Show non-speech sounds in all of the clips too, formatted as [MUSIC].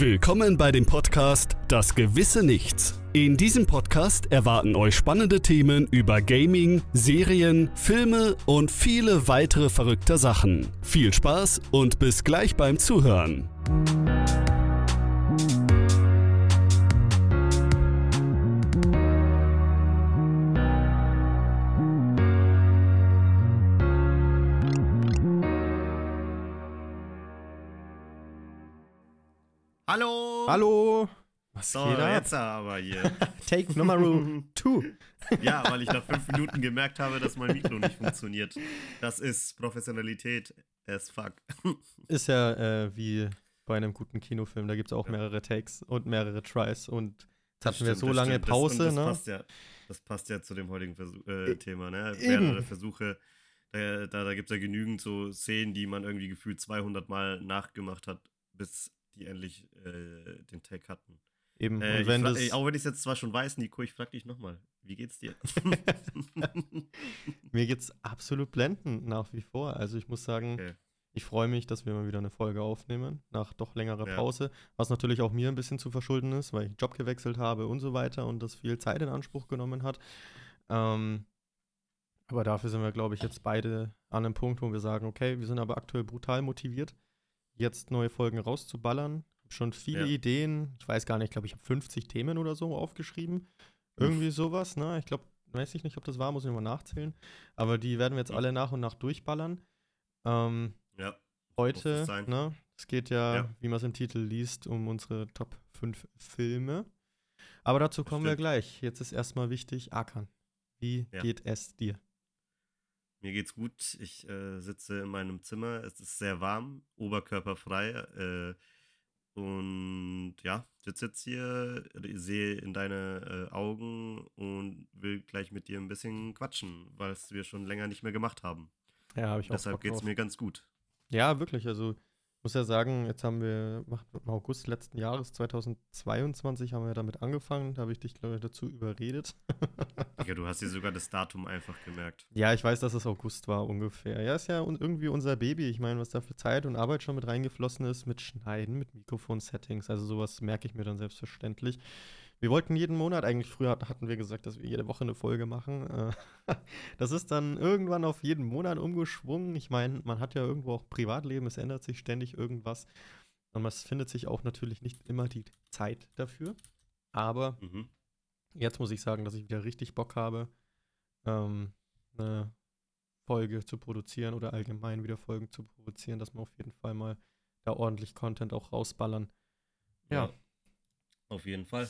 Willkommen bei dem Podcast Das gewisse Nichts. In diesem Podcast erwarten euch spannende Themen über Gaming, Serien, Filme und viele weitere verrückte Sachen. Viel Spaß und bis gleich beim Zuhören. Hallo! Was So, geht ab? jetzt aber hier. [LAUGHS] Take Nummer two. [LAUGHS] ja, weil ich nach fünf Minuten gemerkt habe, dass mein Mikro nicht funktioniert. Das ist Professionalität as fuck. [LAUGHS] Ist ja äh, wie bei einem guten Kinofilm. Da gibt es auch Ja. mehrere Takes und mehrere Tries. Und jetzt Das hatten wir so das lange stimmt. Das- Pause, und das ne? Passt ja, das passt ja zu dem heutigen Versuch, äh, Thema, ne? eben. Mehrere Versuche. Da, da, da gibt es ja genügend so Szenen, die man irgendwie gefühlt 200 Mal nachgemacht hat, bis die endlich äh, den Tag hatten. Eben. Äh, wenn ich fra- das, ey, auch wenn ich es jetzt zwar schon weiß, Nico, ich frag dich nochmal, wie geht's dir? [LAUGHS] [LAUGHS] mir geht's absolut blendend nach wie vor. Also ich muss sagen, Okay. ich freue mich, dass wir mal wieder eine Folge aufnehmen, nach doch längerer Ja. Pause. Was natürlich auch mir ein bisschen zu verschulden ist, weil ich Job gewechselt habe und so weiter und das viel Zeit in Anspruch genommen hat. Ähm, aber dafür sind wir, glaube ich, jetzt beide an einem Punkt, wo wir sagen, okay, wir sind aber aktuell brutal motiviert, jetzt neue Folgen rauszuballern. Schon viele Ja. Ideen. Ich weiß gar nicht, ich glaube, ich habe 50 Themen oder so aufgeschrieben. Irgendwie sowas, ne? Ich glaube, weiß ich nicht, ob das war, muss ich mal nachzählen. Aber die werden wir jetzt Mhm. alle nach und nach durchballern. Ähm, ja. heute, ne? Es geht ja, Ja. wie man es im Titel liest, um unsere Top 5 Filme. Aber dazu kommen wir Stimmt. gleich. Jetzt ist erstmal wichtig, Akan. Wie Ja. geht es dir? Mir geht's gut. Ich äh, sitze in meinem Zimmer. Es ist sehr warm, oberkörperfrei. Äh, und ja, sitze jetzt hier, sehe in deine äh, Augen und will gleich mit dir ein bisschen quatschen, was wir schon länger nicht mehr gemacht haben. Ja, habe ich auch Deshalb Bock geht's drauf. mir ganz gut. Ja, wirklich. Also, muss ja sagen, jetzt haben wir im August letzten Jahres, 2022, haben wir damit angefangen. Da habe ich dich, glaube ich, dazu überredet. [LAUGHS] Ja, du hast dir sogar das Datum einfach gemerkt. Ja, ich weiß, dass es August war ungefähr. Ja, ist ja irgendwie unser Baby. Ich meine, was da für Zeit und Arbeit schon mit reingeflossen ist, mit Schneiden, mit Mikrofon-Settings. Also sowas merke ich mir dann selbstverständlich. Wir wollten jeden Monat, eigentlich früher hat- hatten wir gesagt, dass wir jede Woche eine Folge machen. Äh, [LAUGHS] Das ist dann irgendwann auf jeden Monat umgeschwungen. Ich meine, man hat ja irgendwo auch Privatleben, es ändert sich ständig irgendwas. Und es findet sich auch natürlich nicht immer die Zeit dafür. Aber Mhm. jetzt muss ich sagen, dass ich wieder richtig Bock habe, ähm, eine Folge zu produzieren oder allgemein wieder Folgen zu produzieren, dass wir auf jeden Fall mal da ordentlich Content auch rausballern. Ja. Auf jeden Fall.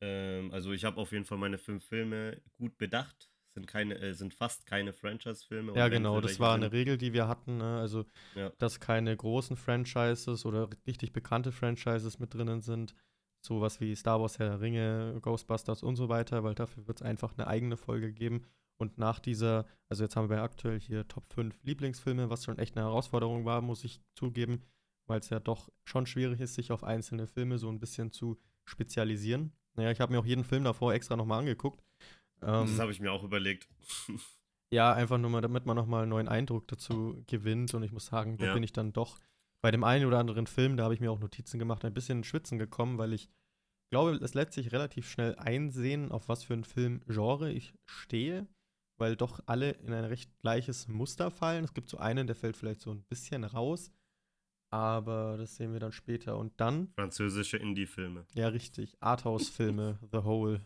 Ähm, also ich habe auf jeden Fall meine fünf Filme gut bedacht. Sind keine, äh, sind fast keine Franchise-Filme. Ja, genau, das war eine Regel, die wir hatten. Ne? Also, Ja. dass keine großen Franchises oder richtig bekannte Franchises mit drinnen sind. Sowas wie Star Wars, Herr der Ringe, Ghostbusters und so weiter, weil dafür wird es einfach eine eigene Folge geben. Und nach dieser, also jetzt haben wir aktuell hier Top 5 Lieblingsfilme, was schon echt eine Herausforderung war, muss ich zugeben, weil es ja doch schon schwierig ist, sich auf einzelne Filme so ein bisschen zu spezialisieren. Naja, ich habe mir auch jeden Film davor extra nochmal angeguckt. Ähm, das habe ich mir auch überlegt. [LAUGHS] ja, einfach nur mal, damit man nochmal einen neuen Eindruck dazu gewinnt. Und ich muss sagen, da Ja. bin ich dann doch bei dem einen oder anderen Film, da habe ich mir auch Notizen gemacht, ein bisschen ins Schwitzen gekommen, weil ich glaube, es lässt sich relativ schnell einsehen, auf was für ein Filmgenre ich stehe, weil doch alle in ein recht gleiches Muster fallen. Es gibt so einen, der fällt vielleicht so ein bisschen raus, aber das sehen wir dann später. Und dann, Französische Indie-Filme. ja richtig, Arthouse-Filme, [LAUGHS] The Hole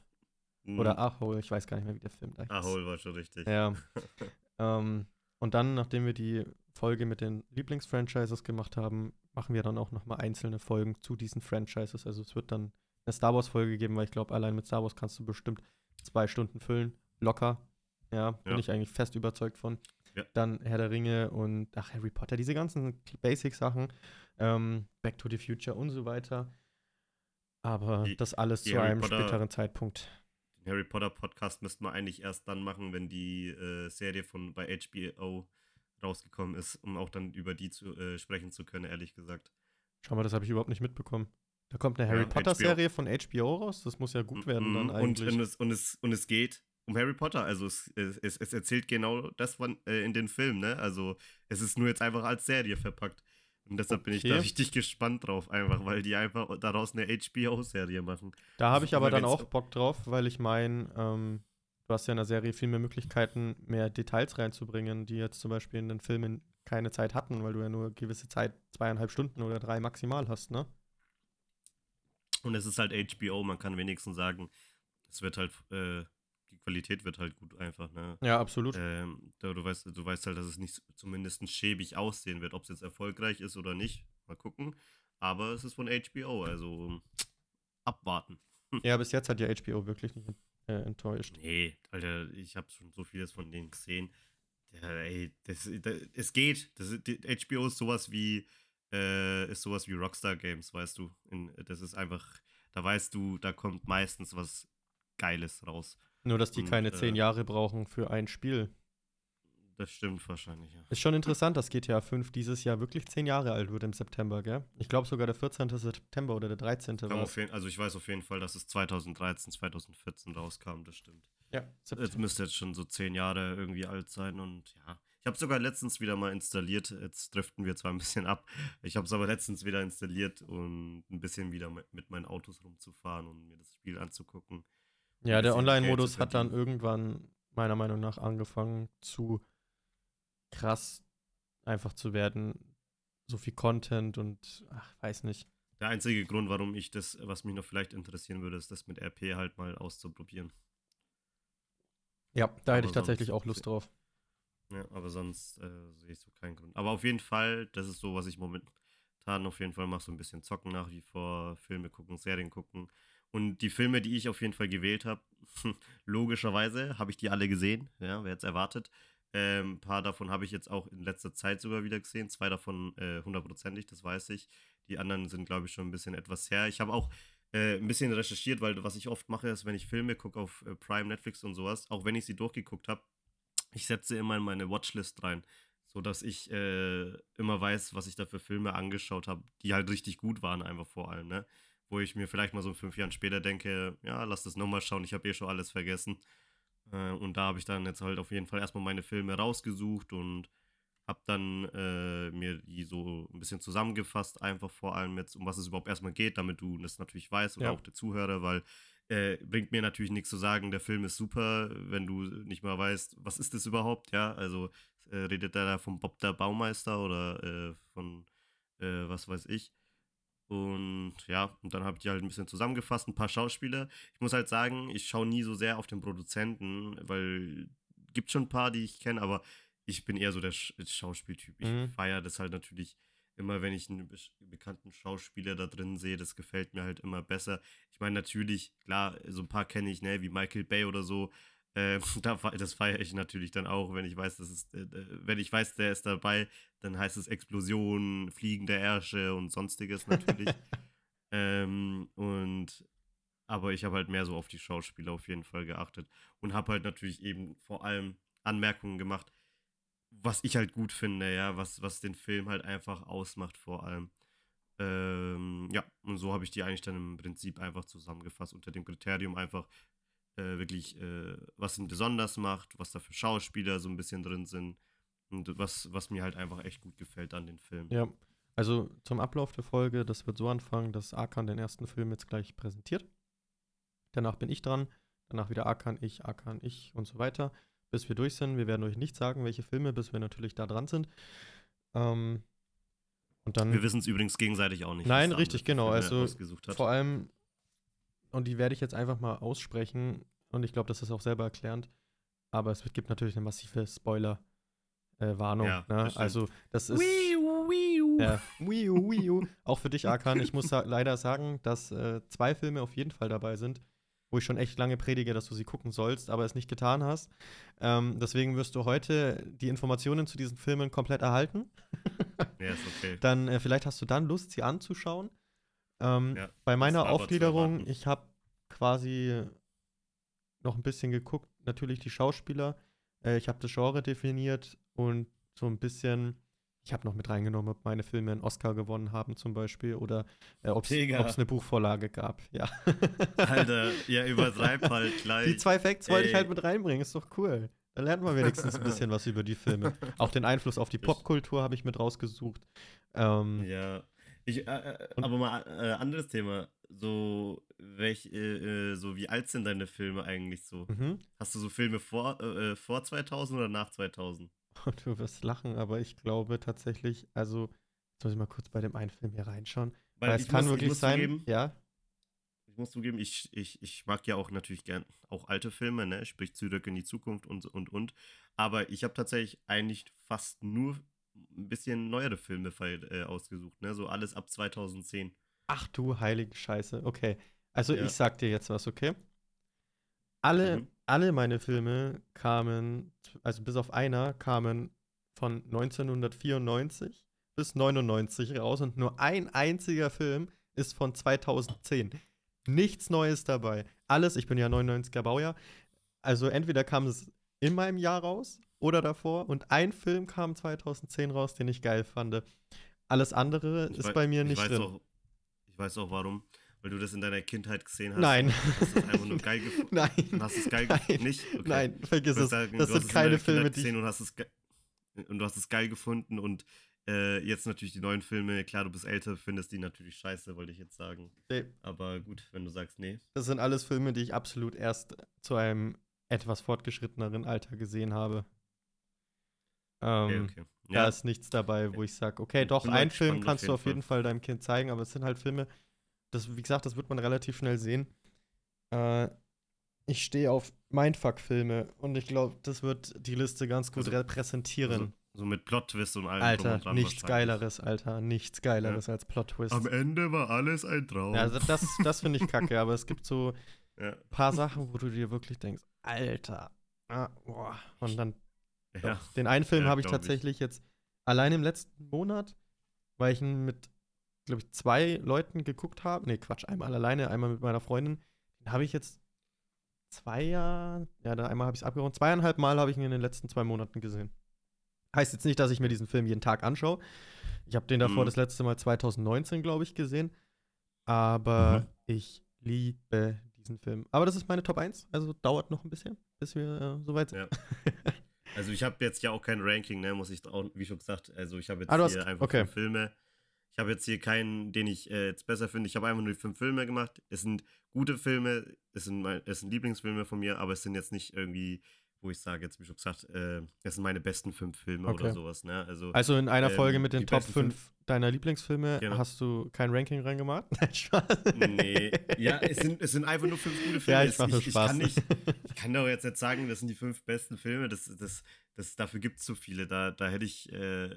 Mhm. oder A Hole, ich weiß gar nicht mehr, wie der Film da hieß. Ahol war schon richtig. Ja. [LAUGHS] ähm, und dann, nachdem wir die Folge mit den Lieblingsfranchises gemacht haben, machen wir dann auch nochmal einzelne Folgen zu diesen Franchises. Also es wird dann eine Star Wars-Folge geben, weil ich glaube, allein mit Star Wars kannst du bestimmt zwei Stunden füllen. Locker. Ja, bin Ja. ich eigentlich fest überzeugt von. Ja. Dann Herr der Ringe und ach, Harry Potter, diese ganzen Basic-Sachen. Ähm, Back to the Future und so weiter. Aber Die- das alles zu Harry einem Potter- späteren Zeitpunkt. Den Harry Potter Podcast müssten wir eigentlich erst dann machen, wenn die äh, Serie von bei HBO rausgekommen ist, um auch dann über die zu äh, sprechen zu können, ehrlich gesagt. Schau mal, das habe ich überhaupt nicht mitbekommen. Da kommt eine Ja, Harry HBO. Potter-Serie von HBO raus. Das muss ja gut werden dann eigentlich. Und, und, es, und, es, und es geht um Harry Potter. Also es, es, es, erzählt genau das von, äh, in den Filmen, ne? Also es ist nur jetzt einfach als Serie verpackt. Und deshalb bin ich da richtig gespannt drauf, einfach, weil die einfach daraus eine HBO-Serie machen. Da habe ich aber dann auch Bock drauf, weil ich meine, ähm, du hast ja in der Serie viel mehr Möglichkeiten, mehr Details reinzubringen, die jetzt zum Beispiel in den Filmen keine Zeit hatten, weil du ja nur gewisse Zeit, zweieinhalb Stunden oder drei maximal hast, ne? Und es ist halt HBO, man kann wenigstens sagen, es wird halt, äh, Qualität wird halt gut einfach, ne? Ja, absolut. Ähm, du, weißt, du weißt halt, dass es nicht zumindest schäbig aussehen wird, ob es jetzt erfolgreich ist oder nicht. Mal gucken. Aber es ist von HBO, also abwarten. [LAUGHS] Ja, bis jetzt hat ja HBO wirklich nicht äh, enttäuscht. Nee, Alter, ich habe schon so vieles von denen gesehen. Ja, ey, das, das, es geht. Das, HBO ist sowas wie äh, ist sowas wie Rockstar Games, weißt du. In, das ist einfach, da weißt du, da kommt meistens was Geiles raus. Nur, dass die Und, keine zehn äh, Jahre brauchen für ein Spiel. Das stimmt wahrscheinlich, ja. Ist schon interessant, dass GTA 5 dieses Jahr wirklich zehn Jahre alt wird im September, gell? Ich glaube sogar der 14. September oder der 13. war. Also ich weiß auf jeden Fall, dass es 2013, 2014 rauskam, das stimmt. Ja, September. Es müsste jetzt schon so zehn Jahre irgendwie alt sein und ja. Ich habe sogar letztens wieder mal installiert. Jetzt driften wir zwar ein bisschen ab. Ich habe es aber letztens wieder installiert und ein bisschen wieder mit meinen Autos rumzufahren und mir das Spiel anzugucken. Ja, der Online-Modus hat dann irgendwann meiner Meinung nach angefangen zu krass einfach zu werden. So viel Content und ach, weiß nicht. Der einzige Grund, warum ich das, was mich noch vielleicht interessieren würde, ist das mit RP halt mal auszuprobieren. Ja, da aber hätte ich tatsächlich auch Lust drauf. Ja, aber sonst äh, sehe ich so keinen Grund. Aber auf jeden Fall, das ist so, was ich momentan auf jeden Fall mache, so ein bisschen zocken nach wie vor, Filme gucken, Serien gucken. Und die Filme, die ich auf jeden Fall gewählt habe, [LAUGHS] logischerweise habe ich die alle gesehen, ja, wer jetzt erwartet. Ähm, ein paar davon habe ich jetzt auch in letzter Zeit sogar wieder gesehen. Zwei davon äh, hundertprozentig, das weiß ich. Die anderen sind, glaube ich, schon ein bisschen etwas her. Ich habe auch äh, ein bisschen recherchiert, weil was ich oft mache, ist, wenn ich Filme gucke auf äh, Prime, Netflix und sowas, auch wenn ich sie durchgeguckt habe, ich setze immer in meine Watchlist rein, sodass ich äh, immer weiß, was ich da für Filme angeschaut habe, die halt richtig gut waren, einfach vor allem, ne? Wo ich mir vielleicht mal so fünf Jahren später denke, ja, lass das nochmal schauen, ich habe eh schon alles vergessen. Äh, und da habe ich dann jetzt halt auf jeden Fall erstmal meine Filme rausgesucht und habe dann äh, mir die so ein bisschen zusammengefasst, einfach vor allem jetzt, um was es überhaupt erstmal geht, damit du das natürlich weißt oder ja. auch der Zuhörer, weil äh, bringt mir natürlich nichts zu sagen, der Film ist super, wenn du nicht mal weißt, was ist das überhaupt, ja, also äh, redet er da vom Bob der Baumeister oder äh, von äh, was weiß ich. Und ja, und dann habe ich die halt ein bisschen zusammengefasst, ein paar Schauspieler. Ich muss halt sagen, ich schaue nie so sehr auf den Produzenten, weil gibt schon ein paar, die ich kenne, aber ich bin eher so der Sch Schauspieltyp. Ich mhm. feiere das halt natürlich immer, wenn ich einen be bekannten Schauspieler da drin sehe. Das gefällt mir halt immer besser. Ich meine, natürlich, klar, so ein paar kenne ich, ne, wie Michael Bay oder so. Äh, [LAUGHS] das feiere ich natürlich dann auch, wenn ich weiß, dass es, äh, wenn ich weiß, der ist dabei, dann heißt es Explosion, fliegende Ärsche und sonstiges natürlich. [LAUGHS] ähm, und aber ich habe halt mehr so auf die Schauspieler auf jeden Fall geachtet und habe halt natürlich eben vor allem Anmerkungen gemacht, was ich halt gut finde, ja, was, was den Film halt einfach ausmacht vor allem. Ähm, ja, und so habe ich die eigentlich dann im Prinzip einfach zusammengefasst unter dem Kriterium einfach, äh, wirklich, äh, was ihn besonders macht, was da für Schauspieler so ein bisschen drin sind und was, was mir halt einfach echt gut gefällt an den Film. Ja, also zum Ablauf der Folge, das wird so anfangen, dass Arkan den ersten Film jetzt gleich präsentiert. Danach bin ich dran, danach wieder Arkan, ich, Arkan, ich und so weiter, bis wir durch sind. Wir werden euch nicht sagen, welche Filme, bis wir natürlich da dran sind. Ähm, und dann, wir wissen es übrigens gegenseitig auch nicht. Nein, richtig, genau. Also vor allem und die werde ich jetzt einfach mal aussprechen und ich glaube, das ist auch selber erklärend. Aber es gibt natürlich eine massive Spoiler-Warnung. Äh, ja, ne? das also, das ist. Wiu, wiu. Ja, [LAUGHS] wiu, wiu. auch für dich, Arkan. Ich muss leider sagen, dass äh, zwei Filme auf jeden Fall dabei sind, wo ich schon echt lange predige, dass du sie gucken sollst, aber es nicht getan hast. Ähm, deswegen wirst du heute die Informationen zu diesen Filmen komplett erhalten. [LAUGHS] ja, ist okay. Dann, äh, vielleicht hast du dann Lust, sie anzuschauen. Ähm, ja, bei meiner Aufgliederung, ich habe quasi noch ein bisschen geguckt, natürlich die Schauspieler. Äh, ich habe das Genre definiert und so ein bisschen, ich habe noch mit reingenommen, ob meine Filme einen Oscar gewonnen haben zum Beispiel oder äh, ob es eine Buchvorlage gab. [LAUGHS] Ja. Alter, ja, übertreib halt [LAUGHS] gleich. Die zwei Facts wollte ich halt mit reinbringen, ist doch cool. Da lernt man wenigstens ein bisschen was über die Filme. [LAUGHS] Auch den Einfluss auf die Popkultur habe ich mit rausgesucht. Ähm, ja. Ich, äh, äh aber mal äh, anderes Thema. So, welch, äh, äh, so wie alt sind deine Filme eigentlich so? Mhm. Hast du so Filme vor, äh, vor 2000 oder nach 2000? [LAUGHS] Du wirst lachen, aber ich glaube tatsächlich, also, jetzt muss ich mal kurz bei dem einen Film hier reinschauen. Weil, weil es kann muss, wirklich sein, zugeben, ja. Ich muss zugeben, ich, ich, ich mag ja auch natürlich gern auch alte Filme, ne? Sprich Zurück in die Zukunft und und und. Aber ich habe tatsächlich eigentlich fast nur ein bisschen neuere Filme äh, ausgesucht, ne? So alles ab 2010. Ach du heilige Scheiße. Okay. Also ja. ich sag dir jetzt was, okay? Alle, mhm. alle meine Filme kamen, also bis auf einer, kamen von 1994 bis 99 raus und nur ein einziger Film ist von 2010. Nichts Neues dabei. Alles, ich bin ja 99er Baujahr. Also entweder kam es in meinem Jahr raus oder davor und ein Film kam 2010 raus, den ich geil fand. Alles andere ich ist weiß, bei mir nicht drin. Auch, ich weiß auch warum. Weil du das in deiner Kindheit gesehen hast. Nein. Hast es einfach nur geil gefunden. [LAUGHS] Nein. Und hast es geil gefunden. Nicht? Okay. Nein, vergiss es. Sagen, das sind keine Filme, die. Und, hast es und du hast es geil gefunden und äh, jetzt natürlich die neuen Filme, klar, du bist älter, findest die natürlich scheiße, wollte ich jetzt sagen. Nee. Aber gut, wenn du sagst, nee. Das sind alles Filme, die ich absolut erst zu einem etwas fortgeschritteneren Alter gesehen habe. Ähm, okay, okay. Ja. Da ist nichts dabei, wo ich sage, okay, doch, einen Film kannst du auf jeden Fall. Fall deinem Kind zeigen, aber es sind halt Filme, das, wie gesagt, das wird man relativ schnell sehen. Äh, ich stehe auf Mindfuck-Filme und ich glaube, das wird die Liste ganz gut also, repräsentieren. Also, so mit Plot-Twist und allem. Alter, und nichts Geileres, Alter. Nichts Geileres ja. als Plot-Twist. Am Ende war alles ein Traum. Ja, also das, das finde ich kacke, [LAUGHS] aber es gibt so ein ja. paar Sachen, wo du dir wirklich denkst, Alter. Ah, boah. Und dann. Ja. Den einen Film habe ich tatsächlich ich. jetzt allein im letzten Monat, weil ich ihn mit glaube ich, zwei Leuten geguckt habe. Nee, Quatsch, einmal alleine, einmal mit meiner Freundin. Den habe ich jetzt zwei Jahre, ja, dann einmal habe ich es abgerundet. Zweieinhalb Mal habe ich ihn in den letzten zwei Monaten gesehen. Heißt jetzt nicht, dass ich mir diesen Film jeden Tag anschaue. Ich habe den davor mhm. das letzte Mal 2019, glaube ich, gesehen. Aber mhm. ich liebe diesen Film. Aber das ist meine Top 1, also dauert noch ein bisschen, bis wir äh, soweit sind. Ja. [LAUGHS] Also ich habe jetzt ja auch kein Ranking, ne, muss ich auch, wie schon gesagt, also ich habe jetzt ah, hier hast, einfach okay. Filme ich habe jetzt hier keinen, den ich äh, jetzt besser finde. Ich habe einfach nur die fünf Filme gemacht. Es sind gute Filme, es sind, mein, es sind Lieblingsfilme von mir, aber es sind jetzt nicht irgendwie, wo ich sage, jetzt wie schon gesagt, äh, es sind meine besten fünf Filme okay. oder sowas. Ne? Also, also in einer ähm, Folge mit den Top 5 deiner Lieblingsfilme genau. hast du kein Ranking reingemacht? [LAUGHS] nee, ja, es sind, es sind einfach nur fünf gute Filme. Ja, ich, mache ich, Spaß. Ich kann, nicht, [LAUGHS] ich kann doch jetzt nicht sagen, das sind die fünf besten Filme. Das, das, das, dafür gibt es zu viele. Da, da hätte ich äh,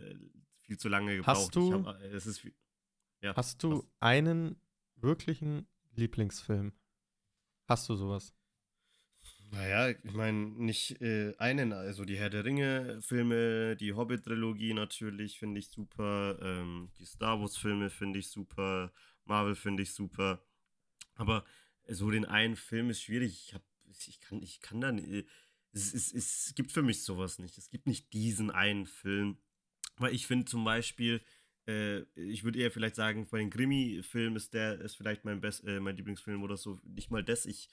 viel zu lange gebraucht. Hast du, hab, es ist, ja, hast du was? einen wirklichen Lieblingsfilm? Hast du sowas? Naja, ich meine, nicht äh, einen, also die Herr der Ringe-Filme, die Hobbit-Trilogie natürlich finde ich super, ähm, die Star Wars-Filme finde ich super, Marvel finde ich super. Aber so den einen Film ist schwierig. Ich, hab, ich, kann, ich kann da nicht. Es, es, es gibt für mich sowas nicht. Es gibt nicht diesen einen Film. Weil ich finde zum Beispiel, äh, ich würde eher vielleicht sagen, bei den Krimi-Filmen ist der ist vielleicht mein Best, äh, mein Lieblingsfilm oder so. Nicht mal das. Ich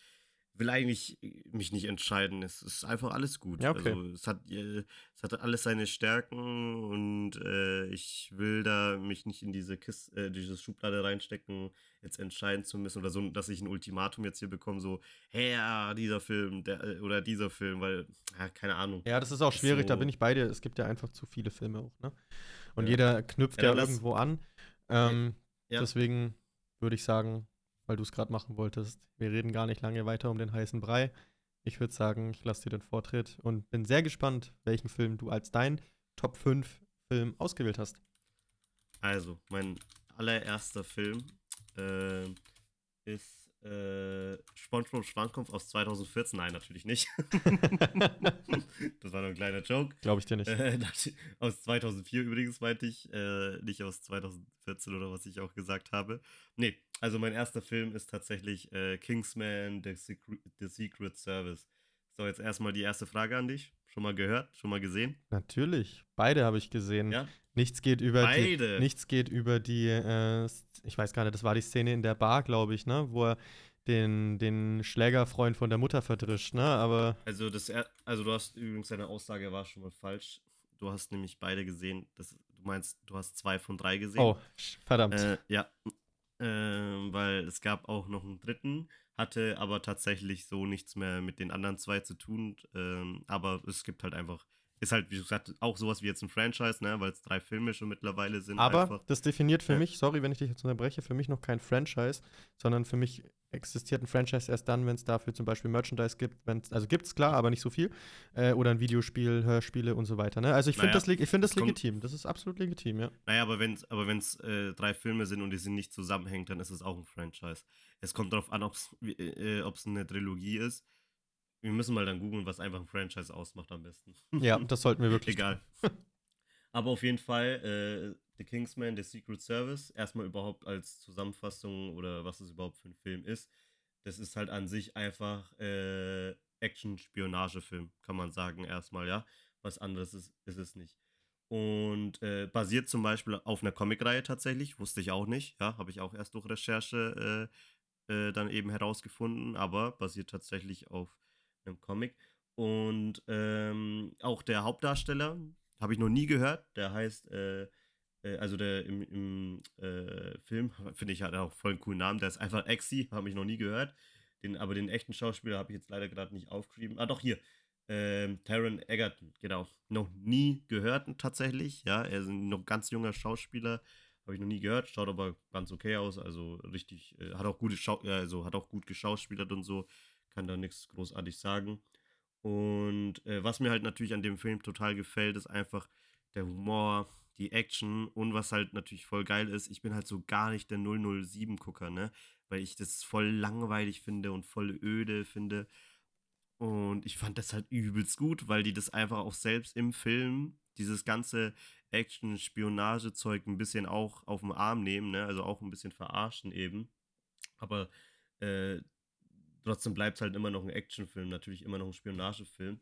will eigentlich mich nicht entscheiden. Es ist einfach alles gut. Ja, okay. Also es hat, äh, es hat alles seine Stärken und äh, ich will da mich nicht in diese Kiste, äh, diese Schublade reinstecken, jetzt entscheiden zu müssen oder so, dass ich ein Ultimatum jetzt hier bekomme, so, hey, ja, dieser Film der, äh, oder dieser Film, weil, ja, keine Ahnung. Ja, das ist auch schwierig, so, da bin ich bei dir. Es gibt ja einfach zu viele Filme auch, ne? Und ja. jeder knüpft ja, irgendwo an. Ähm. Deswegen würde ich sagen, weil du es gerade machen wolltest, wir reden gar nicht lange weiter um den heißen Brei. Ich würde sagen, ich lasse dir den Vortritt und bin sehr gespannt, welchen Film du als dein Top 5 Film ausgewählt hast. Also, mein allererster Film äh, ist äh, SpongeBob Schwankopf aus 2014. Nein, natürlich nicht. [LAUGHS] das war nur ein kleiner Joke. Glaube ich dir nicht. Äh, [LAUGHS] aus 2004 übrigens meinte ich, äh, nicht aus 2014 oder was ich auch gesagt habe. Nee, also mein erster Film ist tatsächlich äh, Kingsman The Secret, The Secret Service. So, jetzt erstmal die erste Frage an dich. Schon mal gehört? Schon mal gesehen? Natürlich. Beide habe ich gesehen. Ja? Nichts geht über Beide. die. Nichts geht über die. Äh, ich weiß gar nicht, das war die Szene in der Bar, glaube ich, ne? Wo er den, den Schlägerfreund von der Mutter verdrischt, ne? Aber. Also, das, also du hast übrigens deine Aussage war schon mal falsch. Du hast nämlich beide gesehen. Das, du meinst, du hast zwei von drei gesehen. Oh, verdammt. Äh, ja. Äh, weil es gab auch noch einen dritten, hatte aber tatsächlich so nichts mehr mit den anderen zwei zu tun. Ähm, aber es gibt halt einfach ist halt, wie gesagt, auch sowas wie jetzt ein Franchise, ne, weil es drei Filme schon mittlerweile sind. Aber einfach. das definiert für ja. mich, sorry, wenn ich dich jetzt unterbreche, für mich noch kein Franchise, sondern für mich existiert ein Franchise erst dann, wenn es dafür zum Beispiel Merchandise gibt. Wenn's, also gibt es klar, aber nicht so viel. Äh, oder ein Videospiel, Hörspiele und so weiter. Ne? Also ich finde naja, das, find das legitim. Das ist absolut legitim, ja. Naja, aber wenn es aber wenn's, äh, drei Filme sind und die sind nicht zusammenhängt, dann ist es auch ein Franchise. Es kommt darauf an, ob es äh, eine Trilogie ist wir müssen mal dann googeln, was einfach ein Franchise ausmacht am besten. Ja, das sollten wir wirklich. [LAUGHS] Egal. [LAUGHS] Aber auf jeden Fall, äh, The Kingsman, The Secret Service, erstmal überhaupt als Zusammenfassung oder was es überhaupt für ein Film ist. Das ist halt an sich einfach äh, Action-Spionagefilm, kann man sagen, erstmal, ja. Was anderes ist, ist es nicht. Und äh, basiert zum Beispiel auf einer Comicreihe tatsächlich, wusste ich auch nicht, ja, habe ich auch erst durch Recherche äh, äh, dann eben herausgefunden, aber basiert tatsächlich auf einem Comic. Und ähm, auch der Hauptdarsteller, habe ich noch nie gehört, der heißt, äh, äh, also der im, im äh, Film, finde ich, hat auch voll einen coolen Namen, der ist einfach Exi, habe ich noch nie gehört. Den, aber den echten Schauspieler habe ich jetzt leider gerade nicht aufgeschrieben. Ah, doch, hier. Ähm, Taron Egerton, genau. Noch nie gehört tatsächlich. Ja, er ist ein noch ganz junger Schauspieler. Habe ich noch nie gehört. Schaut aber ganz okay aus. Also richtig, äh, hat auch gute Schau also hat auch gut geschauspielert und so kann da nichts großartig sagen. Und äh, was mir halt natürlich an dem Film total gefällt, ist einfach der Humor, die Action und was halt natürlich voll geil ist, ich bin halt so gar nicht der 007-Gucker, ne? Weil ich das voll langweilig finde und voll öde finde. Und ich fand das halt übelst gut, weil die das einfach auch selbst im Film, dieses ganze Action-Spionage-Zeug ein bisschen auch auf den Arm nehmen, ne? Also auch ein bisschen verarschen eben. Aber äh, trotzdem bleibt es halt immer noch ein Actionfilm, natürlich immer noch ein Spionagefilm.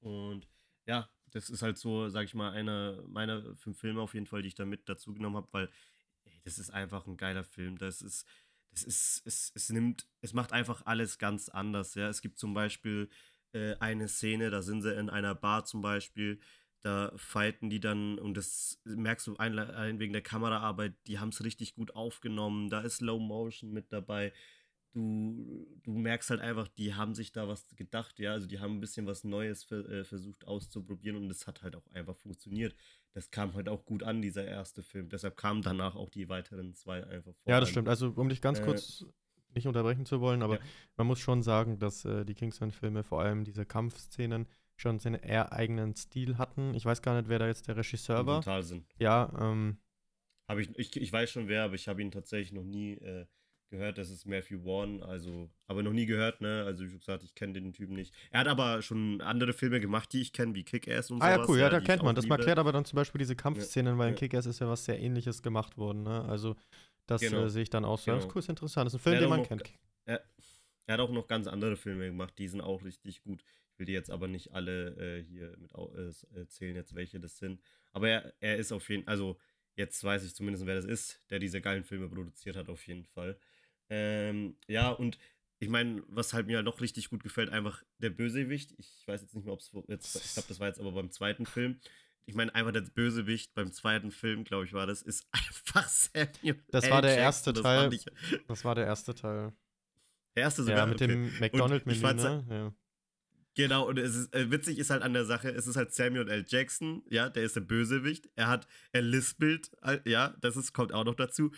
Und ja, das ist halt so, sag ich mal, einer meiner fünf Filme auf jeden Fall, die ich da mit dazu genommen habe, weil ey, das ist einfach ein geiler Film. Das ist, das ist, es, es nimmt, es macht einfach alles ganz anders. Ja, es gibt zum Beispiel äh, eine Szene, da sind sie in einer Bar zum Beispiel, da fighten die dann und das merkst du ein, wegen der Kameraarbeit, die haben es richtig gut aufgenommen. Da ist Slow Motion mit dabei du, du merkst halt einfach, die haben sich da was gedacht, ja, also die haben ein bisschen was Neues für, äh, versucht auszuprobieren und es hat halt auch einfach funktioniert. Das kam halt auch gut an, dieser erste Film. Deshalb kamen danach auch die weiteren zwei einfach vor. Ja, das stimmt. Also, um dich ganz äh, kurz nicht unterbrechen zu wollen, aber ja. man muss schon sagen, dass äh, die Kingsman-Filme vor allem diese Kampfszenen schon seinen eher eigenen Stil hatten. Ich weiß gar nicht, wer da jetzt der Regisseur war. Total sind. Ja, ähm. Hab ich, ich, ich weiß schon wer, aber ich habe ihn tatsächlich noch nie äh, gehört, das ist Matthew Vaughn, also, aber noch nie gehört, ne? Also, wie gesagt, ich kenne den Typen nicht. Er hat aber schon andere Filme gemacht, die ich kenne, wie Kick-Ass und so. Ah, ja, cool, ja, da kennt man. Das liebe. erklärt aber dann zum Beispiel diese Kampfszenen, ja, weil in Kick-Ass ist ja was sehr ähnliches gemacht worden, ne? Also, das genau. äh, sehe ich dann auch so. Genau. Das ist cool, ist interessant. Das ist ein Film, den man noch, kennt. Er, er, hat auch noch ganz andere Filme gemacht, die sind auch richtig gut. Ich will die jetzt aber nicht alle äh, hier mit äh, erzählen, jetzt welche das sind. Aber er, er ist auf jeden Fall, also jetzt weiß ich zumindest, wer das ist, der diese geilen Filme produziert hat, auf jeden Fall. Ähm, ja, und ich meine, was halt mir halt noch richtig gut gefällt, einfach der Bösewicht. Ich weiß jetzt nicht mehr, ob es jetzt, ich glaube, das war jetzt aber beim zweiten Film. Ich meine, einfach der Bösewicht beim zweiten Film, glaube ich, war das, ist [LAUGHS] einfach Samuel. Das war der erste das Teil. Ich, das war der erste Teil. Der erste sogar. Ja, mit okay. dem McDonald-Menü, ne? Ja. Genau, und es ist, äh, witzig ist halt an der Sache, es ist halt Samuel L. Jackson, ja, der ist der Bösewicht. Er hat, er lispelt, äh, ja, das ist, kommt auch noch dazu.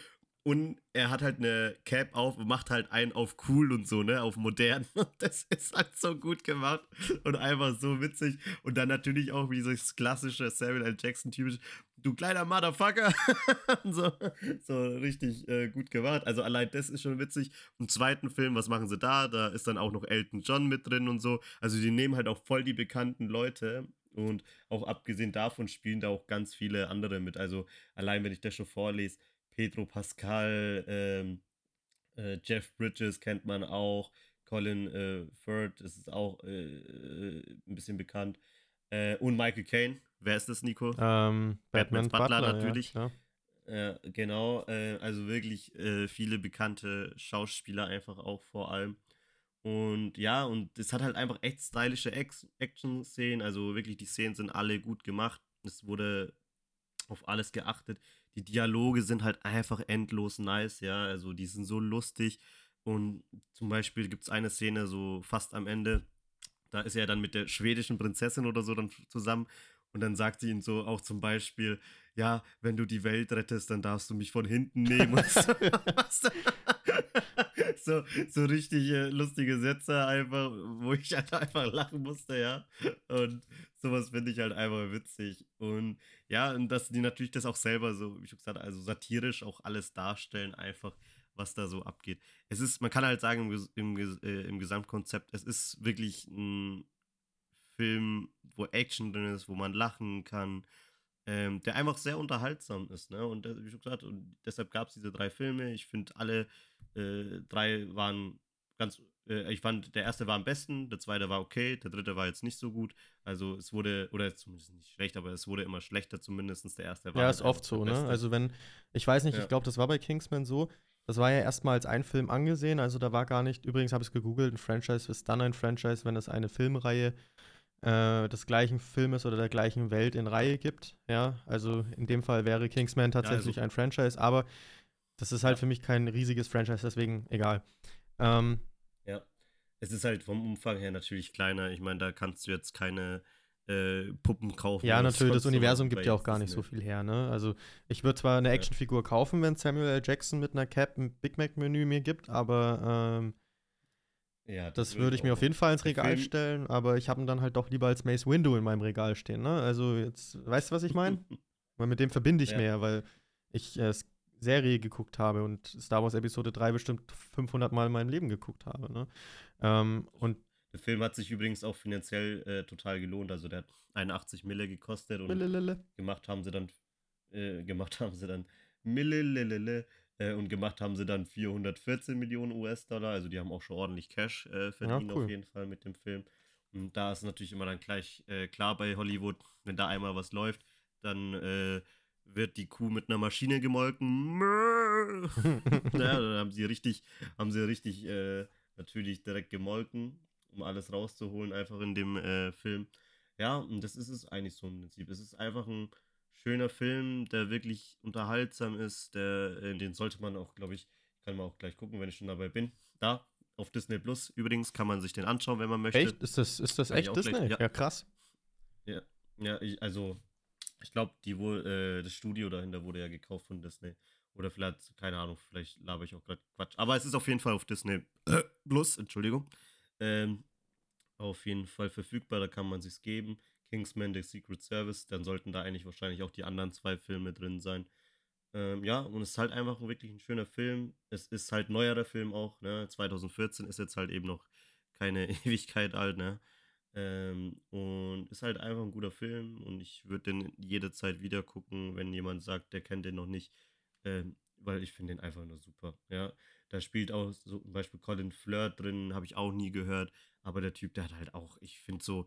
Und er hat halt eine Cap auf und macht halt einen auf cool und so, ne, auf modern. [LAUGHS] Und das ist halt so gut gemacht und einfach so witzig. Und dann natürlich auch wie dieses klassische Samuel L. Jackson typisch, du kleiner Motherfucker. [LAUGHS] so, so richtig äh, gut gemacht. Also allein das ist schon witzig. Im zweiten Film, was machen sie da? Da ist dann auch noch Elton John mit drin und so. Also die nehmen halt auch voll die bekannten Leute. Und auch abgesehen davon spielen da auch ganz viele andere mit. Also allein, wenn ich das schon vorlese, Pedro Pascal, ähm, äh, Jeff Bridges kennt man auch, Colin äh, Firth ist auch äh, äh, ein bisschen bekannt. Äh, und Michael Caine. Wer ist das, Nico? Ähm, Batman, Batman Butler, Butler natürlich. Ja, Ja, genau. Also wirklich viele bekannte Schauspieler einfach auch vor allem. Und ja, und es hat halt einfach echt stylische Action-Szenen. Also wirklich, die Szenen sind alle gut gemacht. Es wurde auf alles geachtet. Die Dialoge sind halt einfach endlos nice, ja. Also die sind so lustig. Und zum Beispiel gibt es eine Szene so fast am Ende. Da ist er dann mit der schwedischen Prinzessin oder so dann zusammen. Und dann sagt sie ihm so auch zum Beispiel, ja, wenn du die Welt rettest, dann darfst du mich von hinten nehmen. [LAUGHS] [LAUGHS] so, so, richtig äh, lustige Sätze einfach, wo ich halt einfach lachen musste, ja. Und sowas finde ich halt einfach witzig. Und ja, und dass die natürlich das auch selber so, wie ich gesagt also satirisch auch alles darstellen, einfach, was da so abgeht. Es ist, man kann halt sagen, im, im, äh, im Gesamtkonzept, es ist wirklich ein Film, wo Action drin ist, wo man lachen kann, ähm, der einfach sehr unterhaltsam ist. Ne? Und wie schon gesagt, und deshalb gab es diese drei Filme. Ich finde, alle äh, drei waren ganz. Äh, ich fand, der erste war am besten, der zweite war okay, der dritte war jetzt nicht so gut. Also es wurde, oder zumindest nicht schlecht, aber es wurde immer schlechter, zumindest der erste war. Ja, ist oft so, ne? Also wenn, ich weiß nicht, ja. ich glaube, das war bei Kingsman so. Das war ja erstmal als ein Film angesehen, also da war gar nicht, übrigens habe ich es gegoogelt, ein Franchise ist dann ein Franchise, wenn es eine Filmreihe äh, des gleichen Filmes oder der gleichen Welt in Reihe gibt. Ja, also in dem Fall wäre Kingsman tatsächlich ja, also. ein Franchise, aber das ist halt ja. für mich kein riesiges Franchise, deswegen egal. Ähm, ja, es ist halt vom Umfang her natürlich kleiner. Ich meine, da kannst du jetzt keine äh, Puppen kaufen. Ja, natürlich, das Universum gibt ja auch gar nicht so viel her, ne? Also ich würde zwar eine Actionfigur kaufen, wenn Samuel L. Jackson mit einer Cap ein Big Mac-Menü mir gibt, aber ähm, ja, das, das würde ich mir auf jeden Fall ins Regal Film. stellen, aber ich habe ihn dann halt doch lieber als Mace Window in meinem Regal stehen. Ne? Also jetzt, weißt du, was ich meine? [LAUGHS] weil mit dem verbinde ich ja. mehr, weil ich äh, Serie geguckt habe und Star Wars Episode 3 bestimmt 500 Mal in meinem Leben geguckt habe. Ne? Ähm, und der Film hat sich übrigens auch finanziell äh, total gelohnt. Also der hat 81 Mille gekostet und Millilille. gemacht haben sie dann äh, gemacht haben sie dann Millilille äh, und gemacht haben sie dann 414 Millionen US-Dollar. Also die haben auch schon ordentlich Cash äh, verdient ja, cool. auf jeden Fall mit dem Film. Und da ist natürlich immer dann gleich äh, klar bei Hollywood, wenn da einmal was läuft, dann äh, wird die Kuh mit einer Maschine gemolken. [LAUGHS] ja, dann haben sie richtig, haben sie richtig äh, natürlich direkt gemolken, um alles rauszuholen, einfach in dem Film. Ja, und das ist es eigentlich so im Prinzip. Es ist einfach ein schöner Film, der wirklich unterhaltsam ist. Der, äh, den sollte man auch, glaube ich, kann man auch gleich gucken, wenn ich schon dabei bin. Da, auf Disney Plus übrigens, kann man sich den anschauen, wenn man möchte. Echt? Ist das, ist das echt Disney? Gleich, ja. ja. krass. Ja, ja ich, also ich glaube, die wohl, äh, das Studio dahinter wurde ja gekauft von Disney. Oder vielleicht, keine Ahnung, vielleicht laber ich auch gerade Quatsch. Aber es ist auf jeden Fall auf Disney Plus, Entschuldigung. Ähm, auf jeden Fall verfügbar, da kann man sich's geben. Kingsman, The Secret Service, dann sollten da eigentlich wahrscheinlich auch die anderen zwei Filme drin sein. Ähm, ja, und es ist halt einfach wirklich ein schöner Film. Es ist halt neuerer Film auch, ne? 2014 ist jetzt halt eben noch keine [LAUGHS] Ewigkeit alt, ne? Ähm, und ist halt einfach ein guter Film und ich würde den jederzeit wieder gucken, wenn jemand sagt, der kennt den noch nicht, ähm, weil ich finde den einfach nur super, ja. Da spielt auch so zum Beispiel Colin Flirt drin, habe ich auch nie gehört, aber der Typ, der hat halt auch, ich finde so,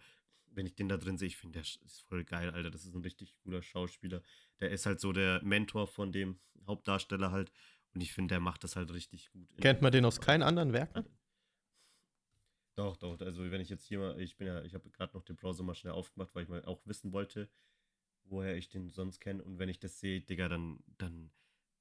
wenn ich den da drin sehe, ich finde, der ist voll geil, Alter. Das ist ein richtig cooler Schauspieler. Der ist halt so der Mentor von dem Hauptdarsteller halt. Und ich finde, der macht das halt richtig gut. Kennt man den aus keinen anderen Werken? Doch, doch. Also wenn ich jetzt hier mal, ich bin ja, ich habe gerade noch den Browser mal schnell aufgemacht, weil ich mal auch wissen wollte, woher ich den sonst kenne. Und wenn ich das sehe, Digga, dann, dann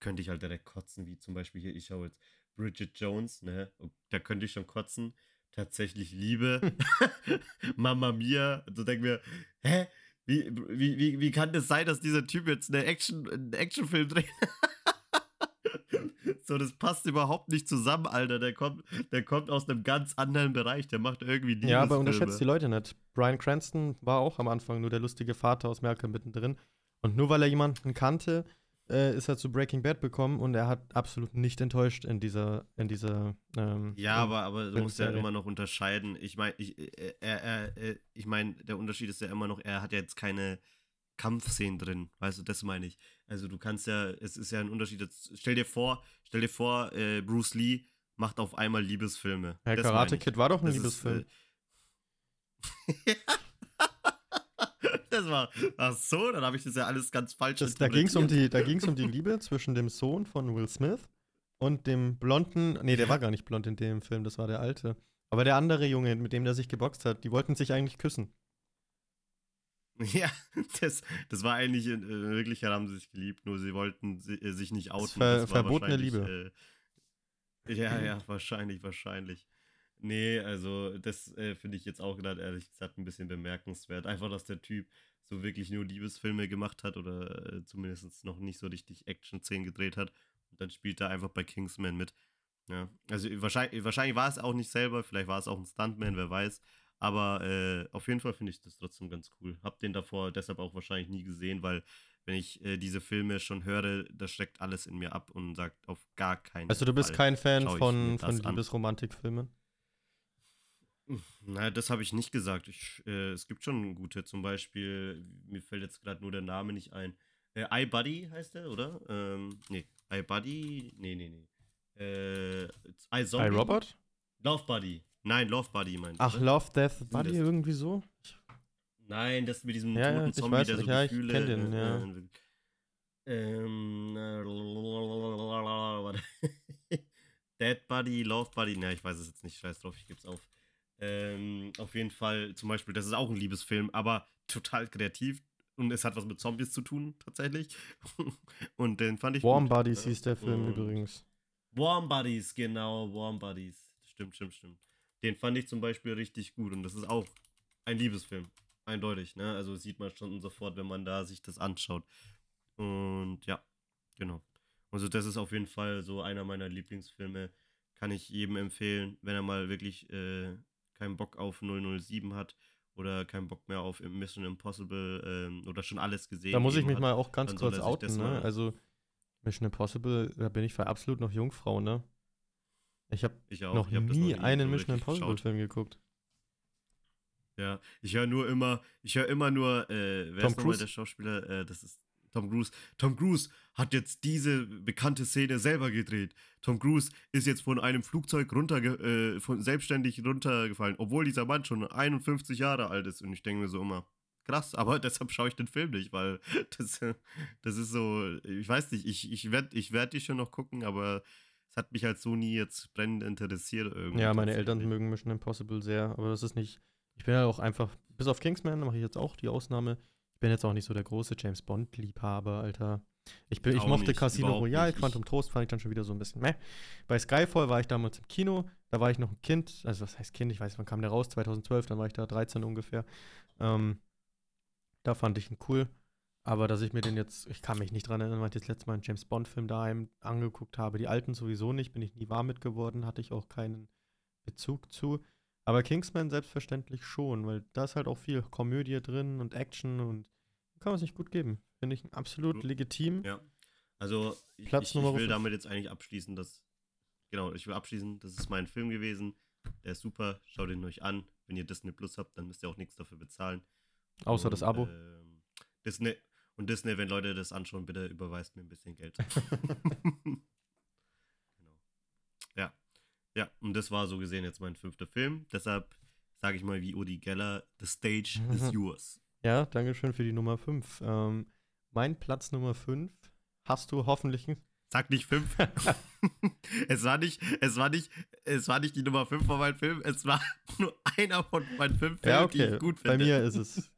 könnte ich halt direkt kotzen, wie zum Beispiel hier, ich schaue jetzt Bridget Jones, ne? Und da könnte ich schon kotzen tatsächlich liebe. [LAUGHS] Mama Mia. So denken wir, hä? Wie, wie, wie, wie kann das sein, dass dieser Typ jetzt eine Action, einen Actionfilm dreht? [LAUGHS] so, das passt überhaupt nicht zusammen, Alter. Der kommt, der kommt aus einem ganz anderen Bereich. Der macht irgendwie Liebesfilme. Ja, aber unterschätzt die Leute nicht. Brian Cranston war auch am Anfang nur der lustige Vater aus Malcolm mittendrin. Und nur weil er jemanden kannte, äh, ist er zu Breaking Bad bekommen und er hat absolut nicht enttäuscht in dieser, in dieser. Ähm, ja, aber, aber du musst ja immer noch unterscheiden. Ich meine, ich, äh, er, er, äh, ich meine, der Unterschied ist ja immer noch, er hat ja jetzt keine Kampfszenen drin, weißt du, das meine ich. Also du kannst ja, es ist ja ein Unterschied. Stell dir vor, stell dir vor, äh, Bruce Lee macht auf einmal Liebesfilme. Herr Karate Kid war doch ein das Liebesfilm. Ist, äh, [LAUGHS] [LAUGHS] das war, ach so, dann habe ich das ja alles ganz falsch das, Da ging es um, die, um die Liebe zwischen dem Sohn von Will Smith und dem blonden, nee, der war gar nicht blond in dem Film, das war der alte. Aber der andere Junge, mit dem der sich geboxt hat, die wollten sich eigentlich küssen. [LAUGHS] Ja, das, das war eigentlich, in Wirklichkeit haben sie sich geliebt, nur sie wollten äh, sich nicht outen. Das, ver, verbotene Liebe. Äh, ja, ja, wahrscheinlich, wahrscheinlich. Nee, also das äh, finde ich jetzt auch gerade ehrlich gesagt ein bisschen bemerkenswert. Einfach, dass der Typ so wirklich nur Liebesfilme gemacht hat oder äh, zumindest noch nicht so richtig Action-Szenen gedreht hat. Und dann spielt er einfach bei Kingsman mit. Ja, also wahrscheinlich, wahrscheinlich war es auch nicht selber, vielleicht war es auch ein Stuntman, wer weiß. Aber äh, auf jeden Fall finde ich das trotzdem ganz cool. Hab den davor deshalb auch wahrscheinlich nie gesehen, weil wenn ich äh, diese Filme schon höre, das schreckt alles in mir ab und sagt auf gar keinen Fall. Also du bist Fall kein Fan von, von Liebesromantikfilmen? Naja, das habe ich nicht gesagt. Ich, äh, es gibt schon gute, zum Beispiel, mir fällt jetzt gerade nur der Name nicht ein. Äh, iBuddy heißt der, oder? Ähm, nee, iBuddy, nee, nee, nee. Äh, iZombie. iRobot? Love Buddy. Nein, Love Buddy meint Ach, Love, Death, Buddy das, irgendwie so? Nein, das mit diesem ja, toten Zombie, weiß, der so ja, Gefühle... Ja, ich den, ja. Ähm, [LAUGHS] Dead Buddy, Love Buddy, na, ich weiß es jetzt nicht, scheiß drauf, ich geb's auf. Ähm, auf jeden Fall, zum Beispiel, das ist auch ein Liebesfilm, aber total kreativ und es hat was mit Zombies zu tun, tatsächlich. [LAUGHS] und den fand ich. Warm gut. Buddies hieß der Film und übrigens. Warm Buddies, genau, Warm Buddies. Stimmt, stimmt, stimmt. Den fand ich zum Beispiel richtig gut und das ist auch ein Liebesfilm. Eindeutig, ne? Also sieht man schon sofort, wenn man da sich das anschaut. Und ja, genau. Also das ist auf jeden Fall so einer meiner Lieblingsfilme. Kann ich jedem empfehlen, wenn er mal wirklich äh, keinen Bock auf 007 hat oder keinen Bock mehr auf Mission Impossible ähm, oder schon alles gesehen. Da muss ich mich hat, mal auch ganz kurz outen, ne? Also Mission Impossible, da bin ich absolut noch Jungfrau, ne? Ich habe noch, hab nie noch einen Mission Impossible Film geguckt. Ja, ich höre nur immer, ich höre immer nur, äh, wer Tom ist nochmal der Schauspieler? Äh, das ist Tom Cruise. Tom Cruise hat jetzt diese bekannte Szene selber gedreht. Tom Cruise ist jetzt von einem Flugzeug runter, äh, von, selbstständig runtergefallen, obwohl dieser Mann schon 51 Jahre alt ist. Und ich denke mir so immer, krass, aber [LAUGHS] deshalb schaue ich den Film nicht, weil [LAUGHS] das, das ist so, ich weiß nicht, ich, ich werde ich werd die schon noch gucken, aber es hat mich halt so nie jetzt brennend interessiert irgendwie. Ja, meine Eltern mögen Mission Impossible sehr, aber das ist nicht. Ich bin ja auch einfach, bis auf Kingsman mache ich jetzt auch die Ausnahme. Ich bin jetzt auch nicht so der große James Bond-Liebhaber, Alter. Ich, bin, ich mochte nicht, Casino Royale, nicht. Quantum Trost fand ich dann schon wieder so ein bisschen meh. Bei Skyfall war ich damals im Kino, da war ich noch ein Kind, also was heißt Kind, ich weiß, wann kam der raus, 2012, dann war ich da 13 ungefähr. Ähm, da fand ich ihn cool. Aber dass ich mir den jetzt, ich kann mich nicht dran erinnern, weil ich das letzte Mal einen James Bond-Film daheim angeguckt habe. Die alten sowieso nicht, bin ich nie warm mit geworden, hatte ich auch keinen Bezug zu. Aber Kingsman selbstverständlich schon, weil da ist halt auch viel Komödie drin und Action und kann man sich gut geben. Finde ich absolut legitim. Ja. Also ich, Platz ich, ich will damit jetzt eigentlich abschließen, dass, genau, ich will abschließen, das ist mein Film gewesen. Der ist super, schaut ihn euch an. Wenn ihr Disney Plus habt, dann müsst ihr auch nichts dafür bezahlen. Außer und, das Abo. Ähm, Disney, und Disney, wenn Leute das anschauen, bitte überweist mir ein bisschen Geld. [LAUGHS] [LAUGHS] Ja. Und das war so gesehen jetzt mein fünfter Film. Deshalb sage ich mal wie Udi Geller, the stage is [LAUGHS] yours. Ja, danke schön für die Nummer 5. Ähm, mein Platz Nummer 5 hast du hoffentlich. Sag nicht 5. [LAUGHS] [LAUGHS] es war nicht, es war nicht, es war nicht die Nummer 5 von meinem Film, es war nur einer von meinen 5 Filmen, ja, okay. die ich gut finde. Bei mir ist es.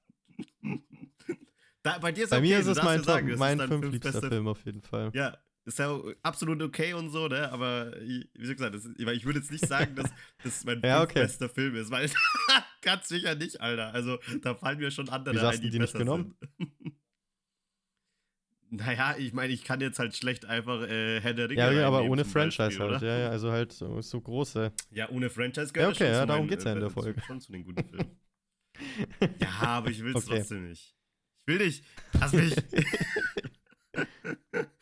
Da, bei dir ist bei okay, mir ist es mein, sagen, mein fünf liebster Film auf jeden Fall. Ja, ist ja absolut okay und so, ne? Aber wie gesagt, das, ich würde jetzt nicht sagen, dass [LAUGHS] das mein ja, okay. bester Film ist, weil [LAUGHS] ganz sicher nicht, Alter. Also da fallen mir schon andere Wieso ein, die, die nicht genommen? Sind. [LAUGHS] Naja, ich meine, ich kann jetzt halt schlecht einfach äh, Herr der Ringe Ja, ja aber ohne Franchise Beispiel, halt, ja, ja, also halt so, so große. Ja, ohne Franchise gehört ja, okay, ja, darum meinen, geht's ja in der äh, Folge. Schon zu den guten Filmen. ja, aber ich will es okay. trotzdem nicht will dich. Lass mich.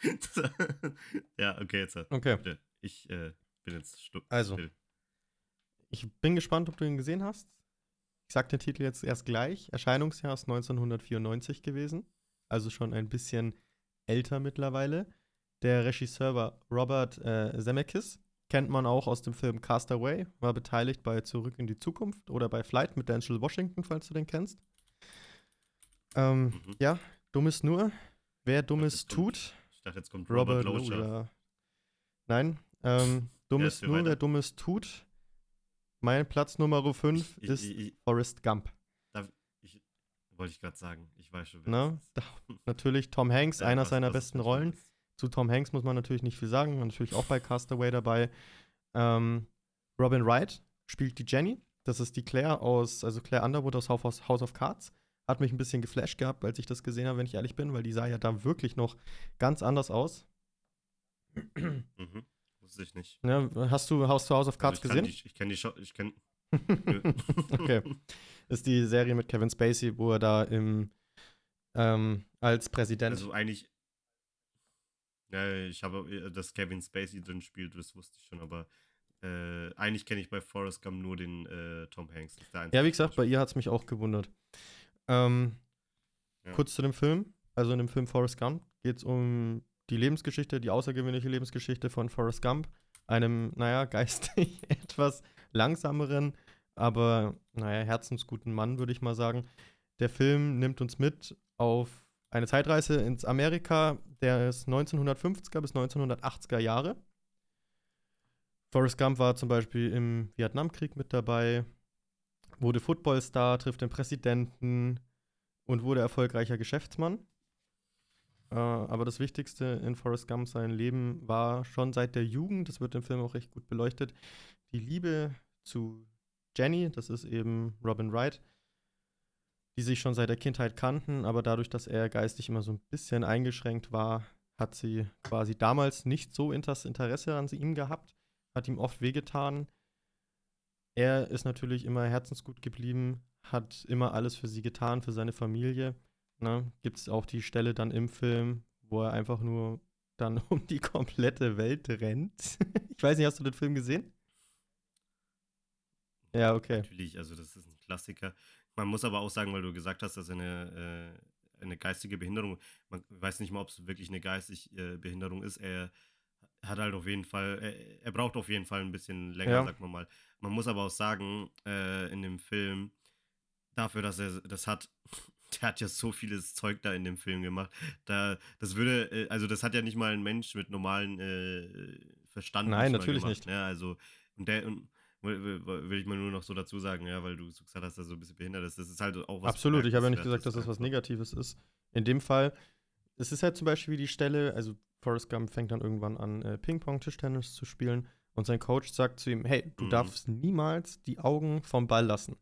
[LAUGHS] ja, okay, jetzt. Okay. Bitte. Ich äh, bin jetzt stuck. Also. Ich bin gespannt, ob du ihn gesehen hast. Ich sag den Titel jetzt erst gleich. Erscheinungsjahr ist 1994 gewesen. Also schon ein bisschen älter mittlerweile. Der Regisseur war Robert äh, Zemeckis. Kennt man auch aus dem Film Castaway. War beteiligt bei Zurück in die Zukunft oder bei Flight mit Denzel Washington, falls du den kennst. Ähm, Mhm. ja, Dummes nur. Wer Dummes tut, dachte, jetzt kommt Robert, Robert Locher. Loja. Nein, ähm, [LAUGHS] Dummes erzähl nur, weiter. wer Dummes tut. Mein Platz Nummer 5 Ich- ich- ist ich- Forrest Gump. Ich, wollte ich gerade sagen. Ich weiß schon, wer Ne? das ist. Natürlich Tom Hanks, [LAUGHS] einer was- seiner was ist besten für Rollen. was? Zu Tom Hanks muss man natürlich nicht viel sagen, natürlich auch bei Castaway dabei. Ähm, Robin Wright spielt die Jenny. Das ist die Claire aus, also Claire Underwood aus House of Cards. Hat mich ein bisschen geflasht gehabt, als ich das gesehen habe, wenn ich ehrlich bin, weil die sah ja da wirklich noch ganz anders aus. Mhm. Wusste ich nicht. Ja, hast du House House of Cards also gesehen? Die, ich kenne die Show. Ich kenne. [LAUGHS] [LAUGHS] okay. Ist die Serie mit Kevin Spacey, wo er da im ähm, als Präsident. Also eigentlich. Ja, ich habe, äh, dass Kevin Spacey drin spielt, das wusste ich schon, aber äh, eigentlich kenne ich bei Forrest Gump nur den äh, Tom Hanks. Ja, wie gesagt, bei ihr hat es mich auch gewundert. Ähm, Ja. Kurz zu dem Film. Also in dem Film Forrest Gump geht es um die Lebensgeschichte, die außergewöhnliche Lebensgeschichte von Forrest Gump. Einem, naja, [LAUGHS] geistig etwas langsameren, aber, naja, herzensguten Mann, würde ich mal sagen. Der Film nimmt uns mit auf eine Zeitreise ins Amerika der ist 1950er bis 1980er Jahre. Forrest Gump war zum Beispiel im Vietnamkrieg mit dabei, wurde Footballstar, trifft den Präsidenten und wurde erfolgreicher Geschäftsmann. Äh, aber das Wichtigste in Forrest Gump sein Leben war schon seit der Jugend, das wird im Film auch recht gut beleuchtet, die Liebe zu Jenny, das ist eben Robin Wright, die sich schon seit der Kindheit kannten, aber dadurch, dass er geistig immer so ein bisschen eingeschränkt war, hat sie quasi damals nicht so das Interesse an ihm gehabt, hat ihm oft wehgetan. Er ist natürlich immer herzensgut geblieben, hat immer alles für sie getan, für seine Familie. Ne? Gibt es auch die Stelle dann im Film, wo er einfach nur dann [LAUGHS] um die komplette Welt rennt. [LAUGHS] ich weiß nicht, hast du den Film gesehen? Ja, okay. Natürlich, also das ist ein Klassiker. Man muss aber auch sagen, weil du gesagt hast, dass er eine, äh, eine geistige Behinderung, man weiß nicht mal, ob es wirklich eine geistige äh, Behinderung ist. Er hat halt auf jeden Fall, er, er braucht auf jeden Fall ein bisschen länger, Ja. sagt man mal. Man muss aber auch sagen, äh, in dem Film, dafür, dass er das hat, [LAUGHS] der hat ja so vieles Zeug da in dem Film gemacht. Da, das würde, äh, also das hat ja nicht mal ein Mensch mit normalen äh, Verstand Nein, natürlich gemacht, nicht. Ne? Also, und der, und, will, ich mal nur noch so dazu sagen, ja, weil du so gesagt hast, dass er so ein bisschen behindert ist. Das ist halt auch was. Absolut, ich habe ja nicht gesagt, dass das was. Negatives ist. In dem Fall, es ist halt zum Beispiel wie die Stelle, also Forrest Gump fängt dann irgendwann an, äh, Ping-Pong-Tischtennis zu spielen und sein Coach sagt zu ihm, hey, du Mhm. darfst niemals die Augen vom Ball lassen.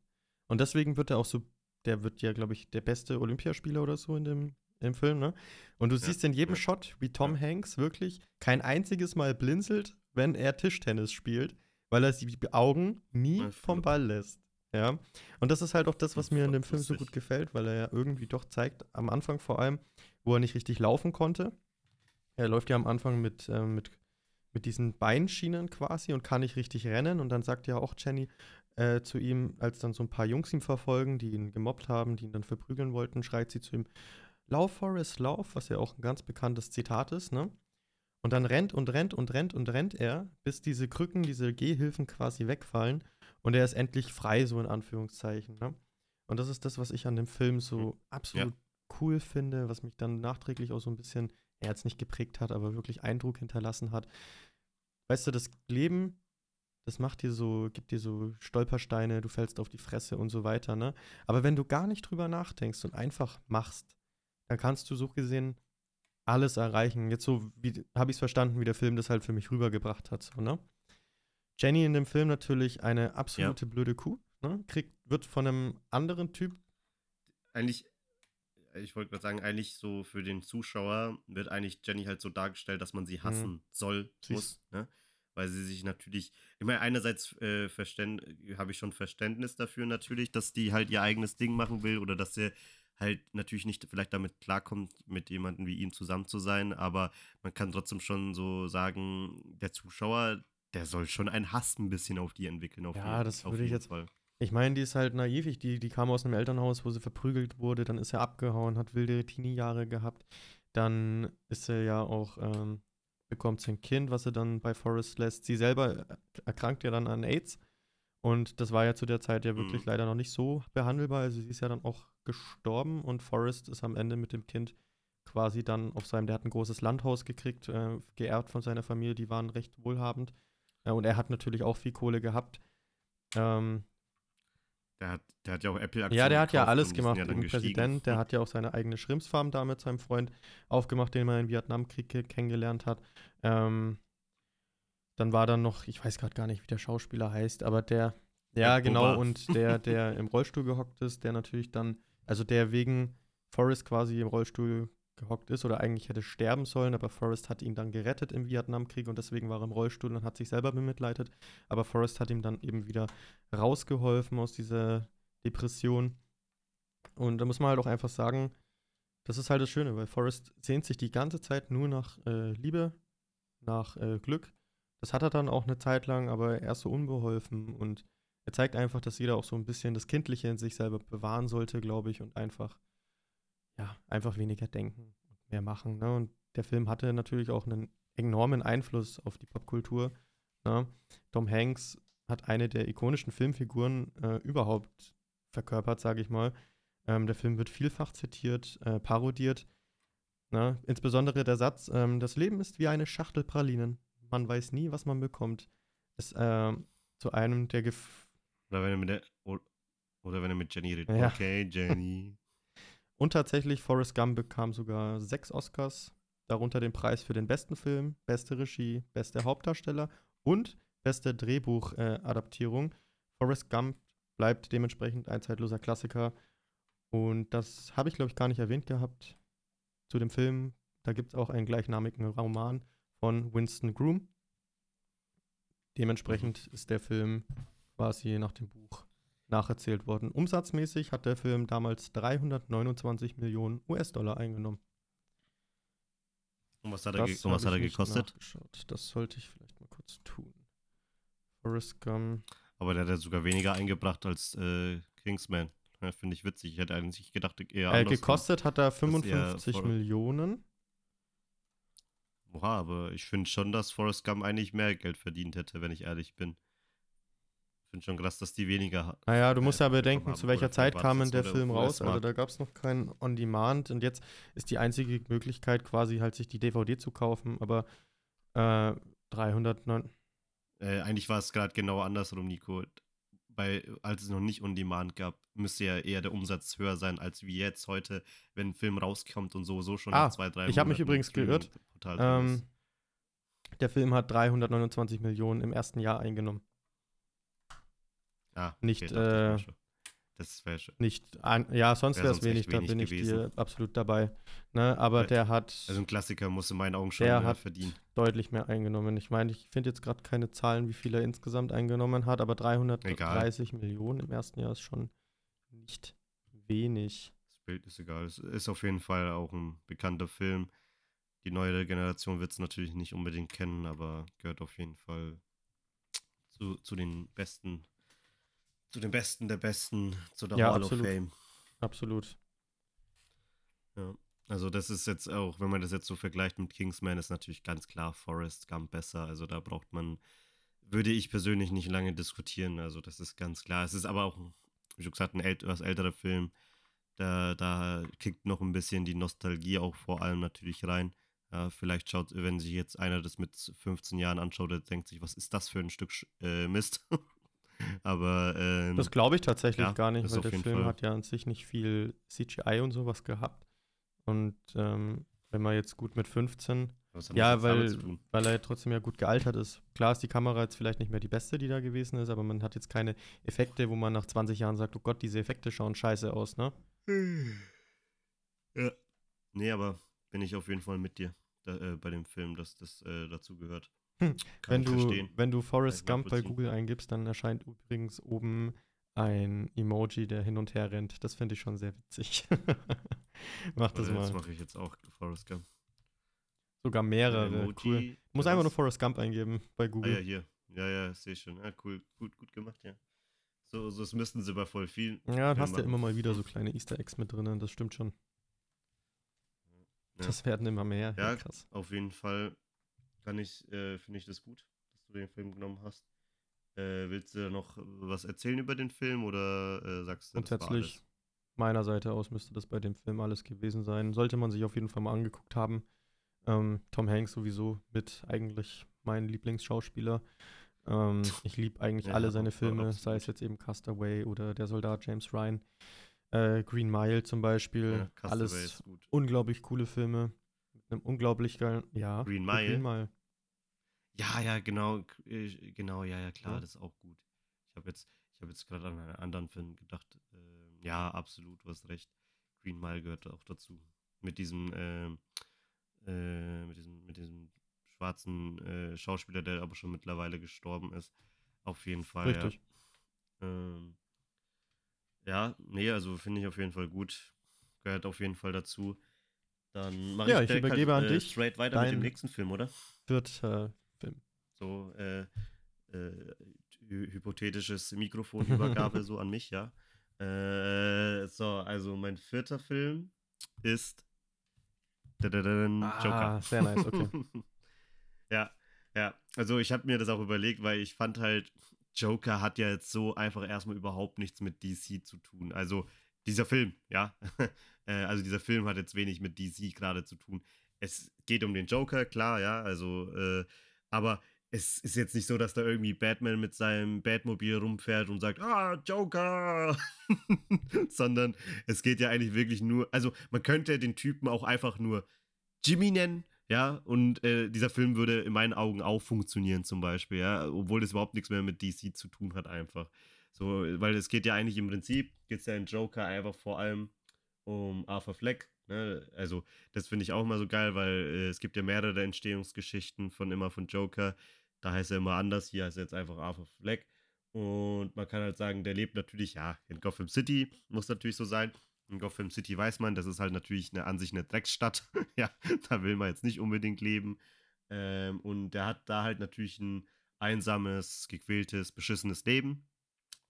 Und deswegen wird er auch so, der wird ja, glaube ich, der beste Olympiaspieler oder so in dem im Film, ne? Und du Ja, siehst in jedem ja. Shot, wie Tom Ja. Hanks wirklich kein einziges Mal blinzelt, wenn er Tischtennis spielt, weil er die Augen nie vom. Ball lässt. Ja. Und das ist halt auch das, was mir in dem Film so gut gefällt, weil er ja irgendwie doch zeigt, am Anfang vor allem, wo er nicht richtig laufen konnte. Er läuft ja am Anfang mit, ähm, mit, mit diesen Beinschienen quasi und kann nicht richtig rennen. Und dann sagt ja auch Jenny äh, zu ihm, als dann so ein paar Jungs ihn verfolgen, die ihn gemobbt haben, die ihn dann verprügeln wollten, schreit sie zu ihm, Lauf, Forrest, lauf, was ja auch ein ganz bekanntes Zitat ist, ne? Und dann rennt und rennt und rennt und rennt er, bis diese Krücken, diese Gehhilfen quasi wegfallen und er ist endlich frei, so in Anführungszeichen. Ne? Und das ist das, was ich an dem Film so absolut cool finde, was mich dann nachträglich auch so ein bisschen, er jetzt nicht geprägt hat, aber wirklich Eindruck hinterlassen hat. Weißt du, das Leben, das macht dir so, gibt dir so Stolpersteine, du fällst auf die Fresse und so weiter, ne? Aber wenn du gar nicht drüber nachdenkst und einfach machst, dann kannst du so gesehen alles erreichen. Jetzt so, wie habe ich es verstanden, wie der Film das halt für mich rübergebracht hat, so, ne? Jenny in dem Film natürlich eine absolute blöde Kuh, ne? Kriegt, wird von einem anderen Typ, Eigentlich, ich wollte gerade sagen, eigentlich so für den Zuschauer wird eigentlich Jenny halt so dargestellt, dass man sie hassen soll, Mhm. Sie muss, ne? Weil sie sich natürlich, ich meine, einerseits äh, habe ich schon Verständnis dafür natürlich, dass die halt ihr eigenes Ding machen will oder dass sie halt natürlich nicht vielleicht damit klarkommt, mit jemandem wie ihm zusammen zu sein, aber man kann trotzdem schon so sagen, der Zuschauer, der soll schon einen Hass ein bisschen auf die entwickeln. Auf Ja, jeden, das würde ich jetzt- Fall. Ich meine, die ist halt naiv. Ich, die, die kam aus einem Elternhaus, wo sie verprügelt wurde. Dann ist er abgehauen, hat wilde Teenie-Jahre gehabt. Dann ist er ja auch, ähm, bekommt sie ein Kind, was sie dann bei Forrest lässt. Sie selber erkrankt ja dann an AIDS. Und das war ja zu der Zeit ja wirklich Mhm. leider noch nicht so behandelbar. Also sie ist ja dann auch gestorben und Forrest ist am Ende mit dem Kind quasi dann auf seinem, der hat ein großes Landhaus gekriegt, äh, geerbt von seiner Familie, die waren recht wohlhabend. Äh, und er hat natürlich auch viel Kohle gehabt. Ähm, der, hat, der hat ja auch Apple-Aktien Ja, der hat ja alles gemacht. gestiegen. Präsident, der hat ja auch seine eigene Schrimpsfarm da mit seinem Freund aufgemacht, den man im Vietnamkrieg ke- kennengelernt hat. Ähm, dann war dann noch, ich weiß gerade gar nicht, wie der Schauspieler heißt, aber der, ja, Ja, genau, Boba. und der, der im Rollstuhl gehockt ist, der natürlich dann, also der wegen Forrest quasi im Rollstuhl gehockt ist oder eigentlich hätte sterben sollen, aber Forrest hat ihn dann gerettet im Vietnamkrieg und deswegen war er im Rollstuhl und hat sich selber bemitleidet. Aber Forrest hat ihm dann eben wieder rausgeholfen aus dieser Depression. Und da muss man halt auch einfach sagen, das ist halt das Schöne, weil Forrest sehnt sich die ganze Zeit nur nach äh, Liebe, nach äh, Glück. Das hat er dann auch eine Zeit lang, aber er ist so unbeholfen und er zeigt einfach, dass jeder auch so ein bisschen das Kindliche in sich selber bewahren sollte, glaube ich, und einfach, ja, einfach weniger denken und mehr machen. Ne? Und der Film hatte natürlich auch einen enormen Einfluss auf die Popkultur. Ne? Tom Hanks hat eine der ikonischen Filmfiguren äh, überhaupt verkörpert, sage ich mal. Ähm, der Film wird vielfach zitiert, äh, parodiert. Ne? Insbesondere der Satz, ähm, das Leben ist wie eine Schachtel Pralinen. Man weiß nie, was man bekommt. Ist ähm, zu einem der Gef Oder wenn er mit der, oder wenn er mit Jenny redet. Ja. Okay, Jenny. Und tatsächlich, Forrest Gump bekam sogar sechs Oscars, darunter den Preis für den besten Film, beste Regie, beste Hauptdarsteller und beste Drehbuchadaptierung. Forrest Gump bleibt dementsprechend ein zeitloser Klassiker. Und das habe ich, glaube ich, gar nicht erwähnt gehabt zu dem Film. Da gibt es auch einen gleichnamigen Roman von Winston Groom. Dementsprechend ist der Film quasi nach dem Buch nacherzählt worden. Umsatzmäßig hat der Film damals 329 Millionen US-Dollar eingenommen. Und was hat er, ge was hat er gekostet? Das sollte ich vielleicht mal kurz tun. Forrest Gump. Aber der hat ja sogar weniger eingebracht als äh, Kingsman. Ja, Finde ich witzig. Ich hätte eigentlich gedacht, eher Äh, gekostet hat er eher 55 voll- Millionen. Oha, aber ich finde schon, dass Forrest Gump eigentlich mehr Geld verdient hätte, wenn ich ehrlich bin. Ich finde schon krass, dass die weniger Naja, du musst äh, ja bekommen bedenken, zu welcher Zeit kam denn der Film raus. Also da gab es noch kein On-Demand und jetzt ist die einzige Möglichkeit quasi halt sich die DVD zu kaufen, aber äh, 309. Äh, eigentlich war es gerade genau andersrum, Nico. Bei, als es noch nicht On Demand gab, müsste ja eher der Umsatz höher sein, als wie jetzt heute, wenn ein Film rauskommt und sowieso schon Ah, zwei, drei ich hab mich übrigens geirrt. Ähm, der Film hat 329 Millionen im ersten Jahr eingenommen. Ah, nicht, okay, ich äh. Das wäre schon. Nicht an, ja, sonst Wär wäre es echt wenig, da wenig bin ich gewesen. dir absolut dabei. Ne? Aber Weil- der hat Also ein Klassiker muss in meinen Augen schon Der mehr hat- verdienen. deutlich mehr eingenommen. Ich meine, ich finde jetzt gerade keine Zahlen, wie viel er insgesamt eingenommen hat, aber 330 Millionen im ersten Jahr ist schon nicht wenig. Das Bild ist egal. Es ist auf jeden Fall auch ein bekannter Film. Die neue Generation wird es natürlich nicht unbedingt kennen, aber gehört auf jeden Fall zu, zu den besten, zu den Besten der Besten, zu der Ja, Hall absolut. of Fame. Absolut. Ja. Also das ist jetzt auch, wenn man das jetzt so vergleicht mit Kingsman, ist natürlich ganz klar Forrest Gump besser. Also da braucht man, würde ich persönlich nicht lange diskutieren. Also das ist ganz klar. Es ist aber auch, wie schon gesagt, ein etwas älterer Film. Da, da kickt noch ein bisschen die Nostalgie auch vor allem natürlich rein. Ja, vielleicht schaut, wenn sich jetzt einer das mit 15 Jahren anschaut, der denkt sich, was ist das für ein Stück äh, Mist? [LAUGHS] aber ähm, Das glaube ich tatsächlich ja, gar nicht, weil der Film Fall. hat ja an sich nicht viel CGI und sowas gehabt. Und ähm, wenn man jetzt gut mit 15 was hat Ja, weil, weil er trotzdem ja gut gealtert ist. Klar ist die Kamera jetzt vielleicht nicht mehr die beste, die da gewesen ist, aber man hat jetzt keine Effekte, wo man nach 20 Jahren sagt, oh Gott, diese Effekte schauen scheiße aus, ne? Ja. Nee, aber bin ich auf jeden Fall mit dir da, äh, bei dem Film, dass das äh, dazu gehört. Hm, Wenn ich du, verstehen. wenn du Forrest ich Gump bei. Google eingibst, dann erscheint übrigens oben ein Emoji, der hin und her rennt. Das finde ich schon sehr witzig. [LAUGHS] Mach das mal. Das mache ich jetzt auch, Forrest Gump. Sogar mehrere. Emoji, Cool. Ja, einfach nur? Forrest Gump eingeben bei Ah ja, Google. hier. Ja, ja, sehe schon. Ja, cool. Gut, gut gemacht, ja. So, so das müssten sie bei voll viel. Ja, hast ja machen. immer mal wieder so kleine Easter Eggs mit drinnen, das stimmt schon. Ja. Das werden immer mehr. Ja. krass. Auf jeden Fall kann ich, äh, finde ich das gut, dass du den Film genommen hast. Äh, willst du noch was erzählen über den Film oder äh, sagst du, Grundsätzlich, meiner Seite aus müsste das bei dem Film alles gewesen sein. Sollte man sich auf jeden Fall mal angeguckt haben. Ähm, Tom Hanks sowieso mit eigentlich mein Lieblingsschauspieler. Ähm, [LAUGHS] ich liebe eigentlich ja, alle seine Filme, sei es jetzt eben Castaway oder Der Soldat James Ryan. Äh, Green Mile zum Beispiel. Ja, alles unglaublich coole Filme. Einem unglaublich geilen. Ja, Green Mile. Green Mile. Ja, ja, genau. Äh, genau, ja, ja, klar, ja. das ist auch gut. Ich habe jetzt, hab jetzt gerade an einen anderen Film gedacht. Äh, ja, absolut, du hast recht. Green Mile gehört auch dazu. Mit diesem, äh, äh, mit diesem, mit diesem schwarzen äh, Schauspieler, der aber schon mittlerweile gestorben ist. Auf jeden Fall. Richtig. Ja. Ähm, ja, nee, also finde ich auf jeden Fall gut. Gehört auf jeden Fall dazu. Dann mache ja, ich, ich übergebe halt, an äh, dich. straight weiter mit dem nächsten Film, oder? Wird äh, Film. So, äh, äh, hypothetisches Mikrofonübergabe [LAUGHS] so an mich, ja. Äh, so, also mein vierter Film ist Joker. Ah, sehr nice, okay. ja, ja. Also ich habe mir das auch überlegt, weil ich fand halt, Joker hat ja jetzt so einfach erstmal überhaupt nichts mit DC zu tun. Also dieser Film, ja. [LAUGHS] Äh, also dieser Film hat jetzt wenig mit DC gerade zu tun. Es geht um den Joker, klar, ja. Also, äh, aber es ist jetzt nicht so, dass da irgendwie Batman mit seinem Batmobil rumfährt und sagt, ah, Joker! [LAUGHS] Sondern es geht ja eigentlich wirklich nur, also man könnte den Typen auch einfach nur Jimmy nennen ja, und äh, dieser Film würde in meinen Augen auch funktionieren, zum Beispiel, ja, obwohl das überhaupt nichts mehr mit DC zu tun hat, einfach. So, weil es geht ja eigentlich im Prinzip, geht es ja in Joker einfach vor allem um Arthur Fleck. Ne? Also, das finde ich auch immer so geil, weil äh, es gibt ja mehrere Entstehungsgeschichten von immer von Joker. Da heißt er immer anders, hier heißt er jetzt einfach Arthur Fleck. Und man kann halt sagen, der lebt natürlich, ja, in Gotham City, muss natürlich so sein. In Gotham City weiß man, das ist halt natürlich eine, an sich eine Drecksstadt. [LAUGHS] ja, da will man jetzt nicht unbedingt leben. Ähm, und der hat da halt natürlich ein einsames, gequältes, beschissenes Leben.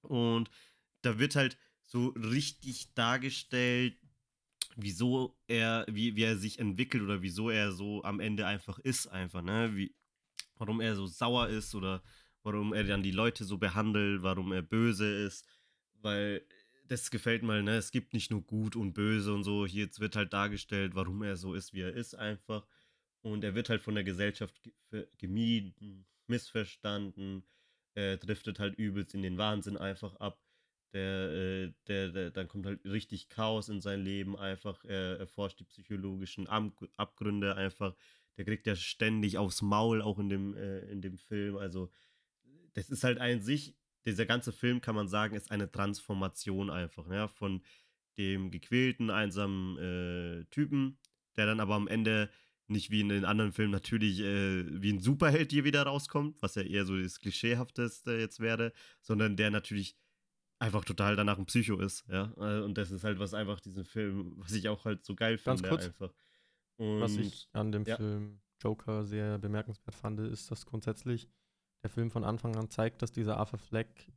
Und da wird halt so richtig dargestellt, wieso er, wie, wie er sich entwickelt oder wieso er so am Ende einfach ist, einfach, ne? Wie, warum er so sauer ist oder warum er dann die Leute so behandelt, warum er böse ist. Weil das gefällt mir, ne? Es gibt nicht nur gut und böse und so. Hier wird halt dargestellt, warum er so ist, wie er ist, einfach. Und er wird halt von der Gesellschaft gemieden, missverstanden, er driftet halt übelst in den Wahnsinn einfach ab. Der, äh, der, der, dann kommt halt richtig Chaos in sein Leben einfach. Er erforscht die psychologischen Abgründe einfach. Der kriegt ja ständig aufs Maul, auch in dem, äh, in dem Film. Also, das ist halt ein sich dieser ganze Film, kann man sagen, ist eine Transformation einfach, ja, von dem gequälten, einsamen äh, Typen, der dann aber am Ende nicht wie in den anderen Filmen natürlich äh, wie ein Superheld hier wieder rauskommt, was ja eher so das Klischeehafteste jetzt wäre, sondern der natürlich einfach total danach ein Psycho ist, ja. Äh, und das ist halt was einfach diesen Film, was ich auch halt so geil finde. Ganz kurz, einfach. Und, was ich an dem ja. Film Joker sehr bemerkenswert fand, ist, dass grundsätzlich der Film von Anfang an zeigt, dass dieser Arthur Fleck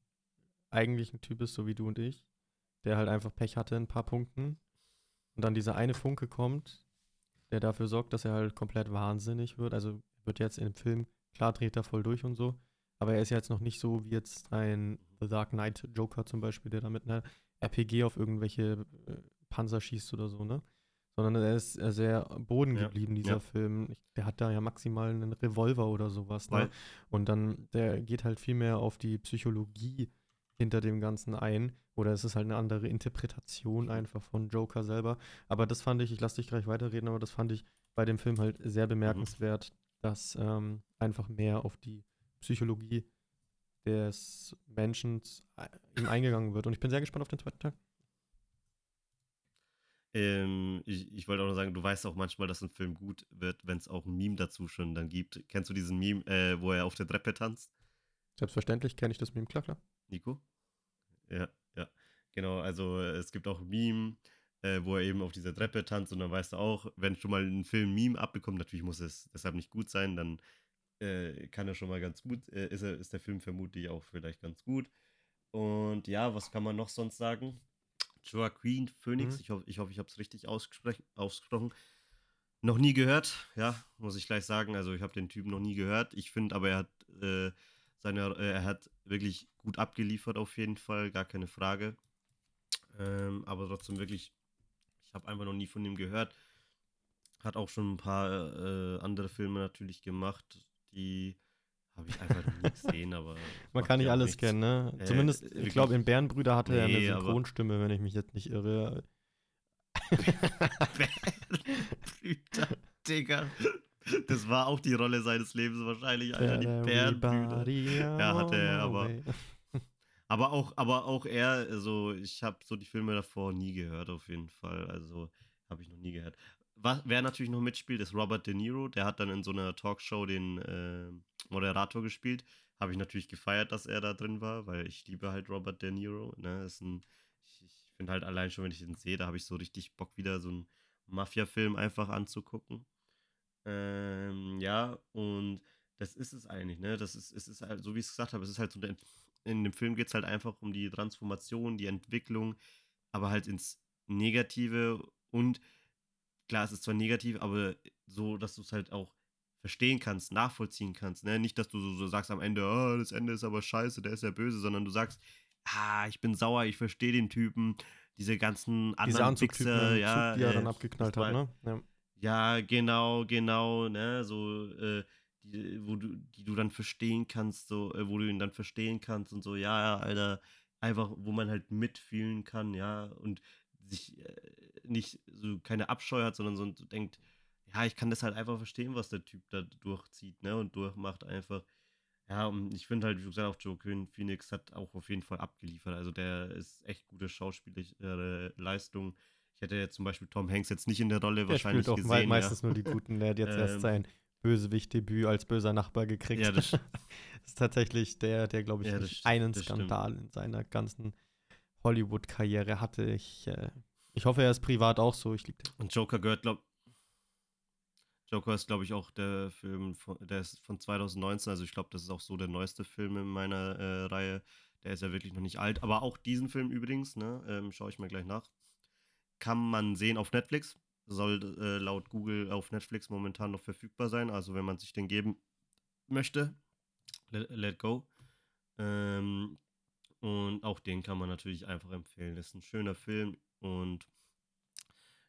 eigentlich ein Typ ist, so wie du und ich, der halt einfach Pech hatte in ein paar Punkten. Und dann dieser eine Funke kommt, der dafür sorgt, dass er halt komplett wahnsinnig wird. Also wird jetzt im Film, klar dreht er voll durch und so, aber er ist jetzt noch nicht so wie jetzt ein The Dark Knight Joker zum Beispiel, der damit eine RPG auf irgendwelche äh, Panzer schießt oder so, ne? sondern er ist sehr boden geblieben, ja, dieser ja. Film. Ich, der hat da ja maximal einen Revolver oder sowas. Ne? Und dann, der geht halt viel mehr auf die Psychologie hinter dem Ganzen ein. Oder es ist halt eine andere Interpretation einfach von Joker selber. Aber das fand ich, ich lasse dich gleich weiterreden, aber das fand ich bei dem Film halt sehr mhm. bemerkenswert, mhm. dass ähm, einfach mehr auf die Psychologie des Menschen äh, eingegangen wird. Und ich bin sehr gespannt auf den zweiten Teil. Ähm, ich, ich wollte auch noch sagen, du weißt auch manchmal, dass ein Film gut wird, wenn es auch ein Meme dazu schon dann gibt. Kennst du diesen Meme, äh, wo er auf der Treppe tanzt? Selbstverständlich kenne ich das Meme, klar, klar. Nico? Ja, ja. Genau, also es gibt auch Meme, äh, wo er eben auf dieser Treppe tanzt und dann weißt du auch, wenn schon mal ein Film Meme abbekommt, natürlich muss es deshalb nicht gut sein, dann äh, kann er schon mal ganz gut, äh, ist, er, ist der Film vermutlich auch vielleicht ganz gut. Und ja, was kann man noch sonst sagen? Joaquin Phoenix, mhm. ich hoffe, ich, hoff, ich habe es richtig ausgesprochen. Noch nie gehört, ja, muss ich gleich sagen. Also ich habe den Typen noch nie gehört. Ich finde aber, er hat äh, seine, äh, er hat wirklich gut abgeliefert auf jeden Fall, gar keine Frage. Ähm, aber trotzdem wirklich, ich habe einfach noch nie von ihm gehört. Hat auch schon ein paar äh, andere Filme natürlich gemacht, die habe ich einfach noch nie gesehen, aber. [LAUGHS] Man kann nicht alles nichts. kennen, ne? Äh, Zumindest, ich glaube, in Bärenbrüder hatte nee, er eine Synchronstimme, wenn ich mich jetzt nicht irre. [LAUGHS] Bärenbrüder, Digga. Das war auch die Rolle seines Lebens wahrscheinlich, Alter, die Bärenbrüder. Ja, hatte er, aber. [LAUGHS] Aber auch, aber auch er, also ich habe so die Filme davor nie gehört, auf jeden Fall. Also habe ich noch nie gehört. Was, wer natürlich noch mitspielt, ist Robert De Niro. Der hat dann in so einer Talkshow den äh, Moderator gespielt. Habe ich natürlich gefeiert, dass er da drin war, weil ich liebe halt Robert De Niro. Ne? Ist ein, ich, ich finde halt allein schon, wenn ich den sehe, da habe ich so richtig Bock, wieder so einen Mafia-Film einfach anzugucken. Ähm, ja, und das ist es eigentlich, ne? Das ist, es ist halt, so wie ich es gesagt habe, es ist halt so in dem Film geht es halt einfach um die Transformation, die Entwicklung, aber halt ins Negative und klar, es ist zwar negativ, aber so, dass du es halt auch verstehen kannst, nachvollziehen kannst. Ne? Nicht, dass du so, so sagst am Ende, oh, das Ende ist aber scheiße, der ist ja böse, sondern du sagst, ah, ich bin sauer, ich verstehe den Typen, diese ganzen anderen diese Wichser, ja, Zug, die er dann äh, abgeknallt hat, ne? Ja. Ja. genau, genau, ne, so, äh, die, wo du, die du dann verstehen kannst, so, äh, wo du ihn dann verstehen kannst und so, ja, ja, Alter, einfach, wo man halt mitfühlen kann, ja, und sich äh, nicht so keine Abscheu hat, sondern so denkt, ja, ich kann das halt einfach verstehen, was der Typ da durchzieht, ne, und durchmacht einfach. Ja, und ich finde halt, wie gesagt, auch Joaquin Phoenix hat auch auf jeden Fall abgeliefert. Also der ist echt gute schauspielerische Leistung. Ich hätte jetzt zum Beispiel Tom Hanks jetzt nicht in der Rolle der wahrscheinlich spielt auch gesehen. meistens ja. nur die Guten. Der hat jetzt [LAUGHS] ähm, erst sein Bösewicht-Debüt als böser Nachbar gekriegt. Ja, das, [LAUGHS] das ist tatsächlich der, der, glaube ich, ja, einen Skandal stimmt. in seiner ganzen Hollywood-Karriere hatte. Ich, äh, ich hoffe, er ist privat auch so. Ich lieb Und Joker gehört, glaube Joker ist, glaube ich, auch der Film, von, der ist von 2019. Also ich glaube, das ist auch so der neueste Film in meiner äh, Reihe. Der ist ja wirklich noch nicht alt. Aber auch diesen Film übrigens, ne, ähm, schaue ich mir gleich nach, kann man sehen auf Netflix. Soll äh, laut Google auf Netflix momentan noch verfügbar sein. Also wenn man sich den geben möchte, let, let go. Ähm, und auch den kann man natürlich einfach empfehlen. Das ist ein schöner Film und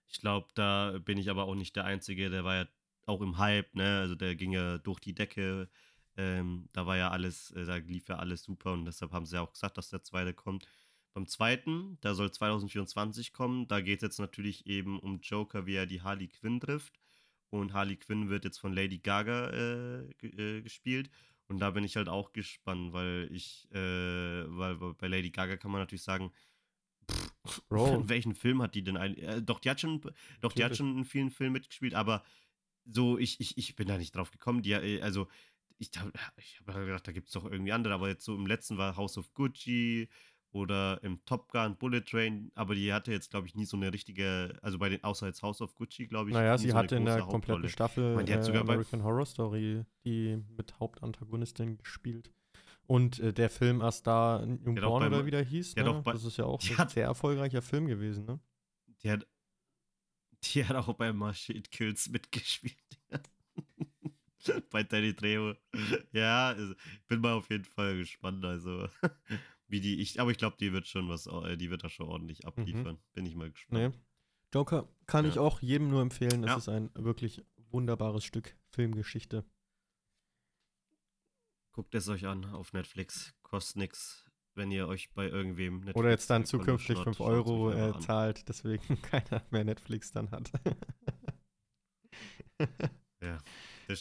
ich glaube, da bin ich aber auch nicht der Einzige. Der war ja auch im Hype, ne? Also der ging ja durch die Decke. Ähm, da war ja alles, äh, da lief ja alles super und deshalb haben sie ja auch gesagt, dass der zweite kommt. Beim zweiten, da soll 2024 kommen, da geht es jetzt natürlich eben um Joker, wie er die Harley Quinn trifft. Und Harley Quinn wird jetzt von Lady Gaga äh, äh, gespielt. Und da bin ich halt auch gespannt, weil ich, äh, weil bei Lady Gaga kann man natürlich sagen, pff, in [LAUGHS] welchen Film hat die denn ein, äh, doch, die hat schon, doch, die hat schon in vielen Filmen mitgespielt, aber so, ich, ich, ich bin da nicht drauf gekommen. Die, äh, also, ich, ich habe gedacht, da gibt es doch irgendwie andere, aber jetzt so im letzten war House of Gucci, oder im Top Gun, Bullet Train, aber die hatte jetzt, glaube ich, nie so eine richtige, also bei den, außer jetzt House of Gucci, glaube ich. Naja, sie so hatte in der kompletten Staffel meine, äh, American Horror Story die mit Hauptantagonistin gespielt. Und äh, der Film erst da Newborn oder wie der hieß, ne? bei, das ist ja auch ein hat, sehr erfolgreicher Film gewesen, ne? Die hat, die hat auch bei Machine Kills mitgespielt. [LAUGHS] bei Danny Trejo. Ja, also, bin mal auf jeden Fall gespannt, also wie die, ich, aber ich glaube, die wird schon was, äh, die wird da schon ordentlich mhm. abliefern. Mhm. Bin ich mal gespannt. Nee. Joker kann ja. ich auch jedem nur empfehlen. Es ja. ist ein wirklich wunderbares Stück Filmgeschichte. Guckt es euch an auf Netflix. Kostet nichts, wenn ihr euch bei irgendwem Netflix Oder jetzt dann zukünftig 5 Euro äh, zahlt, deswegen [LAUGHS] keiner mehr Netflix dann hat. ja.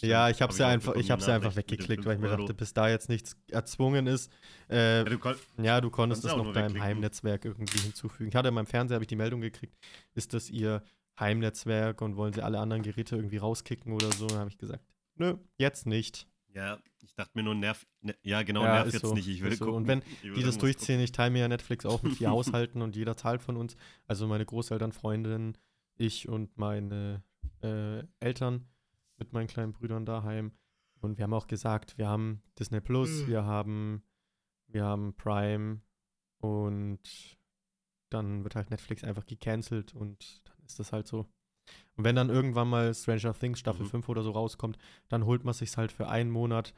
Ja, ich habe es ja einfach, ich hab's ja einfach weggeklickt, weil ich mir dachte, bis da jetzt nichts erzwungen ist. Äh, ja, du, ja, du konntest es noch deinem Heimnetzwerk irgendwie hinzufügen. Ich hatte in meinem Fernseher habe ich die Meldung gekriegt, ist das ihr Heimnetzwerk und wollen sie alle anderen Geräte irgendwie rauskicken oder so? Dann habe ich gesagt, nö, jetzt nicht. Ja, ich dachte mir nur, nerv, ne, ja genau, ja, nerv jetzt so, nicht, ich will gucken. So. Und wenn die das durchziehen, gucken. ich teile mir ja Netflix auch mit vier [LAUGHS] Haushalten und jeder zahlt von uns, also meine Großeltern, Freundinnen, ich und meine äh, Eltern, mit meinen kleinen Brüdern daheim. Und wir haben auch gesagt, wir haben Disney Plus, mhm. wir haben, wir haben Prime und dann wird halt Netflix einfach gecancelt und dann ist das halt so. Und wenn dann irgendwann mal Stranger Things Staffel mhm. 5 oder so rauskommt, dann holt man sich halt für einen Monat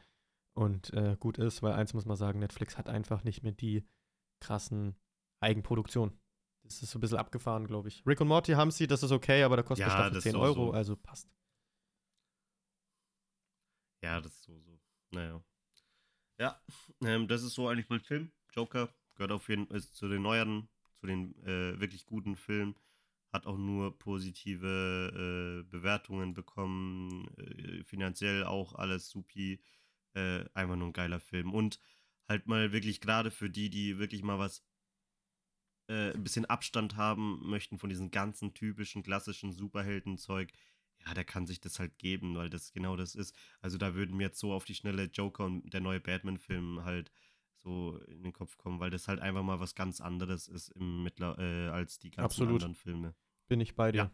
und äh, gut ist, weil eins muss man sagen, Netflix hat einfach nicht mehr die krassen Eigenproduktionen. ist es so ein bisschen abgefahren, glaube ich. Rick und Morty haben sie, das ist okay, aber da kostet Ja, Staffel das 10 so- Euro, so. also passt. Ja, das ist so, so. Naja. Ja, ähm, das ist so eigentlich mein Film. Joker gehört auf jeden Fall zu den neueren, zu den äh, wirklich guten Filmen. Hat auch nur positive äh, Bewertungen bekommen. Äh, finanziell auch alles supi. Äh, einfach nur ein geiler Film. Und halt mal wirklich gerade für die, die wirklich mal was äh, ein bisschen Abstand haben möchten von diesen ganzen typischen klassischen Superheldenzeug, ja, der kann sich das halt geben, weil das genau das ist. Also da würden mir jetzt so auf die schnelle Joker und der neue Batman-Film halt so in den Kopf kommen, weil das halt einfach mal was ganz anderes ist im Mittler äh, als die ganzen Absolut. anderen Filme. Bin ich bei dir. Ja.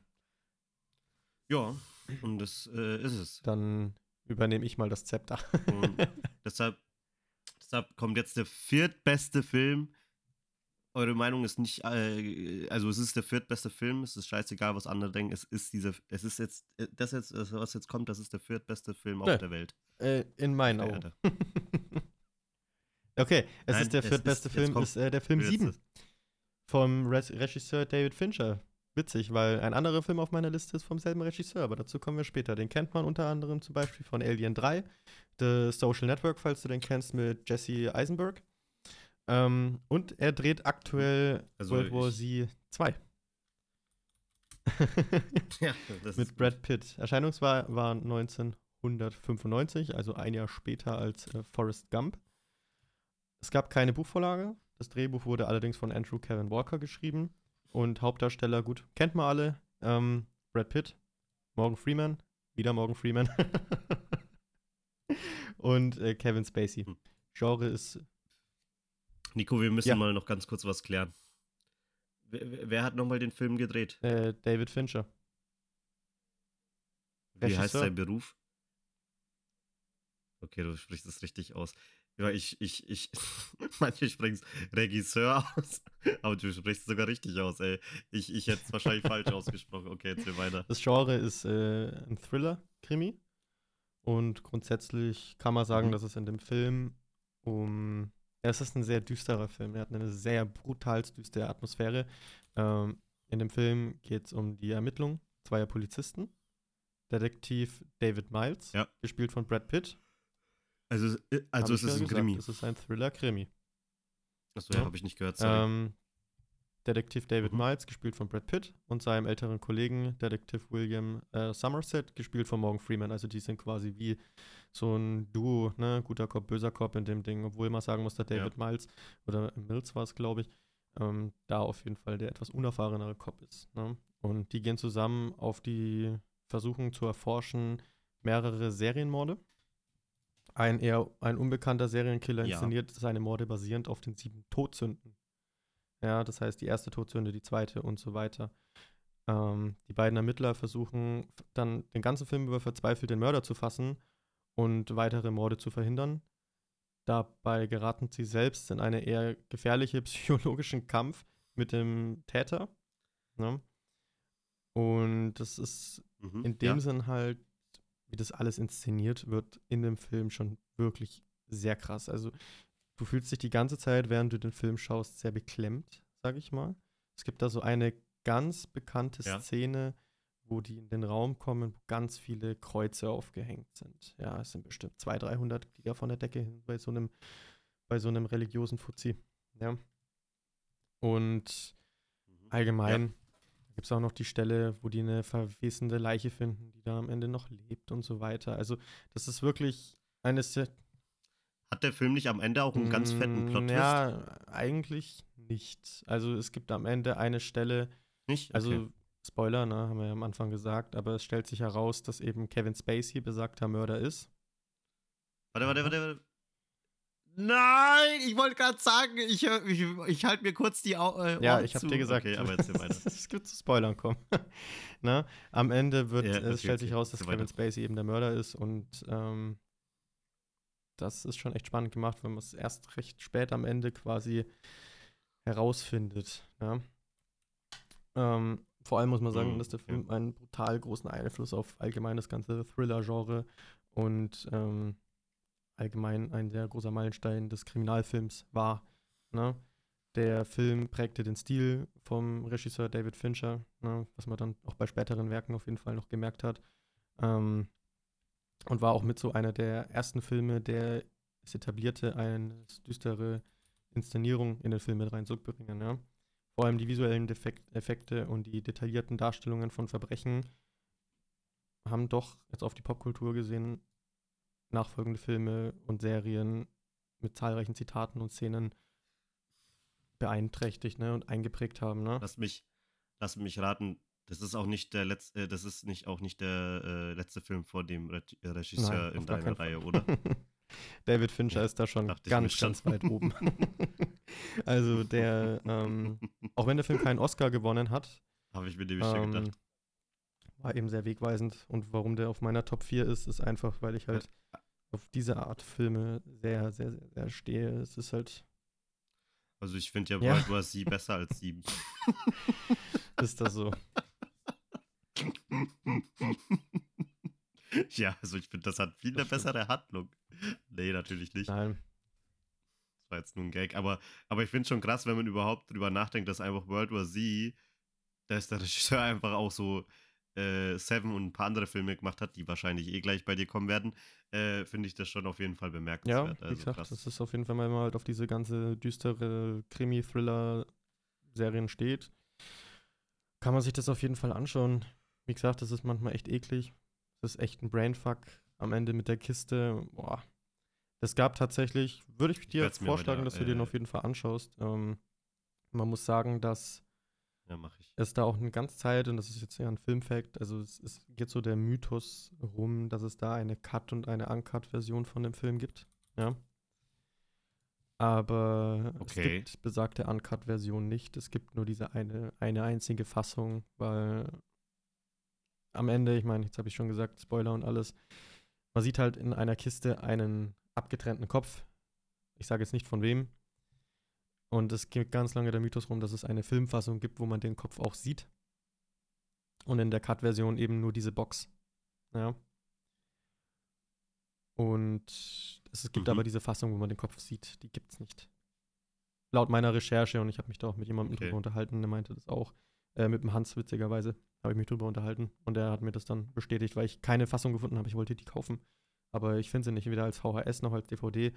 Ja, und das äh, ist es. Dann übernehme ich mal das Zepter. Und [LAUGHS] deshalb, deshalb kommt jetzt der viertbeste Film. Eure Meinung ist nicht, äh, also es ist der viertbeste Film, es ist scheißegal, was andere denken, es ist dieser, es ist jetzt, äh, das jetzt, was jetzt kommt, das ist der viertbeste Film auf der Welt. äh, in meinen Augen. [LAUGHS] Okay, es Nein, ist der es viertbeste ist- Film, ist äh, der Film Jetzt 7 ist- vom Re Regisseur David Fincher. Witzig, weil ein anderer Film auf meiner Liste ist vom selben Regisseur, aber dazu kommen wir später. Den kennt man unter anderem zum Beispiel von Alien 3, The Social Network, falls du den kennst, mit Jesse Eisenberg. Ähm, und er dreht aktuell Also World War Z 2. [LAUGHS] Ja, mit Brad Pitt. Erscheinungsjahr war 1995, also ein Jahr später als äh, Forrest Gump. Es gab keine Buchvorlage. Das Drehbuch wurde allerdings von Andrew Kevin Walker geschrieben. Und Hauptdarsteller, gut, kennt man alle. Ähm, Brad Pitt, Morgan Freeman, wieder Morgan Freeman. [LAUGHS] und äh, Kevin Spacey. Hm. Genre ist Nico, wir müssen Ja. mal noch ganz kurz was klären. Wer, wer- hat nochmal den Film gedreht? äh, David Fincher. Wie heißt Regisseur. sein Beruf? Okay, du sprichst es richtig aus. Ja, ich, ich, ich, [LAUGHS] manche sprechen es Regisseur aus, aber du sprichst es sogar richtig aus, ey. Ich, ich hätte es wahrscheinlich falsch ausgesprochen. Okay, erzähl weiter. Das Genre ist äh, ein Thriller-Krimi. Und grundsätzlich kann man sagen, Mhm. dass es in dem Film um. Es ist ein sehr düsterer Film. Er hat eine sehr brutal düstere Atmosphäre. Ähm, in dem Film geht es um die Ermittlung zweier Polizisten. Detektiv David Miles, Ja. gespielt von Brad Pitt. Also, äh, also es ist ein gesagt, Krimi. Es ist ein Thriller-Krimi. Achso, ja, ja. habe ich nicht gehört, sorry. Ähm, Detektiv David Mhm. Miles, gespielt von Brad Pitt, und seinem älteren Kollegen, Detektiv William äh, Somerset, gespielt von Morgan Freeman. Also die sind quasi wie so ein Duo, ne? Guter Cop, böser Cop in dem Ding, obwohl man sagen muss, dass Ja. David Miles, oder Mills war es, glaube ich, ähm, da auf jeden Fall der etwas unerfahrenere Cop ist. Ne? Und die gehen zusammen auf die Versuchung zu erforschen mehrere Serienmorde. Ein eher ein unbekannter Serienkiller Ja. inszeniert seine Morde basierend auf den sieben Todsünden. Ja, das heißt, die erste Todsünde, die zweite und so weiter. Ähm, die beiden Ermittler versuchen dann den ganzen Film über verzweifelt den Mörder zu fassen und weitere Morde zu verhindern. Dabei geraten sie selbst in einen eher gefährliche [LAUGHS] psychologischen Kampf mit dem Täter. Ne? Und das ist Mhm, in dem ja. Sinn halt, wie das alles inszeniert wird, in dem Film schon wirklich sehr krass. Also du fühlst dich die ganze Zeit, während du den Film schaust, sehr beklemmt, sag ich mal. Es gibt da so eine ganz bekannte Ja. Szene, wo die in den Raum kommen, wo ganz viele Kreuze aufgehängt sind. Ja, es sind bestimmt 200, 300, die da von der Decke hin bei so einem, bei so einem religiösen Fuzzi. Ja. Und Mhm. allgemein gibt es auch noch die Stelle, wo die eine verwesende Leiche finden, die da am Ende noch lebt und so weiter. Also, das ist wirklich eine sehr. Hat der Film nicht am Ende auch einen ganz fetten Mm, Plot-Twist? Ja, eigentlich nicht. Also, es gibt am Ende eine Stelle, Nicht? also Okay. Spoiler, ne, haben wir ja am Anfang gesagt, aber es stellt sich heraus, dass eben Kevin Spacey besagter Mörder ist. Warte, warte, warte, warte. Nein, ich wollte gerade sagen, ich, ich, ich halte mir kurz die Au äh, Ja, ich habe dir gesagt, Okay, aber weiter. [LAUGHS] es gibt zu Spoilern kommen. [LAUGHS] Na, am Ende wird, Ja, es okay, stellt sich okay, raus, dass Kevin. Spacey eben der Mörder ist und ähm, das ist schon echt spannend gemacht, wenn man es erst recht spät am Ende quasi herausfindet. Ja. Ähm, vor allem muss man sagen, Mhm, dass der ja. Film einen brutal großen Einfluss auf allgemein das ganze Thriller-Genre und ähm, allgemein ein sehr großer Meilenstein des Kriminalfilms war. Ne? der Film prägte den Stil vom Regisseur David Fincher, ne, was man dann auch bei späteren Werken auf jeden Fall noch gemerkt hat. Ähm, und war auch mit so einer der ersten Filme, der es etablierte, eine düstere Inszenierung in den Film mit reinzubringen. Ja. Vor allem die visuellen Defekt Effekte und die detaillierten Darstellungen von Verbrechen haben doch jetzt auf die Popkultur gesehen nachfolgende Filme und Serien mit zahlreichen Zitaten und Szenen beeinträchtigt ne, und eingeprägt haben. Ne? Lass mich, lass mich raten, das ist auch nicht der letzte, äh, das ist nicht auch nicht der äh, letzte Film vor dem Re Regisseur Nein, in deiner Reihe, oder? [LAUGHS] David Fincher ja, ist da schon ganz, schon. ganz weit oben. [LAUGHS] also der, ähm, auch wenn der Film keinen Oscar gewonnen hat, habe ich mir nämlich ähm, gedacht. War eben sehr wegweisend und warum der auf meiner Top 4 ist, ist einfach, weil ich halt ja. auf diese Art Filme sehr, sehr, sehr, sehr stehe. Es ist halt also ich finde ja, ja. World War Z besser als 7. [LAUGHS] ist das so? [LAUGHS] ja, also ich finde, das hat viel eine bessere Handlung. Nee, natürlich nicht. Nein. Das war jetzt nur ein Gag. Aber, aber ich finde es schon krass, wenn man überhaupt drüber nachdenkt, dass einfach World War Z, da ist der Regisseur [LAUGHS] einfach auch so äh, Seven und ein paar andere Filme gemacht hat, die wahrscheinlich eh gleich bei dir kommen werden, äh, finde ich das schon auf jeden Fall bemerkenswert. Ja, wie also gesagt, krass. das ist auf jeden Fall, wenn man halt auf diese ganze düstere Krimi-Thriller-Serien steht, kann man sich das auf jeden Fall anschauen. Wie gesagt, das ist manchmal echt eklig. Das ist echt ein Brainfuck am Ende mit der Kiste. Boah. Das gab tatsächlich, würde ich dir ich vorschlagen, wieder, dass du äh, den auf jeden Fall anschaust. Ähm, man muss sagen, dass ja. Es da auch eine ganze Zeit, und das ist jetzt ja ein Filmfact, also es, es geht so der Mythos rum, dass es da eine Cut- und eine Uncut-Version von dem Film gibt. Ja. Aber okay. es gibt besagte Uncut-Version nicht. Es gibt nur diese eine, eine einzige Fassung, weil am Ende, ich meine, jetzt habe ich schon gesagt, Spoiler und alles, man sieht halt in einer Kiste einen abgetrennten Kopf. Ich sage jetzt nicht von wem, und es geht ganz lange der Mythos rum, dass es eine Filmfassung gibt, wo man den Kopf auch sieht. Und in der Cut-Version eben nur diese Box. Ja. Und es gibt mhm. aber diese Fassung, wo man den Kopf sieht, die gibt es nicht. Laut meiner Recherche, und ich habe mich da auch mit jemandem okay. drüber unterhalten, der meinte das auch, äh, mit dem Hans witzigerweise, habe ich mich drüber unterhalten. Und der hat mir das dann bestätigt, weil ich keine Fassung gefunden habe. Ich wollte die kaufen. Aber ich finde sie nicht weder als VHS noch als DVD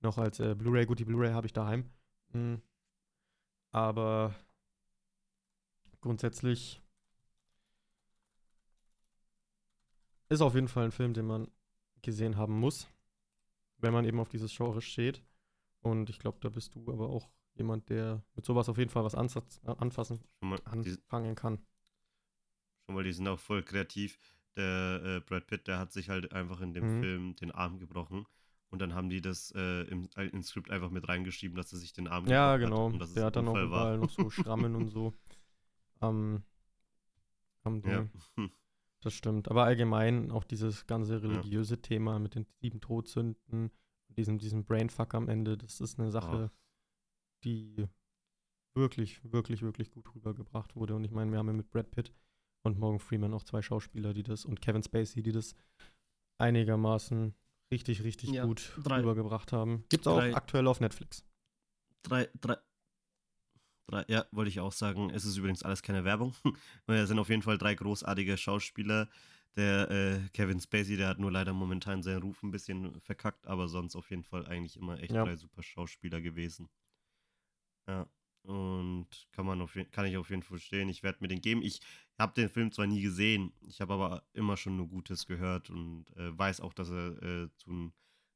noch als äh, Blu-ray. Gut, die Blu-ray habe ich daheim. Mhm. Aber grundsätzlich ist auf jeden Fall ein Film, den man gesehen haben muss, wenn man eben auf dieses Genre steht. Und ich glaube, da bist du aber auch jemand, der mit sowas auf jeden Fall was ansatz, anfassen, mal, anfangen kann. Schon mal, die sind auch voll kreativ. Der äh, Brad Pitt, der hat sich halt einfach in dem mhm. Film den Arm gebrochen. Und dann haben die das äh, im, äh, ins Skript einfach mit reingeschrieben, dass er sich den Arm Ja, genau. Hat Der hat dann auch überall noch so [LAUGHS] Schrammen und so. Ähm, am ja. Das stimmt. Aber allgemein auch dieses ganze religiöse ja. Thema mit den sieben Todsünden, diesem, diesem Brainfuck am Ende, das ist eine Sache, oh. Die wirklich, wirklich, wirklich gut rübergebracht wurde. Und ich meine, wir haben ja mit Brad Pitt und Morgan Freeman auch zwei Schauspieler, die das, und Kevin Spacey, die das einigermaßen richtig, richtig ja, gut drei, rübergebracht haben. Gibt es auch drei, aktuell auf Netflix. Drei, drei, drei, ja, wollte ich auch sagen. Es ist übrigens alles keine Werbung. [LAUGHS] Es sind auf jeden Fall drei großartige Schauspieler. Der äh, Kevin Spacey, der hat nur leider momentan seinen Ruf ein bisschen verkackt, aber sonst auf jeden Fall eigentlich immer echt ja. drei super Schauspieler gewesen. Ja. Und kann man auf, kann ich auf jeden Fall verstehen. Ich werde mir den geben. Ich habe den Film zwar nie gesehen, ich habe aber immer schon nur Gutes gehört und äh, weiß auch, dass er äh, zu,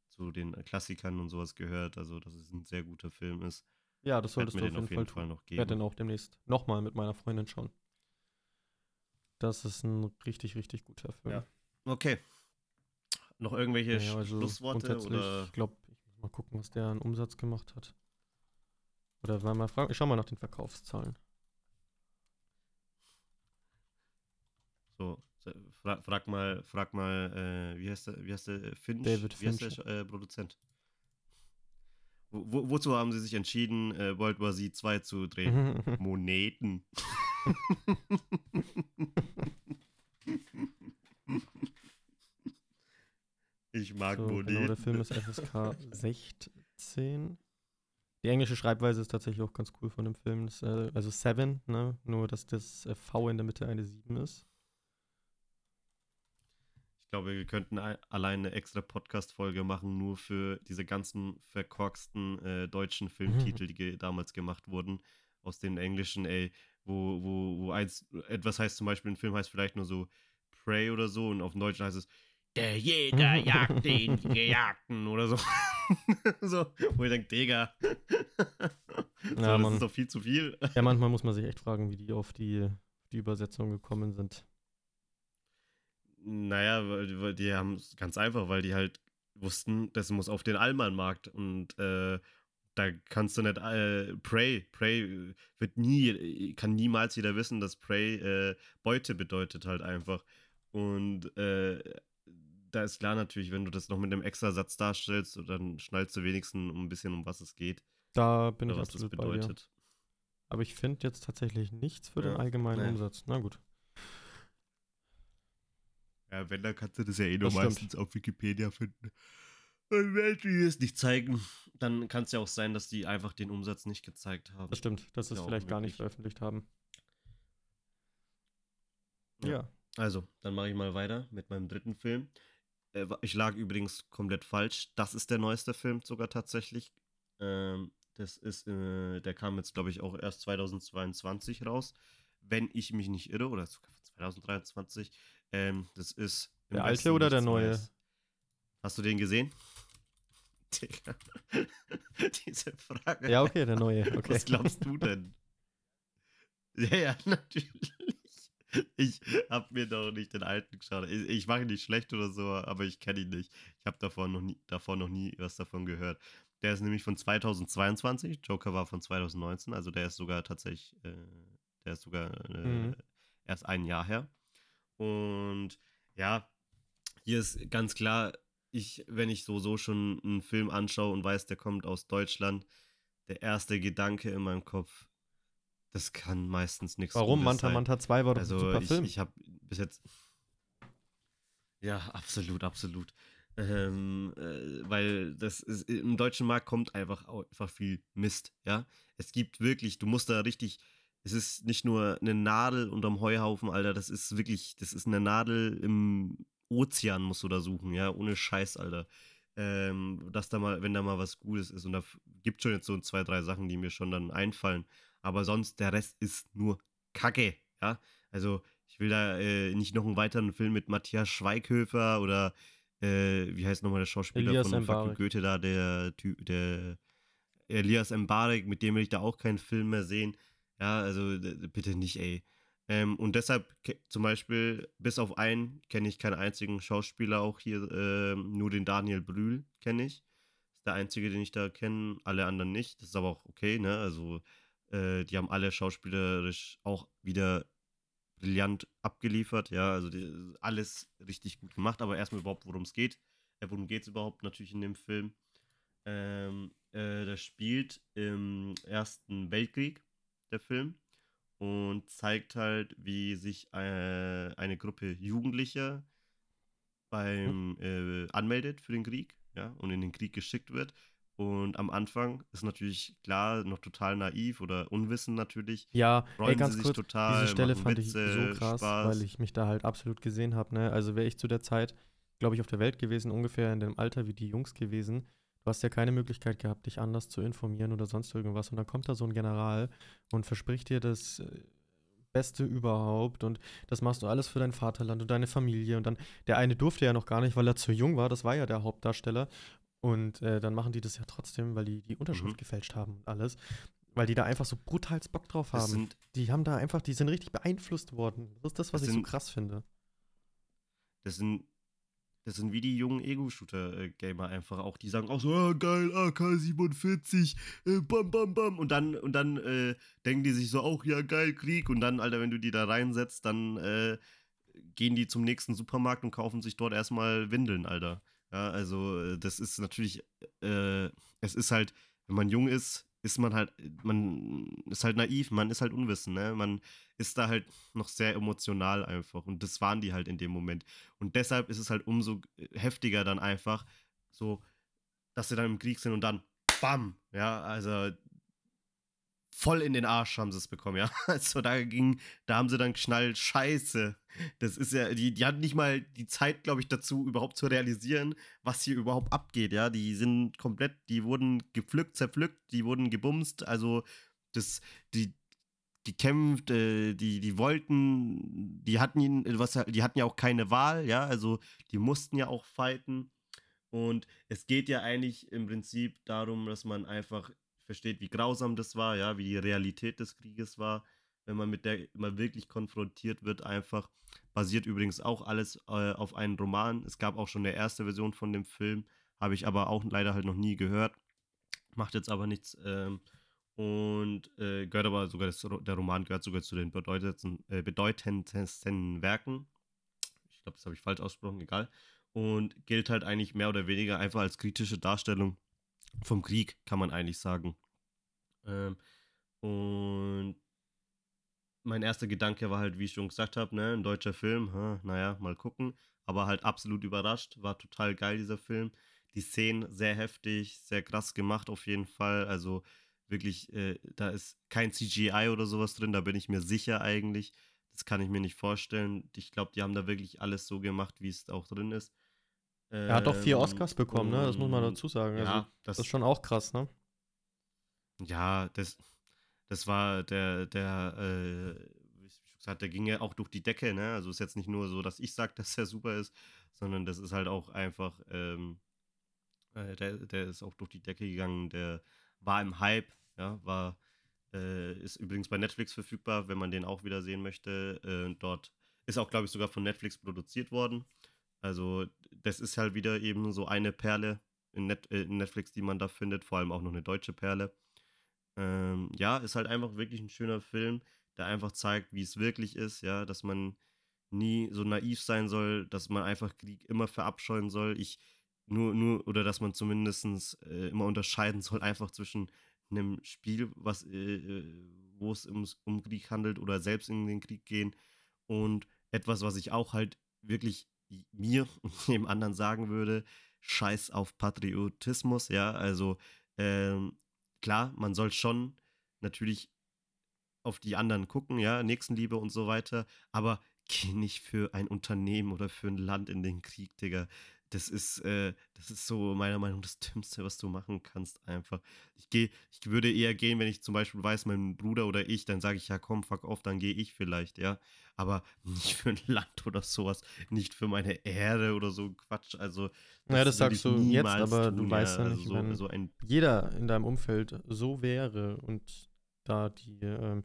zu, den Klassikern und sowas gehört. Also, dass es ein sehr guter Film ist. Ja, das solltest du auf jeden, auf jeden Fall, Fall, noch geben. Ich werde den auch demnächst nochmal mit meiner Freundin schauen. Das ist ein richtig, richtig guter Film. Ja. Okay. Noch irgendwelche ja, also Schlussworte? Oder? Ich glaube, ich muss mal gucken, was der an Umsatz gemacht hat. Oder mal fragen, ich schau mal nach den Verkaufszahlen. So, frag, frag mal, frag mal, äh, wie heißt der, wie heißt der Finch? David Finch. Wie heißt der äh, Produzent? Wo, wo, wozu haben sie sich entschieden, äh, World War Z 2 zu drehen? [LAUGHS] Moneten. [LAUGHS] ich mag so, Moneten. Genau, der Film ist FSK 16. Die englische Schreibweise ist tatsächlich auch ganz cool von dem Film. Das, äh, also Seven, ne? Nur dass das äh, V in der Mitte eine 7 ist. Ich glaube, wir könnten allein eine extra Podcast-Folge machen, nur für diese ganzen verkorksten äh, deutschen Filmtitel, die ge damals gemacht wurden, aus den englischen, ey, wo, wo, wo eins, etwas heißt zum Beispiel, ein Film heißt vielleicht nur so Prey oder so und auf dem Deutschen heißt es Der Jäger [LAUGHS] jagt den Gejagten oder so. [LAUGHS] so, wo ich denke, Digga. so, ja, das ist doch viel zu viel. Ja, manchmal muss man sich echt fragen, wie die auf die, die Übersetzung gekommen sind. Naja, weil, weil die haben es ganz einfach, weil die halt wussten, das muss auf den Allmann-Markt und äh, da kannst du nicht äh, Prey, Prey wird nie, kann niemals jeder wissen, dass Prey äh, Beute bedeutet halt einfach. Und äh, da ist klar natürlich, wenn du das noch mit einem extra Satz darstellst, dann schnallst du wenigstens ein bisschen, um was es geht. Da bin ich was absolut das bedeutet. Aber ich finde jetzt tatsächlich nichts für ja, den allgemeinen nee. Umsatz. Na gut. Ja, wenn, dann kannst du das ja eh nur meistens auf Wikipedia finden. Und wenn die es nicht zeigen, dann kann es ja auch sein, dass die einfach den Umsatz nicht gezeigt haben. Das stimmt, dass sie es vielleicht gar nicht veröffentlicht haben. Ja. ja. Also, dann mache ich mal weiter mit meinem dritten Film. Äh, ich lag übrigens komplett falsch. Das ist der neueste Film sogar tatsächlich. Ähm, das ist, äh, der kam jetzt, glaube ich, auch erst 2022 raus. Wenn ich mich nicht irre, oder sogar 2023. Ähm, das ist. Der alte oder der neue? Neues. Hast du den gesehen? [LAUGHS] Digga. [LAUGHS] Diese Frage. Ja, okay, der neue. [LAUGHS] Okay. Was glaubst du denn? ja, ja, natürlich. Ich habe mir doch nicht den alten geschaut. Ich, ich mache ihn nicht schlecht oder so, aber ich kenne ihn nicht. Ich habe davor noch nie, davor noch nie was davon gehört. Der ist nämlich von 2022. Joker war von 2019, also der ist sogar tatsächlich, äh, der ist sogar äh, mhm. erst ein Jahr her. Und ja, hier ist ganz klar, ich, wenn ich so, so schon einen Film anschaue und weiß, der kommt aus Deutschland, der erste Gedanke in meinem Kopf, das kann meistens nichts Warum? Gutes Manta sein. Manta 2 war doch also ein super ich, Film. Ich habe bis jetzt. Ja, absolut, absolut. Ähm, äh, weil das ist, im deutschen Markt kommt einfach, einfach viel Mist, ja. Es gibt wirklich, du musst da richtig, es ist nicht nur eine Nadel unterm Heuhaufen, Alter, das ist wirklich, das ist eine Nadel im Ozean, musst du da suchen, ja, ohne Scheiß, Alter. Ähm, dass da mal, wenn da mal was Gutes ist. Und da gibt schon jetzt so zwei, drei Sachen, die mir schon dann einfallen. Aber sonst, der Rest ist nur Kacke, ja. Also, ich will da äh, nicht noch einen weiteren Film mit Matthias Schweighöfer oder äh, wie heißt nochmal der Schauspieler Elias von fucking Goethe da, der Typ, der Elias Mbarek, mit dem will ich da auch keinen Film mehr sehen. Ja, also bitte nicht, ey. Ähm, und deshalb zum Beispiel, bis auf einen, kenne ich keinen einzigen Schauspieler auch hier, äh, nur den Daniel Brühl kenne ich. Ist der einzige, den ich da kenne, alle anderen nicht. Das ist aber auch okay, ne? Also, äh, die haben alle schauspielerisch auch wieder brillant abgeliefert, ja, also die, alles richtig gut gemacht, aber erstmal überhaupt, worum es geht. Äh, worum geht es überhaupt natürlich in dem Film? Ähm, äh, das spielt im Ersten Weltkrieg, der Film und zeigt halt, wie sich äh, eine Gruppe Jugendlicher beim äh, anmeldet für den Krieg, ja, und in den Krieg geschickt wird. Und am Anfang ist natürlich klar noch total naiv oder unwissend natürlich. Ja, ey, ganz kurz, total, diese Stelle fand Witze, ich so krass, Spaß. weil ich mich da halt absolut gesehen habe. Ne? Also wäre ich zu der Zeit, glaube ich, auf der Welt gewesen, ungefähr in dem Alter wie die Jungs gewesen, Du hast ja keine Möglichkeit gehabt, dich anders zu informieren oder sonst irgendwas. Und dann kommt da so ein General und verspricht dir das äh, Beste überhaupt und das machst du alles für dein Vaterland und deine Familie. Und dann, der eine durfte ja noch gar nicht, weil er zu jung war, das war ja der Hauptdarsteller. Und äh, dann machen die das ja trotzdem, weil die die Unterschrift mhm. gefälscht haben und alles. Weil die da einfach so brutal Bock drauf haben. Sind, die haben da einfach, die sind richtig beeinflusst worden. Das ist das, was das ich sind, so krass finde. Das sind das sind wie die jungen Ego-Shooter-Gamer einfach auch. Die sagen auch so, ah, geil, AK-47, äh, bam, bam, bam. Und dann, und dann äh, denken die sich so auch, ja, geil, Krieg. Und dann, Alter, wenn du die da reinsetzt, dann äh, gehen die zum nächsten Supermarkt und kaufen sich dort erstmal Windeln, Alter. Ja, also äh, das ist natürlich, äh, es ist halt, wenn man jung ist, ist man halt, man ist halt naiv, man ist halt unwissend, ne? Man ist da halt noch sehr emotional einfach. Und das waren die halt in dem Moment. Und deshalb ist es halt umso heftiger dann einfach so, dass sie dann im Krieg sind und dann bam, ja, also voll in den Arsch haben sie es bekommen, ja. [LAUGHS] Also da ging, da haben sie dann geschnallt, scheiße. Das ist ja, die, die hatten nicht mal die Zeit, glaube ich, dazu, überhaupt zu realisieren, was hier überhaupt abgeht, ja. Die sind komplett, die wurden gepflückt, zerpflückt, die wurden gebumst, also das, die, gekämpft, äh, die, die wollten, die hatten ihn, was, die hatten ja auch keine Wahl, ja, also die mussten ja auch fighten. Und es geht ja eigentlich im Prinzip darum, dass man einfach versteht, wie grausam das war, ja, wie die Realität des Krieges war, wenn man mit der immer wirklich konfrontiert wird, einfach. Basiert übrigens auch alles äh, auf einem Roman. Es gab auch schon eine erste Version von dem Film, habe ich aber auch leider halt noch nie gehört. Macht jetzt aber nichts. Ähm, und äh, gehört aber sogar, das, der Roman gehört sogar zu den bedeutendsten, äh, bedeutendsten Werken. Ich glaube, das habe ich falsch ausgesprochen, egal. Und gilt halt eigentlich mehr oder weniger einfach als kritische Darstellung vom Krieg, kann man eigentlich sagen. Ähm, und mein erster Gedanke war halt, wie ich schon gesagt habe, ne, ein deutscher Film, ha, naja, mal gucken. Aber halt absolut überrascht, war total geil, dieser Film. Die Szenen sehr heftig, sehr krass gemacht auf jeden Fall. Also wirklich, äh, da ist kein CGI oder sowas drin, da bin ich mir sicher eigentlich. Das kann ich mir nicht vorstellen. Ich glaube, die haben da wirklich alles so gemacht, wie es auch drin ist. Er hat doch vier ähm, Oscars bekommen, ne? Das muss man dazu sagen. Ja, also, das, das, ist schon auch krass, ne? Ja, das, das war der, der, äh, wie ich gesagt, der ging ja auch durch die Decke, ne? Also ist jetzt nicht nur so, dass ich sage, [LAUGHS] dass er super ist, sondern das ist halt auch einfach, ähm, äh, der, der ist auch durch die Decke gegangen, der war im Hype, ja, war, äh, ist übrigens bei Netflix verfügbar, wenn man den auch wieder sehen möchte. Äh, dort ist auch, glaube ich, sogar von Netflix produziert worden. Also, das ist halt wieder eben so eine Perle in, Net äh, in Netflix, die man da findet, vor allem auch noch eine deutsche Perle. Ähm, ja, ist halt einfach wirklich ein schöner Film, der einfach zeigt, wie es wirklich ist, ja, dass man nie so naiv sein soll, dass man einfach Krieg immer verabscheuen soll. Ich nur, nur, oder dass man zumindest äh, immer unterscheiden [LAUGHS] soll, einfach zwischen einem Spiel, was, äh, äh wo es um, um Krieg handelt oder selbst in den Krieg gehen und etwas, was ich auch halt wirklich mir [LAUGHS] und dem anderen sagen würde, scheiß auf Patriotismus, ja, also ähm, klar, man soll schon natürlich auf die anderen gucken, ja, Nächstenliebe und so weiter, aber geh nicht für ein Unternehmen oder für ein Land in den Krieg, Digga das ist, äh, das ist so meiner Meinung nach das Dümmste, was du machen kannst, einfach. Ich gehe, ich würde eher gehen, wenn ich zum Beispiel weiß, mein Bruder oder ich, dann sage ich, ja komm, fuck off, dann gehe ich vielleicht, ja. Aber nicht für ein Land oder sowas, nicht für meine Ehre oder so Quatsch. Also. Das naja, das sagst du jetzt, aber du weißt ja, ja nicht, also so, wenn so jeder in deinem Umfeld so wäre und da die ähm,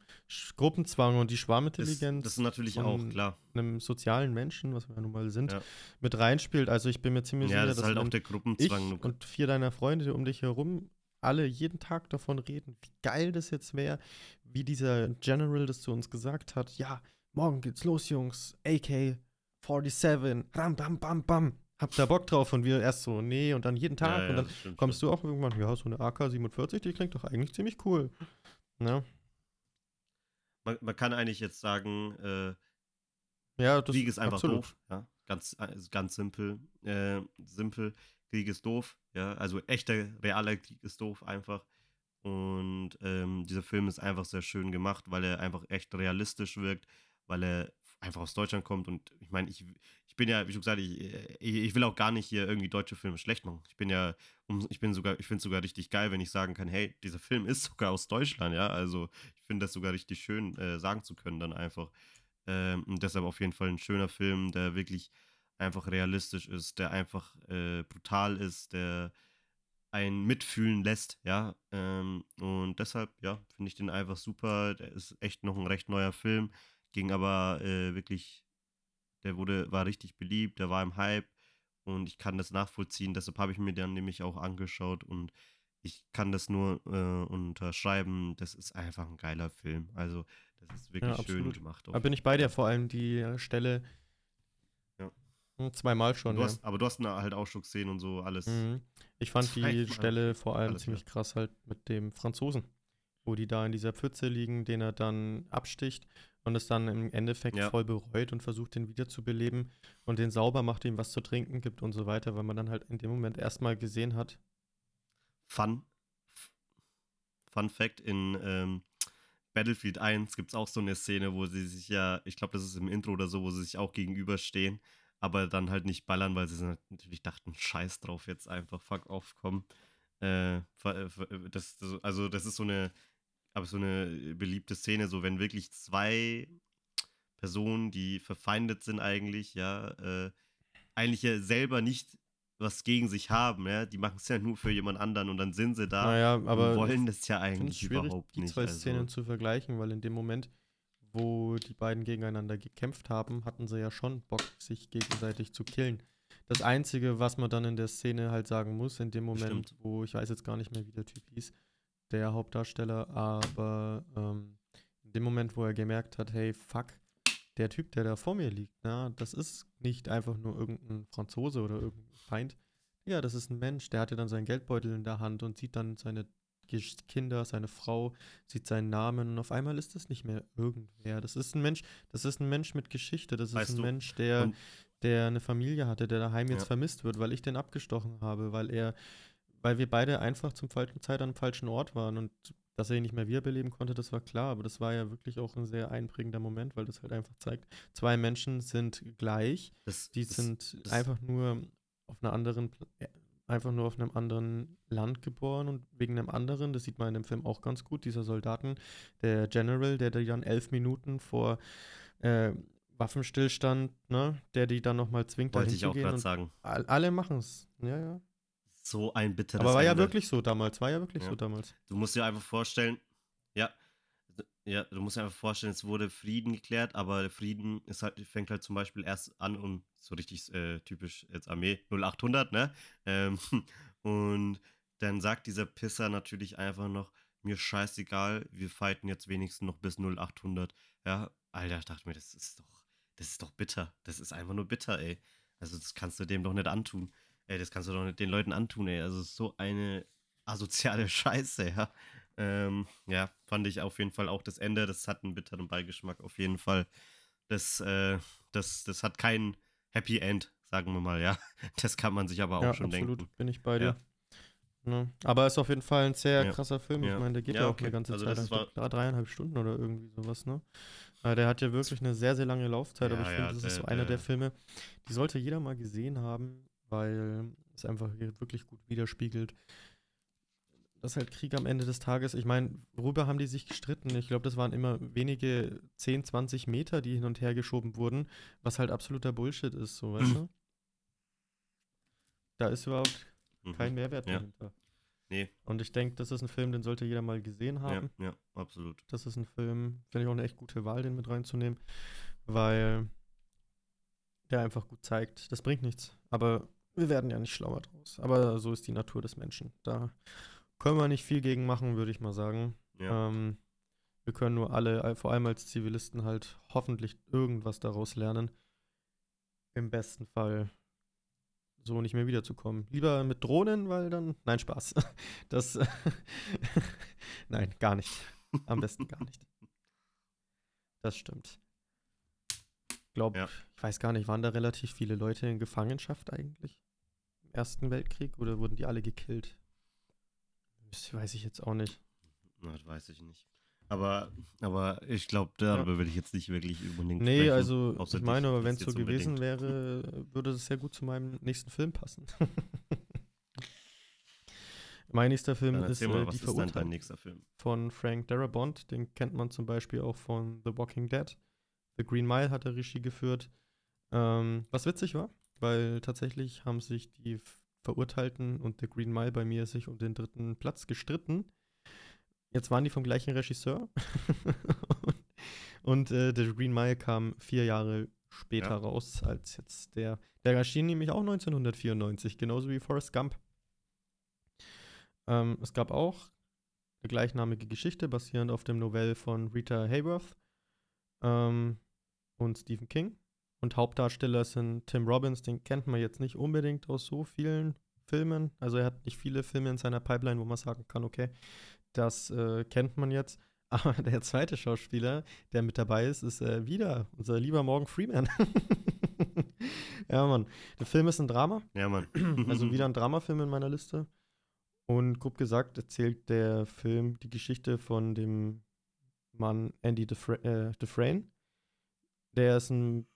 Gruppenzwang und die Schwarmintelligenz. Das, das ist natürlich auch, klar. Einem sozialen Menschen, was wir ja nun mal sind, ja. mit reinspielt. Also ich bin mir ziemlich ja, sicher, das ist halt auch der Gruppenzwang. Ich und vier deiner Freunde um dich herum alle jeden Tag davon reden, wie geil das jetzt wäre, wie dieser General das zu uns gesagt hat. Ja, morgen geht's los, Jungs. AK 47, ram, bam, bam, bam. Habt da Bock drauf? Und wir erst so, nee, und dann jeden Tag. Ja, und dann kommst du auch irgendwann, ja, so eine AK-47, die klingt doch eigentlich ziemlich cool. Ne? Man, man kann eigentlich jetzt sagen, äh, ja, Krieg ist einfach absolut. doof. Ja? Ganz, also ganz simpel. Äh, simpel. Krieg ist doof. Ja? Also echter, realer Krieg ist doof einfach. Und ähm, dieser Film ist einfach sehr schön gemacht, weil er einfach echt realistisch wirkt, weil er einfach aus Deutschland kommt. Und ich meine, ich, ich bin ja, wie schon gesagt, ich, ich will auch gar nicht hier irgendwie deutsche Filme schlecht machen. Ich bin ja, ich bin sogar, ich finde es sogar richtig geil, wenn ich sagen kann, hey, dieser Film ist [LAUGHS] sogar aus Deutschland, ja. Also ich finde das sogar richtig schön, äh, sagen zu können, dann einfach. Ähm, und deshalb auf jeden Fall ein schöner Film, der wirklich einfach realistisch ist, der einfach äh, brutal ist, der einen mitfühlen lässt, ja. Ähm, und deshalb, ja, finde ich den einfach super. Der ist echt noch ein recht neuer Film ging aber äh, wirklich, der wurde, war richtig beliebt, der war im Hype und ich kann das nachvollziehen. Deshalb habe ich mir dann nämlich auch angeschaut und ich kann das nur äh, unterschreiben. Das ist einfach ein geiler Film. Also, das ist wirklich ja, schön gemacht. Da bin ich bei dir, vor allem die äh, Stelle. Ja. Hm, zweimal schon. Du hast, ja. Aber du hast halt auch schon gesehen und so alles. Mhm. Ich fand die Stelle vor allem alles, ziemlich krass halt mit dem Franzosen, wo die da in dieser Pfütze liegen, den er dann absticht und es dann im Endeffekt ja. voll bereut und versucht, den wiederzubeleben und den sauber macht, ihm was zu trinken gibt und so weiter, weil man dann halt in dem Moment erstmal gesehen hat. Fun, Fun Fact: In ähm, Battlefield 1 gibt es auch so eine Szene, wo sie sich ja, ich glaube, das ist im Intro oder so, wo sie sich auch gegenüberstehen, aber dann halt nicht ballern, weil sie natürlich dachten, scheiß drauf, jetzt einfach fuck off, komm. Äh, das, das, also, das ist so eine, aber so eine beliebte Szene, so wenn wirklich zwei Personen, die verfeindet sind eigentlich, ja, äh, eigentlich ja selber nicht was gegen sich haben, ja, die machen es ja nur für jemand anderen und dann sind sie da naja, aber und wollen das ja eigentlich überhaupt die nicht. zwei also. Szenen zu vergleichen, weil in dem Moment, wo die beiden gegeneinander gekämpft haben, hatten sie ja schon Bock, sich gegenseitig zu killen. Das Einzige, was man dann in der Szene halt sagen muss, in dem Moment, Stimmt. wo ich weiß jetzt gar nicht mehr, wie der Typ hieß, der Hauptdarsteller, aber ähm, in dem Moment, wo er gemerkt hat, hey, fuck, der Typ, der da vor mir liegt, na, das ist nicht einfach nur irgendein Franzose oder irgendein Feind. Ja, das ist ein Mensch, der hatte dann seinen Geldbeutel in der Hand und sieht dann seine Kinder, seine Frau, sieht seinen Namen und auf einmal ist das nicht mehr irgendwer. Das ist ein Mensch, das ist ein Mensch mit Geschichte, das Weißt ist ein du, Mensch, der, der eine Familie hatte, der daheim jetzt Ja. vermisst wird, weil ich den abgestochen habe, weil er, weil wir beide einfach zum falschen Zeit am falschen Ort waren und dass er ihn nicht mehr wiederbeleben konnte, das war klar, aber das war ja wirklich auch ein sehr einprägender Moment, weil das halt einfach zeigt, zwei Menschen sind gleich, Das, die das, sind das- einfach nur auf einer anderen, äh, einfach nur auf einem anderen Land geboren und wegen einem anderen, das sieht man in dem Film auch ganz gut, dieser Soldaten, der General, der die dann elf Minuten vor äh, Waffenstillstand, ne, der die dann nochmal zwingt, wollte ich zu auch gerade sagen. all, alle machen es, ja, ja. So ein bitteres Aber war ja Ende. wirklich so damals, war ja wirklich Ja. so damals. Du musst dir einfach vorstellen, ja, ja, du musst dir einfach vorstellen, es wurde Frieden geklärt, aber der Frieden ist halt, fängt halt zum Beispiel erst an um so richtig äh, typisch jetzt Armee 0800, ne? Ähm, [LAUGHS] und dann sagt dieser Pisser natürlich einfach noch, mir scheißegal, wir fighten jetzt wenigstens noch bis 0800. Ja, Alter, ich dachte mir, das ist doch, das ist doch bitter. Das ist einfach nur bitter, ey. Also das kannst du dem doch nicht antun. Ey, das kannst du doch nicht den Leuten antun, ey. Also es ist so eine asoziale [LAUGHS] Scheiße, ja. Ähm, ja, fand ich auf jeden Fall auch das Ende, das hat einen bitteren Beigeschmack auf jeden Fall. Das, äh, das, das hat kein Happy End, sagen wir mal, ja. [LAUGHS] Das kann man sich aber auch ja, schon absolut, denken. bin ich bei dir. Ja. Ne? Aber ist auf jeden Fall ein sehr Ja. krasser Film. Ich Ja. meine, der geht Ja, ja, auch okay. eine ganze Also Zeit. das lang. Ich war- glaub, dreieinhalb Stunden oder irgendwie sowas, ne? Äh, der hat ja wirklich eine sehr, sehr lange Laufzeit, aber ich finde, das ist so einer der- Filme, die sollte jeder mal gesehen haben, weil es einfach wirklich gut widerspiegelt. dass halt Krieg am Ende des Tages, ich meine, worüber haben die sich gestritten? Ich glaube, das waren immer wenige 10, 20 Meter, die hin und her geschoben wurden, was halt absoluter Bullshit ist, so, weißt du? Da ist überhaupt Mhm. kein Mehrwert Ja. dahinter. Nee, Und ich denke, das ist ein Film, den sollte jeder mal gesehen ja, haben. ja, absolut. Das ist ein Film, finde ich auch eine echt gute Wahl, den mit reinzunehmen, weil der einfach gut zeigt, das bringt nichts. Aber wir werden ja nicht schlauer draus. Aber so ist die Natur des Menschen. Da können wir nicht viel gegen machen, würde ich mal sagen. Ja. Ähm, wir können nur alle, äh, vor allem als Zivilisten, halt hoffentlich irgendwas daraus lernen. Im besten Fall so nicht mehr wiederzukommen. Lieber mit Drohnen, weil dann. Nein, Spaß. [LAUGHS] Das. [LAUGHS] Nein, gar nicht. Am besten gar nicht. Das stimmt. Ich glaube, Ja. ich weiß gar nicht, waren da relativ viele Leute in Gefangenschaft eigentlich? Ersten Weltkrieg oder wurden die alle gekillt? Das weiß ich jetzt auch nicht. Na, das weiß ich nicht. Aber, aber ich glaube, darüber will ich jetzt nicht wirklich unbedingt Nee, sprechen. also außer ich meine, aber wenn es so es gewesen wäre, würde es sehr gut zu meinem nächsten Film passen. [LAUGHS] mein nächster Film Dann ist mal, äh, Die Film? von Frank Darabont. Den kennt man zum Beispiel auch von The Walking Dead. The Green Mile hat er Regie geführt. Ähm, was witzig war, weil tatsächlich haben sich die Verurteilten und The Green Mile bei mir sich um den dritten Platz gestritten. Jetzt waren die vom gleichen Regisseur. [LAUGHS] und äh, The Green Mile kam vier Jahre später Ja. raus als jetzt der. Der erschien nämlich auch 1994, genauso wie Forrest Gump. Ähm, es gab auch eine gleichnamige Geschichte, basierend auf dem Novell von Rita Hayworth ähm, und Stephen King. Und Hauptdarsteller sind Tim Robbins, den kennt man jetzt nicht unbedingt aus so vielen Filmen. Also er hat nicht viele Filme in seiner Pipeline, wo man sagen kann, okay, das äh, kennt man jetzt. [LAUGHS] Aber der zweite Schauspieler, der mit dabei ist, ist äh, wieder unser lieber Morgan Freeman. [LAUGHS] ja, Mann. Der Film ist ein Drama. Ja, Mann. [CLEARS THROAT] Also wieder ein Dramafilm in meiner Liste. Und grob gesagt erzählt der Film die Geschichte von dem Mann Andy Dufra äh, Dufresne. Der ist ein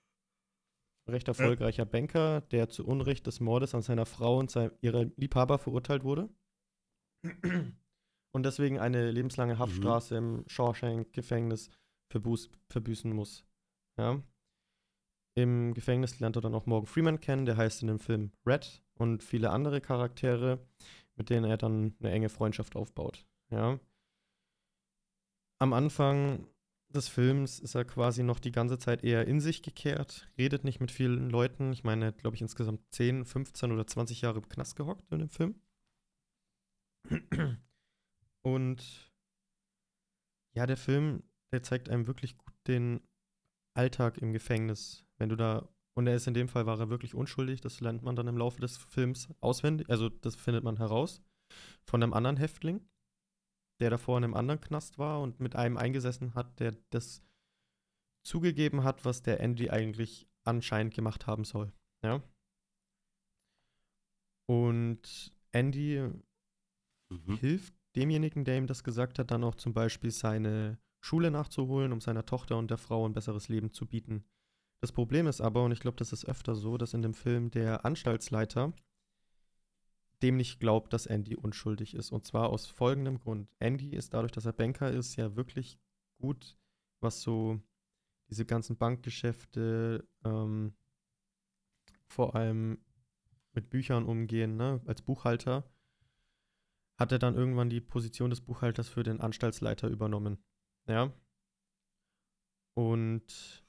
recht erfolgreicher ja. Banker, der zu Unrecht des Mordes an seiner Frau und sein, ihrer Liebhaber verurteilt wurde. Und deswegen eine lebenslange mhm. Haftstraße mhm. im Shawshank-Gefängnis verbüßen muss. Ja. Im Gefängnis lernt er dann auch Morgan Freeman kennen, der heißt in dem Film Red und viele andere Charaktere, mit denen er dann eine enge Freundschaft aufbaut. Ja. Am Anfang des Films ist er quasi noch die ganze Zeit eher in sich gekehrt, redet nicht mit vielen Leuten. Ich meine, glaube ich, insgesamt 10, 15 oder 20 Jahre im Knast gehockt in dem Film. Und ja, der Film, der zeigt einem wirklich gut den Alltag im Gefängnis. Wenn du da, und er ist in dem Fall, war er wirklich unschuldig, das lernt man dann im Laufe des Films auswendig, also das findet man heraus, von einem anderen Häftling der davor in einem anderen Knast war und mit einem eingesessen hat, der das zugegeben hat, was der Andy eigentlich anscheinend gemacht haben soll. Ja. Und Andy mhm. hilft demjenigen, der ihm das gesagt hat, dann auch zum Beispiel seine Schule nachzuholen, um seiner Tochter und der Frau ein besseres Leben zu bieten. Das Problem ist aber, und ich glaube, das ist öfter so, dass in dem Film der Anstaltsleiter dem nicht glaubt, dass Andy unschuldig ist. Und zwar aus folgendem Grund. Andy ist dadurch, dass er Banker ist, ja wirklich gut, was so diese ganzen Bankgeschäfte, ähm, vor allem mit Büchern umgehen, ne? als Buchhalter, hat er dann irgendwann die Position des Buchhalters für den Anstaltsleiter übernommen. Ja. Und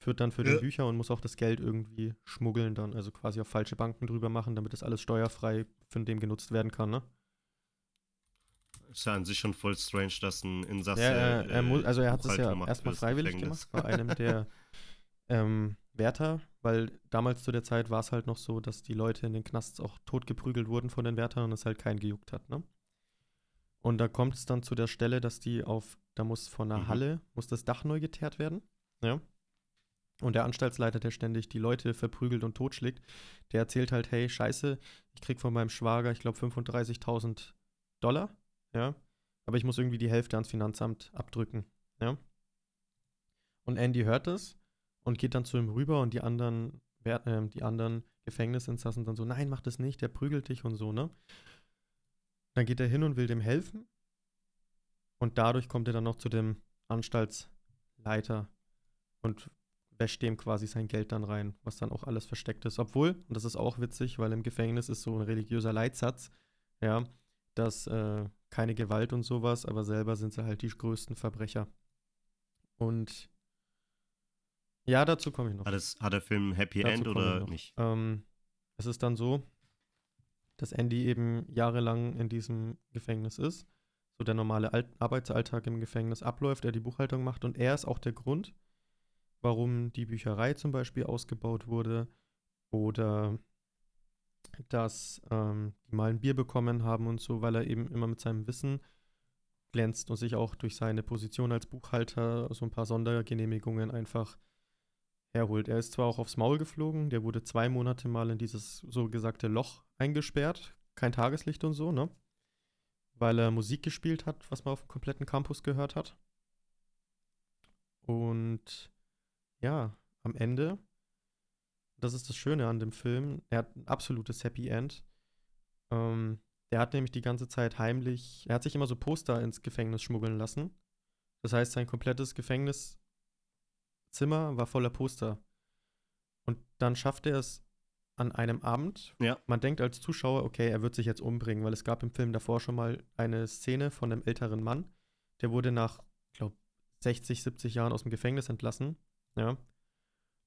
führt dann für ja. den Bücher und muss auch das Geld irgendwie schmuggeln dann, also quasi auf falsche Banken drüber machen, damit das alles steuerfrei von dem genutzt werden kann, ne? Ist ja an sich schon voll strange, dass ein Insasse. Ja, er, er muss, also er hat es ja erstmal freiwillig gemacht bei [LAUGHS] einem der ähm, Wärter, weil damals zu der Zeit war es halt noch so, dass die Leute in den Knasts auch totgeprügelt wurden von den Wärtern und es halt keinen gejuckt hat, ne? Und da kommt es dann zu der Stelle, dass die auf, da muss von einer mhm. Halle, muss das Dach neu geteert werden, ja? Und der Anstaltsleiter, der ständig die Leute verprügelt und totschlägt, der erzählt halt, hey, scheiße, ich krieg von meinem Schwager, ich glaube, 35.000 Dollar, ja, aber ich muss irgendwie die Hälfte ans Finanzamt abdrücken, ja. Und Andy hört das und geht dann zu ihm rüber und die anderen, äh, die anderen Gefängnisinsassen dann so, nein, mach das nicht, der prügelt dich und so, ne. Dann geht er hin und will dem helfen und dadurch kommt er dann noch zu dem Anstaltsleiter und wäscht dem quasi sein Geld dann rein, was dann auch alles versteckt ist. Obwohl, und das ist auch witzig, weil im Gefängnis ist so ein religiöser Leitsatz, ja, dass äh, keine Gewalt und sowas, aber selber sind sie halt die größten Verbrecher. Und ja, dazu komme ich noch. Hat, es, hat der Film Happy dazu End oder nicht? Ähm, es ist dann so, dass Andy eben jahrelang in diesem Gefängnis ist. So der normale Al Arbeitsalltag im Gefängnis abläuft, er die Buchhaltung macht und er ist auch der Grund, warum die Bücherei zum Beispiel ausgebaut wurde oder dass ähm, die mal ein Bier bekommen haben und so, weil er eben immer mit seinem Wissen glänzt und sich auch durch seine Position als Buchhalter so ein paar Sondergenehmigungen einfach herholt. Er ist zwar auch aufs Maul geflogen, der wurde zwei Monate mal in dieses so gesagte Loch eingesperrt, kein Tageslicht und so, ne? Weil er Musik gespielt hat, was man auf dem kompletten Campus gehört hat. Und ja, am Ende, das ist das Schöne an dem Film, er hat ein absolutes Happy End. Ähm, der hat nämlich die ganze Zeit heimlich, er hat sich immer so Poster ins Gefängnis schmuggeln lassen. Das heißt, sein komplettes Gefängniszimmer war voller Poster. Und dann schafft er es an einem Abend. Ja. Man denkt als Zuschauer, okay, er wird sich jetzt umbringen, weil es gab im Film davor schon mal eine Szene von einem älteren Mann, der wurde nach, ich glaube, 60, 70 Jahren aus dem Gefängnis entlassen ja.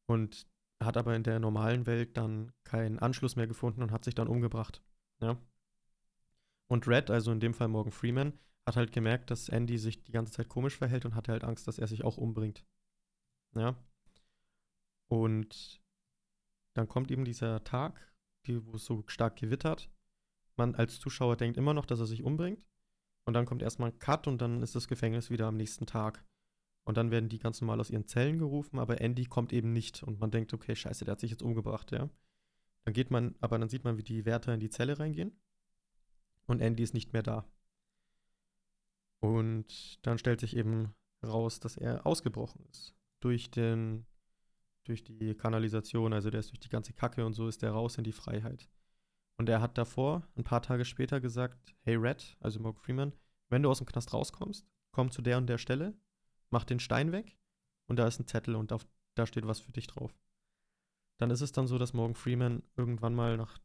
Und hat aber in der normalen Welt dann keinen Anschluss mehr gefunden und hat sich dann umgebracht. Ja. Und Red, also in dem Fall Morgan Freeman, hat halt gemerkt, dass Andy sich die ganze Zeit komisch verhält und hatte halt Angst, dass er sich auch umbringt. Ja. Und dann kommt eben dieser Tag, die, wo es so stark gewittert. Man als Zuschauer denkt immer noch, dass er sich umbringt. Und dann kommt erstmal ein Cut und dann ist das Gefängnis wieder am nächsten Tag. Und dann werden die ganz normal aus ihren Zellen gerufen, aber Andy kommt eben nicht. Und man denkt, okay, scheiße, der hat sich jetzt umgebracht, ja. Dann geht man, aber dann sieht man, wie die Wärter in die Zelle reingehen. und Andy ist nicht mehr da. Und dann stellt sich eben raus, dass er ausgebrochen ist. Durch den, durch die Kanalisation, also der ist durch die ganze Kacke und so ist der raus in die Freiheit. Und er hat davor, ein paar Tage später, gesagt: Hey Red, also Morgan Freeman, wenn du aus dem Knast rauskommst, komm zu der und der Stelle, mach den Stein weg und da ist ein Zettel und auf, da steht was für dich drauf. Dann ist es dann so, dass Morgan Freeman irgendwann mal nach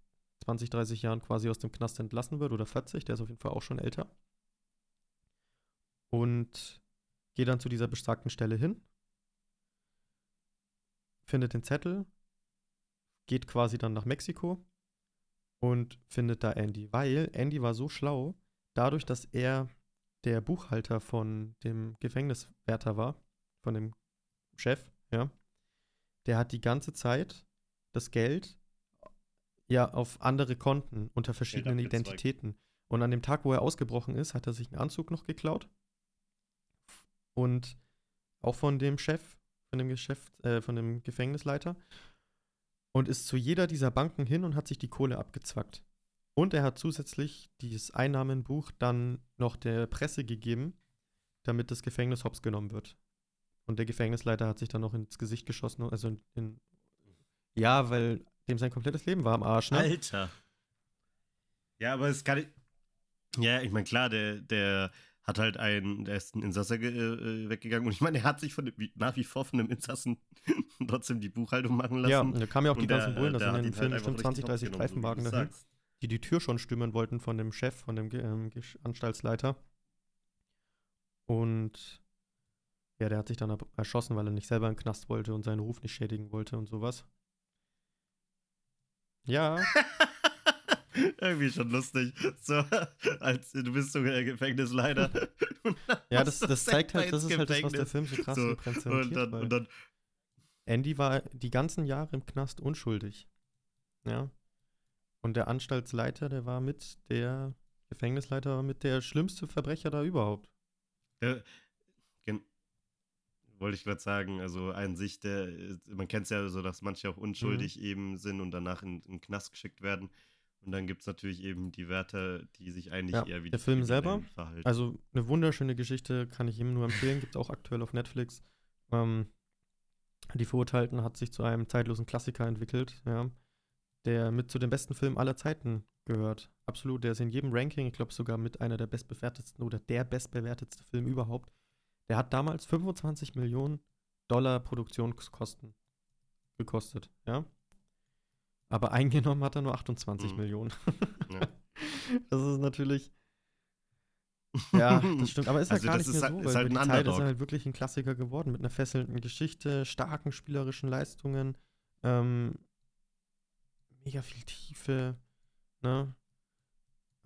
20, 30 Jahren quasi aus dem Knast entlassen wird oder 40, der ist auf jeden Fall auch schon älter. Und geht dann zu dieser besagten Stelle hin, findet den Zettel, geht quasi dann nach Mexiko und findet da Andy, weil Andy war so schlau, dadurch, dass er der Buchhalter von dem Gefängniswärter war, von dem Chef, ja, der hat die ganze Zeit das Geld ja auf andere Konten unter verschiedenen Identitäten. Und an dem Tag, wo er ausgebrochen ist, hat er sich einen Anzug noch geklaut. Und auch von dem Chef, von dem Geschäft, äh, von dem Gefängnisleiter. Und ist zu jeder dieser Banken hin und hat sich die Kohle abgezwackt. Und er hat zusätzlich dieses Einnahmenbuch dann noch der Presse gegeben, damit das Gefängnis hops genommen wird. Und der Gefängnisleiter hat sich dann noch ins Gesicht geschossen, also in, in ja, weil dem sein komplettes Leben war am Arsch, ne? Alter. Ja, aber es kann. Ja, ich meine, klar, der, der hat halt einen, der ist ein Insasser äh, weggegangen und ich meine, er hat sich von dem, nach wie vor von einem Insassen [LAUGHS] trotzdem die Buchhaltung machen lassen. Ja, da kamen ja auch die ganzen Bullen, das sind in den Filmen halt bestimmt 20, 30 Streifenwagen so dahin, die die Tür schon stimmen wollten von dem Chef, von dem ähm, Anstaltsleiter. Und ja, der hat sich dann erschossen, weil er nicht selber in den Knast wollte und seinen Ruf nicht schädigen wollte und sowas. Ja. [LAUGHS] Irgendwie schon lustig. So, als du bist sogar Gefängnisleiter. [LAUGHS] ja, das, das zeigt halt, das ist halt das, was der Film so krass so, präsentiert. Und dann, und dann Andy war die ganzen Jahre im Knast unschuldig. Ja. Und der Anstaltsleiter, der war mit der Gefängnisleiter war mit der schlimmste Verbrecher da überhaupt. Ja, wollte ich gerade sagen, also an sich, der, man kennt es ja so, dass manche auch unschuldig mhm. eben sind und danach in, in den Knast geschickt werden. Und dann gibt es natürlich eben die Wärter, die sich eigentlich ja, eher wie der Film selber. Verhalten. Also eine wunderschöne Geschichte, kann ich ihm nur empfehlen, gibt es auch aktuell auf Netflix. Ähm, die Verurteilten hat sich zu einem zeitlosen Klassiker entwickelt, ja, der mit zu den besten Filmen aller Zeiten gehört. Absolut, der ist in jedem Ranking, ich glaube sogar mit einer der bestbewertetsten oder der bestbewertetste Film überhaupt. Der hat damals 25 Millionen Dollar Produktionskosten gekostet, ja. Aber eingenommen hat er nur 28 mhm. Millionen. [LAUGHS] ja. [LAUGHS] Das ist natürlich. [LAUGHS] Ja, das stimmt. Aber ist also halt gar nicht mehr so, weil halt über die Zeit ist er halt wirklich ein Klassiker geworden mit einer fesselnden Geschichte, starken spielerischen Leistungen, ähm, mega viel Tiefe. Ne?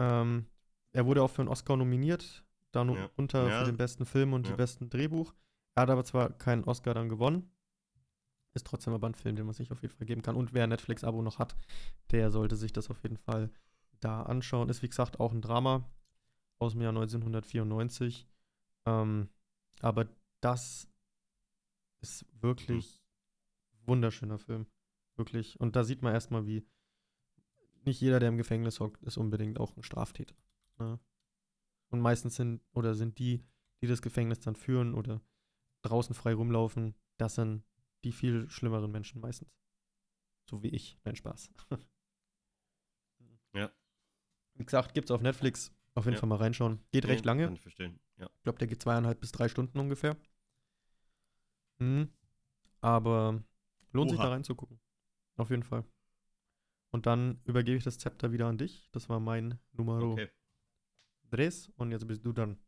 Ähm, er wurde auch für einen Oscar nominiert, dann ja. unter ja. für den besten Film und ja. den besten Drehbuch. Er hat aber zwar keinen Oscar dann gewonnen, ist trotzdem aber ein Film, den man sich auf jeden Fall geben kann. Und wer ein Netflix-Abo noch hat, der sollte sich das auf jeden Fall da anschauen. Ist wie gesagt auch ein Drama aus dem Jahr 1994. Ähm, aber das ist wirklich mhm. wunderschöner Film. Wirklich. Und da sieht man erstmal, wie nicht jeder, der im Gefängnis hockt, ist unbedingt auch ein Straftäter. Ne? Und meistens sind oder sind die, die das Gefängnis dann führen oder draußen frei rumlaufen, das sind die viel schlimmeren Menschen meistens. So wie ich. Nein, Spaß. ja. Wie gesagt, gibt's auf Netflix. Auf jeden ja. Fall mal reinschauen. Geht recht lange. Kann ich verstehen. Ja. Ich glaube, der geht zweieinhalb bis drei Stunden ungefähr. Mhm. Aber lohnt Oha. sich da reinzugucken. Auf jeden Fall. Und dann übergebe ich das Zepter wieder an dich. Das war mein Numero. Okay. Tres und jetzt bist du dann.